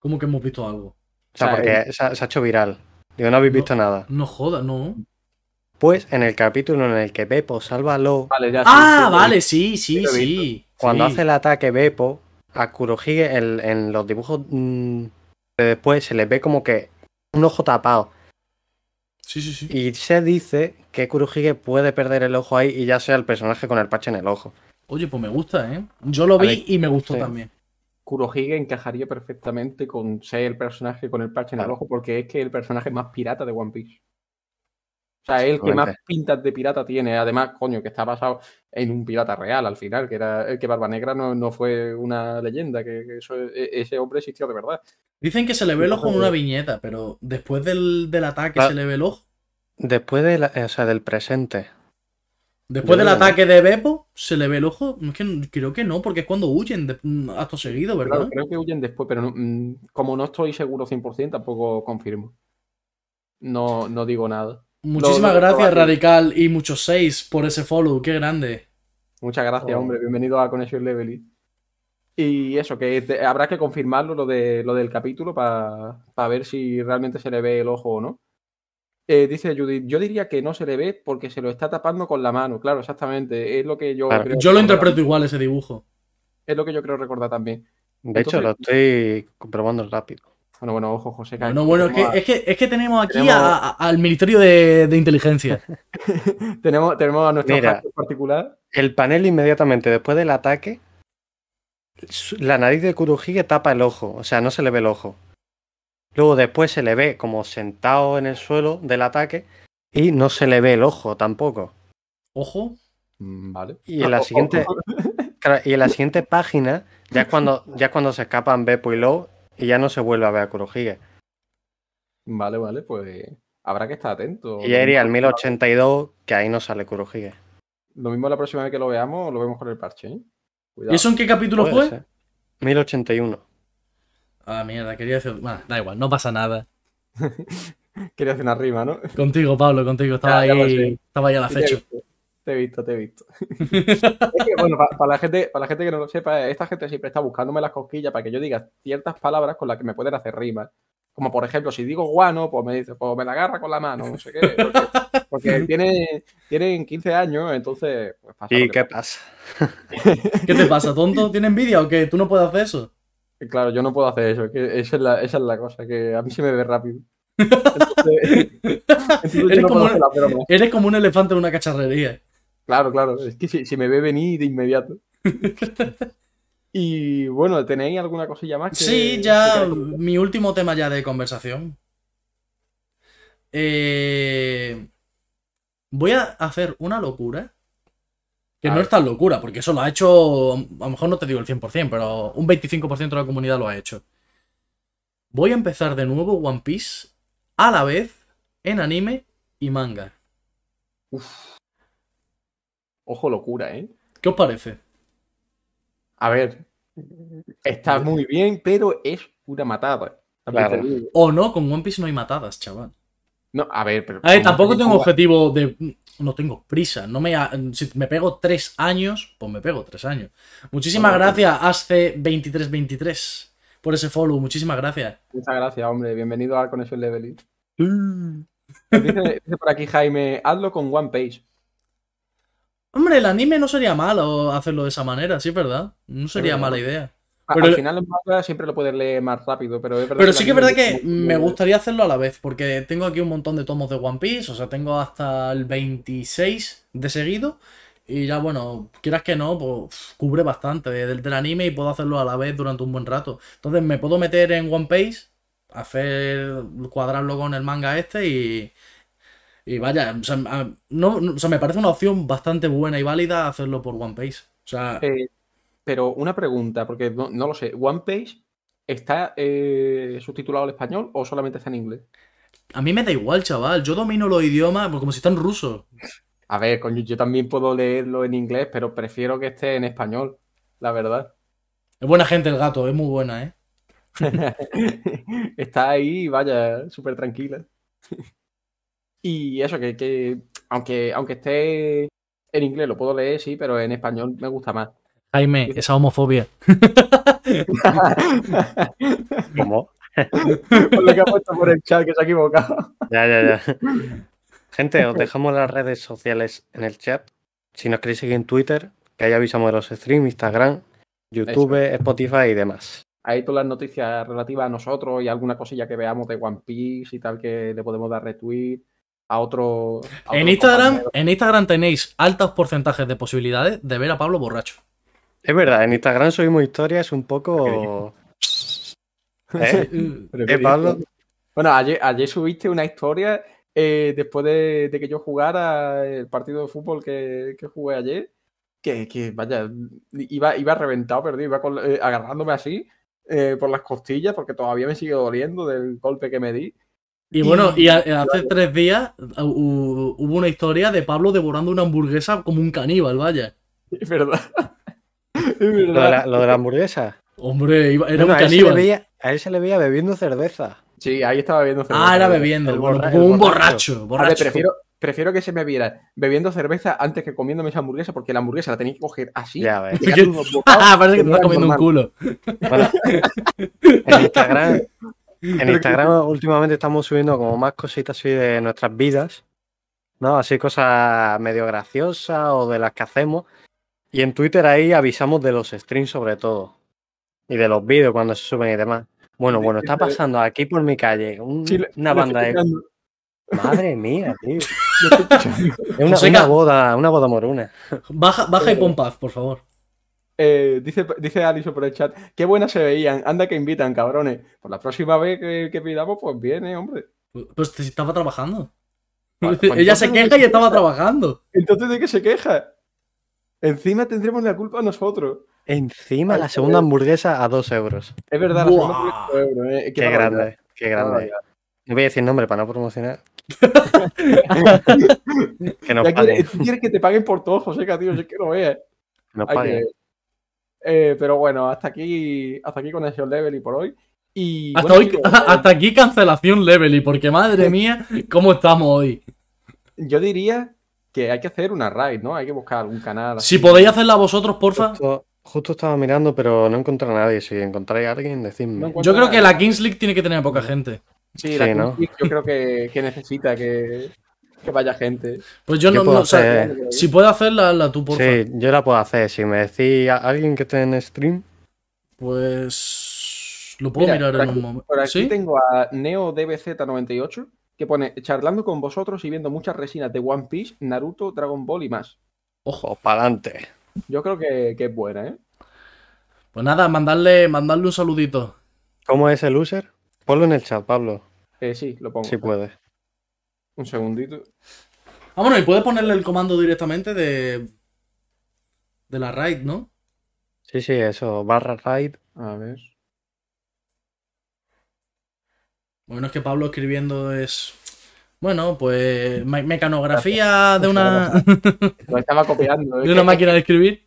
¿Cómo que hemos visto algo? O sea, O sea, porque se, ha, se ha hecho viral. Digo, no habéis No. visto nada. No joda, no. Pues en el capítulo en el que Beppo salva a Law, Vale, ya Ah, sí, vale, sí, sí, lo sí. cuando sí. hace el ataque Beppo, a Kurohige en, en los dibujos mm, de después se le ve como que un ojo tapado. Sí, sí, sí. Y se dice que Kurohige puede perder el ojo ahí y ya sea el personaje con el parche en el ojo. Oye, pues me gusta, ¿eh? Yo lo vi ver, y me gustó sí. también. Kurohige encajaría perfectamente con ser el personaje con el parche en el ojo, porque es que el personaje más pirata de One Piece. O sea, es el que más pintas de pirata tiene. Además, coño, que está basado en un pirata real al final, que era el que Barba Negra no, no fue una leyenda, que, que eso- e- ese hombre existió de verdad. Dicen que se le ve el ojo en una viñeta, pero después del, del ataque Claro. se le ve el ojo. Después de la- o sea, del presente. Después Yo del ataque de Beppo, se le ve el ojo. Es que creo que no, porque es cuando huyen de, mm, acto seguido, ¿verdad? Claro, creo que huyen después, pero no- mm, como no estoy seguro 100%, tampoco confirmo. No, no digo nada. Muchísimas lo- lo gracias. Radical y muchos seis por ese follow. Qué grande. Muchas gracias, Oh. hombre. Bienvenido a Conexión Leveling. Y eso, que te- habrá que confirmarlo lo, de, lo del capítulo para ver si realmente se le ve el ojo o no. Eh, dice Judith, yo diría que no se le ve porque se lo está tapando con la mano. Claro, exactamente. Es lo que yo Claro. creo Yo lo interpreto igual ese dibujo. Es lo que yo creo recordar también. De hecho, lo estoy comprobando rápido. Bueno, bueno, ojo, José. que- Bueno, bueno, es que, a- es que, es que tenemos aquí tenemos- a- a- al Ministerio de, de Inteligencia. tenemos, tenemos a nuestro Mira. particular. El panel inmediatamente después del ataque, la nariz de Kurohige tapa el ojo, o sea, no se le ve el ojo. Luego después se le ve como sentado en el suelo del ataque y no se le ve el ojo tampoco. Ojo. Mm, Vale. Y en la siguiente, y en la siguiente página ya es cuando, ya es cuando se escapan Beppo y Low y ya no se vuelve a ver a Kurohige. Vale, vale, pues habrá que estar atento. Y ya iría al 1082, que ahí no sale Kurohige. Lo mismo la próxima vez que lo veamos, lo vemos con el parche. ¿eh? Cuidado. ¿Y eso en qué capítulo Puede fue? ser. 1081. Ah, mierda, quería decir. Bueno, da igual, no pasa nada. Quería hacer una rima, ¿no? Contigo, Pablo, contigo. Estaba Ya, ya lo ahí. Estaba ahí he acecho. visto, Te he visto, te he visto. es que, bueno, para, la gente, para la gente que no lo sepa, esta gente siempre está buscándome las cosquillas para que yo diga ciertas palabras con las que me pueden hacer rimas. Como por ejemplo, si digo guano, pues me dice, pues me la agarra con la mano, no sé qué. Porque, porque tiene, tienen 15 años, entonces, pues pasa. ¿Y qué pasa? ¿Qué te pasa, tonto? ¿Tienes envidia o qué? ¿Tú no puedes hacer eso? Claro, yo no puedo hacer eso, que esa es la, esa es la cosa, que a mí se me ve rápido. Entonces, entonces yo Eres no como puedo un- hacer las bromas. Eres como un elefante en una cacharrería. Claro, claro, es que si, si me ve venir de inmediato. Y bueno, ¿tenéis alguna cosilla más? que- Sí, ya mi último tema ya de conversación. Eh, voy a hacer una locura. Que no es tan locura, porque eso lo ha hecho, a lo mejor no te digo el 100%, pero un 25% de la comunidad lo ha hecho. Voy a empezar de nuevo One Piece a la vez en anime y manga. Ojo, locura, ¿eh? ¿Qué os parece? A ver, está muy bien, pero es una matada. Claro. O no, con One Piece no hay matadas, chaval. No, a ver, pero. A ver, ¿cómo tampoco te- tengo objetivo de. No tengo prisa. No me, si me pego tres años, pues me pego tres años. Muchísimas Bueno, gracias, Asce2323, por ese follow. Muchísimas gracias. Muchas gracias, hombre. Bienvenido a Conexión Leveling. Dice, dice por aquí Jaime, hazlo con One Page. Hombre, el anime no sería malo hacerlo de esa manera, sí, ¿verdad? No sería mala idea. A- Pero- Al final en manga siempre lo puedes leer más rápido, pero es verdad Pero sí que es verdad que me gustaría hacerlo a la vez, porque tengo aquí un montón de tomos de One Piece, o sea, tengo hasta el 26 de seguido, y ya bueno, quieras que no, pues cubre bastante del, del anime y puedo hacerlo a la vez durante un buen rato. Entonces me puedo meter en One Piece hacer cuadrarlo con el manga este y, y vaya, o sea, no, no- o sea, me parece una opción bastante buena y válida hacerlo por One Piece. O sea, Eh, pero una pregunta, porque no, no lo sé. ¿One Page está eh, subtitulado al español o solamente está en inglés? a mí me da igual, chaval. Yo domino los idiomas pues, como si están rusos. A ver, coño, yo también puedo leerlo en inglés, pero prefiero que esté en español, la verdad. Es buena gente el gato, es muy buena, ¿eh? Está ahí, vaya, súper tranquila. Y eso, que, que aunque, aunque esté en inglés lo puedo leer, sí, pero en español me gusta más. Jaime, esa homofobia. ¿Cómo? Por lo que ha puesto por el chat, que se ha equivocado. Ya, ya, ya. Gente, os dejamos las redes sociales en el chat. Si nos queréis seguir en Twitter, que ahí avisamos de los streams, Instagram, YouTube, Spotify y demás. Ahí todas las noticias relativas a nosotros y alguna cosilla que veamos de One Piece y tal que le podemos dar retweet a otro. a En Instagram, en Instagram tenéis altos porcentajes de posibilidades de ver a Pablo borracho. Es verdad, en Instagram subimos historias un poco. ¿Eh? ¿Eh, qué Pablo? Bueno, ayer, ayer subiste una historia eh, después de, de que yo jugara el partido de fútbol que, que jugué ayer. Que, que, vaya, iba, iba reventado, perdido, iba con- eh, agarrándome así eh, por las costillas porque todavía me sigue doliendo del golpe que me di. Y bueno, y a- hace tres días uh, hubo una historia de Pablo devorando una hamburguesa como un caníbal, vaya. Es verdad. Es Lo de, verdad. la, lo de la hamburguesa. Hombre, iba- era Bueno, un a, él caníbal. veía, a él se le veía bebiendo cerveza. Sí, ahí estaba bebiendo cerveza. Ah, era bebiendo, el bueno, borra- como el un borracho. ver, prefiero, prefiero que se me viera bebiendo cerveza antes que comiéndome esa hamburguesa porque la hamburguesa la tenía que coger así. Ya ves. bocados Ah, parece que te estás comiendo un culo. Bueno, en Instagram, en Instagram últimamente estamos subiendo como más cositas así de nuestras vidas, ¿no? Así cosas medio graciosas o de las que hacemos. Y en Twitter ahí avisamos de los streams sobre todo. Y de los vídeos cuando se suben y demás. Bueno, bueno, está pasando aquí por mi calle un- Sí, lo- una banda de... Madre mía, tío. Es una, boda, una boda moruna. Baja, baja y pon paz, por favor. Eh, dice, dice Alison por el chat, qué buenas se veían, anda que invitan, cabrones. Por la próxima vez que, que pidamos, pues viene, hombre. Pues si estaba trabajando. Pues- pues Ella se queja y estaba trabajando. Entonces, ¿de qué se queja? Encima tendremos la culpa nosotros. Encima Ay, la segunda hamburguesa a dos euros. Es verdad, la segunda fue euro, eh. Qué, grande, qué grande. No voy a decir nombre para no promocionar. que nos paguen. quieres, tú quieres que te paguen por todo, José, tío, yo quiero ver. que nos paguen. Eh, pero bueno, hasta aquí, hasta aquí con el level y por hoy. Y Hasta, bueno, hoy, chicos, hasta aquí cancelación level y porque madre mía, ¿cómo estamos hoy? yo diría que hay que hacer una raid, ¿no? Hay que buscar algún canal. Si podéis hacerla vosotros, porfa. Justo, justo estaba mirando, pero no encontré a nadie. Si encontráis a alguien, decidme. Yo creo que la Kings League tiene que tener poca gente. Sí, la Sí, Kings ¿no? League yo creo que, que necesita que, que vaya gente. Pues yo ¿Qué no, puedo no- o sea, hacer? si puedo hacerla, la tú, porfa. Sí, yo la puedo hacer. Si me decís a alguien que esté en stream, Pues lo puedo Mira, mirar por en aquí- un momento. Por aquí ¿Sí? tengo a NeoDBZ98 que pone charlando con vosotros y viendo muchas resinas de One Piece, Naruto, Dragon Ball y más. Ojo. adelante. Yo creo que, que es buena, ¿eh? Pues nada, mandarle, mandarle un saludito. ¿Cómo es el user? Ponlo en el chat, Pablo. Eh, sí, lo pongo. Si puedes. Un segundito. Ah, bueno, y puedes ponerle el comando directamente de. de la raid, ¿no? Sí, sí, eso. Barra raid. A ver. Bueno, es que Pablo escribiendo es. Bueno, pues. me- mecanografía de una. Lo estaba copiando. es de una máquina de escribir.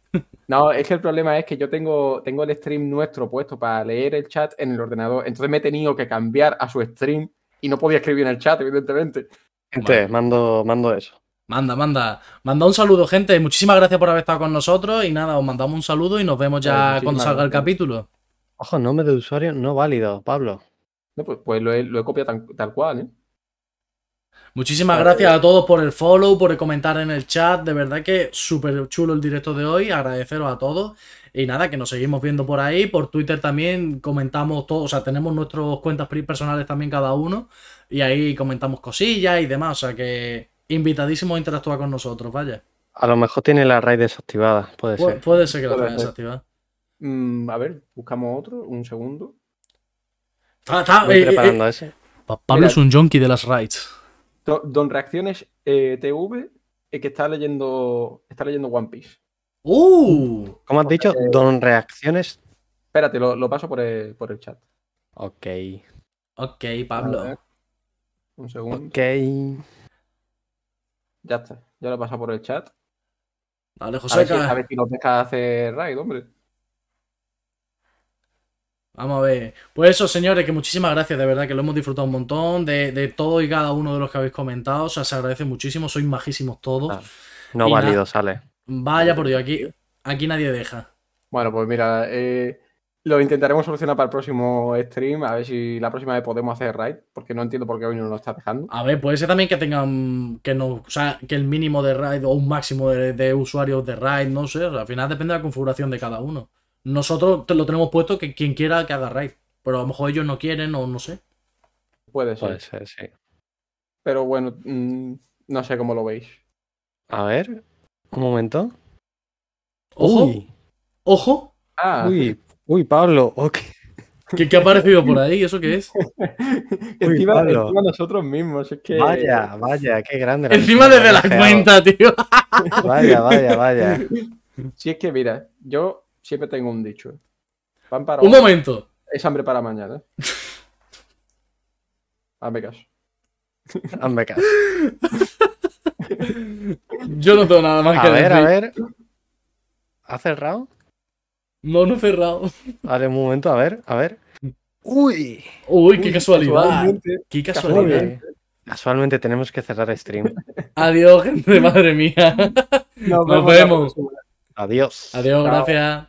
No, es que el problema es que yo tengo, tengo el stream nuestro puesto para leer el chat en el ordenador. Entonces me he tenido que cambiar a su stream y no podía escribir en el chat, evidentemente. Gente, Vale. mando, mando eso. Manda, manda. Manda un saludo, gente. Muchísimas gracias por haber estado con nosotros. Y nada, os mandamos un saludo y nos vemos ya muchísimas cuando salga el capítulo. Ojo, nombre de usuario no válido, Pablo. No, pues, pues lo, he, lo he copiado tan- tal cual, ¿eh? Muchísimas Vale. gracias a todos por el follow, por el comentar en el chat. De verdad que súper chulo el directo de hoy. Agradeceros a todos. Y nada, que nos seguimos viendo por ahí. Por Twitter también comentamos todo. O sea, tenemos nuestras cuentas personales también cada uno. Y ahí comentamos cosillas y demás. O sea que invitadísimos a interactuar con nosotros, vaya. A lo mejor tiene la raid desactivada, puede Pu- ser. puede ser que la ser. desactivada. Mm, a ver, buscamos otro, un segundo. Ta- ta- Voy eh, eh, preparando eh, ese. Pa- Pablo Mira. es un junkie de las raids. Do- Don Reacciones eh, TV, eh, que está leyendo, está leyendo One Piece. ¡Uh! ¿Cómo has dicho? Eh, Don Reacciones. Espérate, lo, lo paso por el, por el chat. Ok. Ok, A Pablo. Un segundo. Ok. Ya está. Ya lo he pasado por el chat. Dale, A José. ver, si, a ver si nos deja hacer raid, hombre. Vamos a ver. Pues eso, señores, que muchísimas gracias, de verdad, que lo hemos disfrutado un montón. De, de todo y cada uno de los que habéis comentado. O sea, se agradece muchísimo. Sois majísimos todos. Ah, No Y válido sale. Vaya por Dios, aquí, aquí nadie deja. Bueno, pues mira, eh, lo intentaremos solucionar para el próximo stream. A ver si la próxima vez podemos hacer raid. Porque no entiendo por qué hoy no nos está dejando. A ver, puede ser también que tengan. Que no. O sea, que el mínimo de raid o un máximo de, de usuarios de raid, no sé. O sea, al final depende de la configuración de cada uno. Nosotros te lo tenemos puesto que quien quiera que haga raid. Pero a lo mejor ellos no quieren o no sé. Puede ser. Puede ser, sí. Pero bueno, mm, no sé cómo lo veis. A ver. Un momento. Ojo, Uy. ojo. Ah, Uy. Uy, Pablo. ok. ¿Qué, qué ha aparecido por ahí? ¿Eso qué es? encima, Pablo. encima nosotros mismos. Es que. Vaya, vaya, qué grande. la Encima desde la cuenta, tío. Vaya, vaya, vaya. Si es que, mira, yo siempre tengo un dicho. Pan para Un hoy momento. es hambre para mañana. Hazme caso. Hazme caso. Yo no tengo nada más que A ver, decir. a ver. ¿Ha cerrado? No, no he cerrado. Vale, un momento, a ver, a ver. Uy. Uy, qué casualidad. Casualmente, Qué casualidad. casualmente. Tenemos que cerrar stream. Adiós, gente, madre mía. Nos, vemos. Adiós. Adiós, Chao. gracias.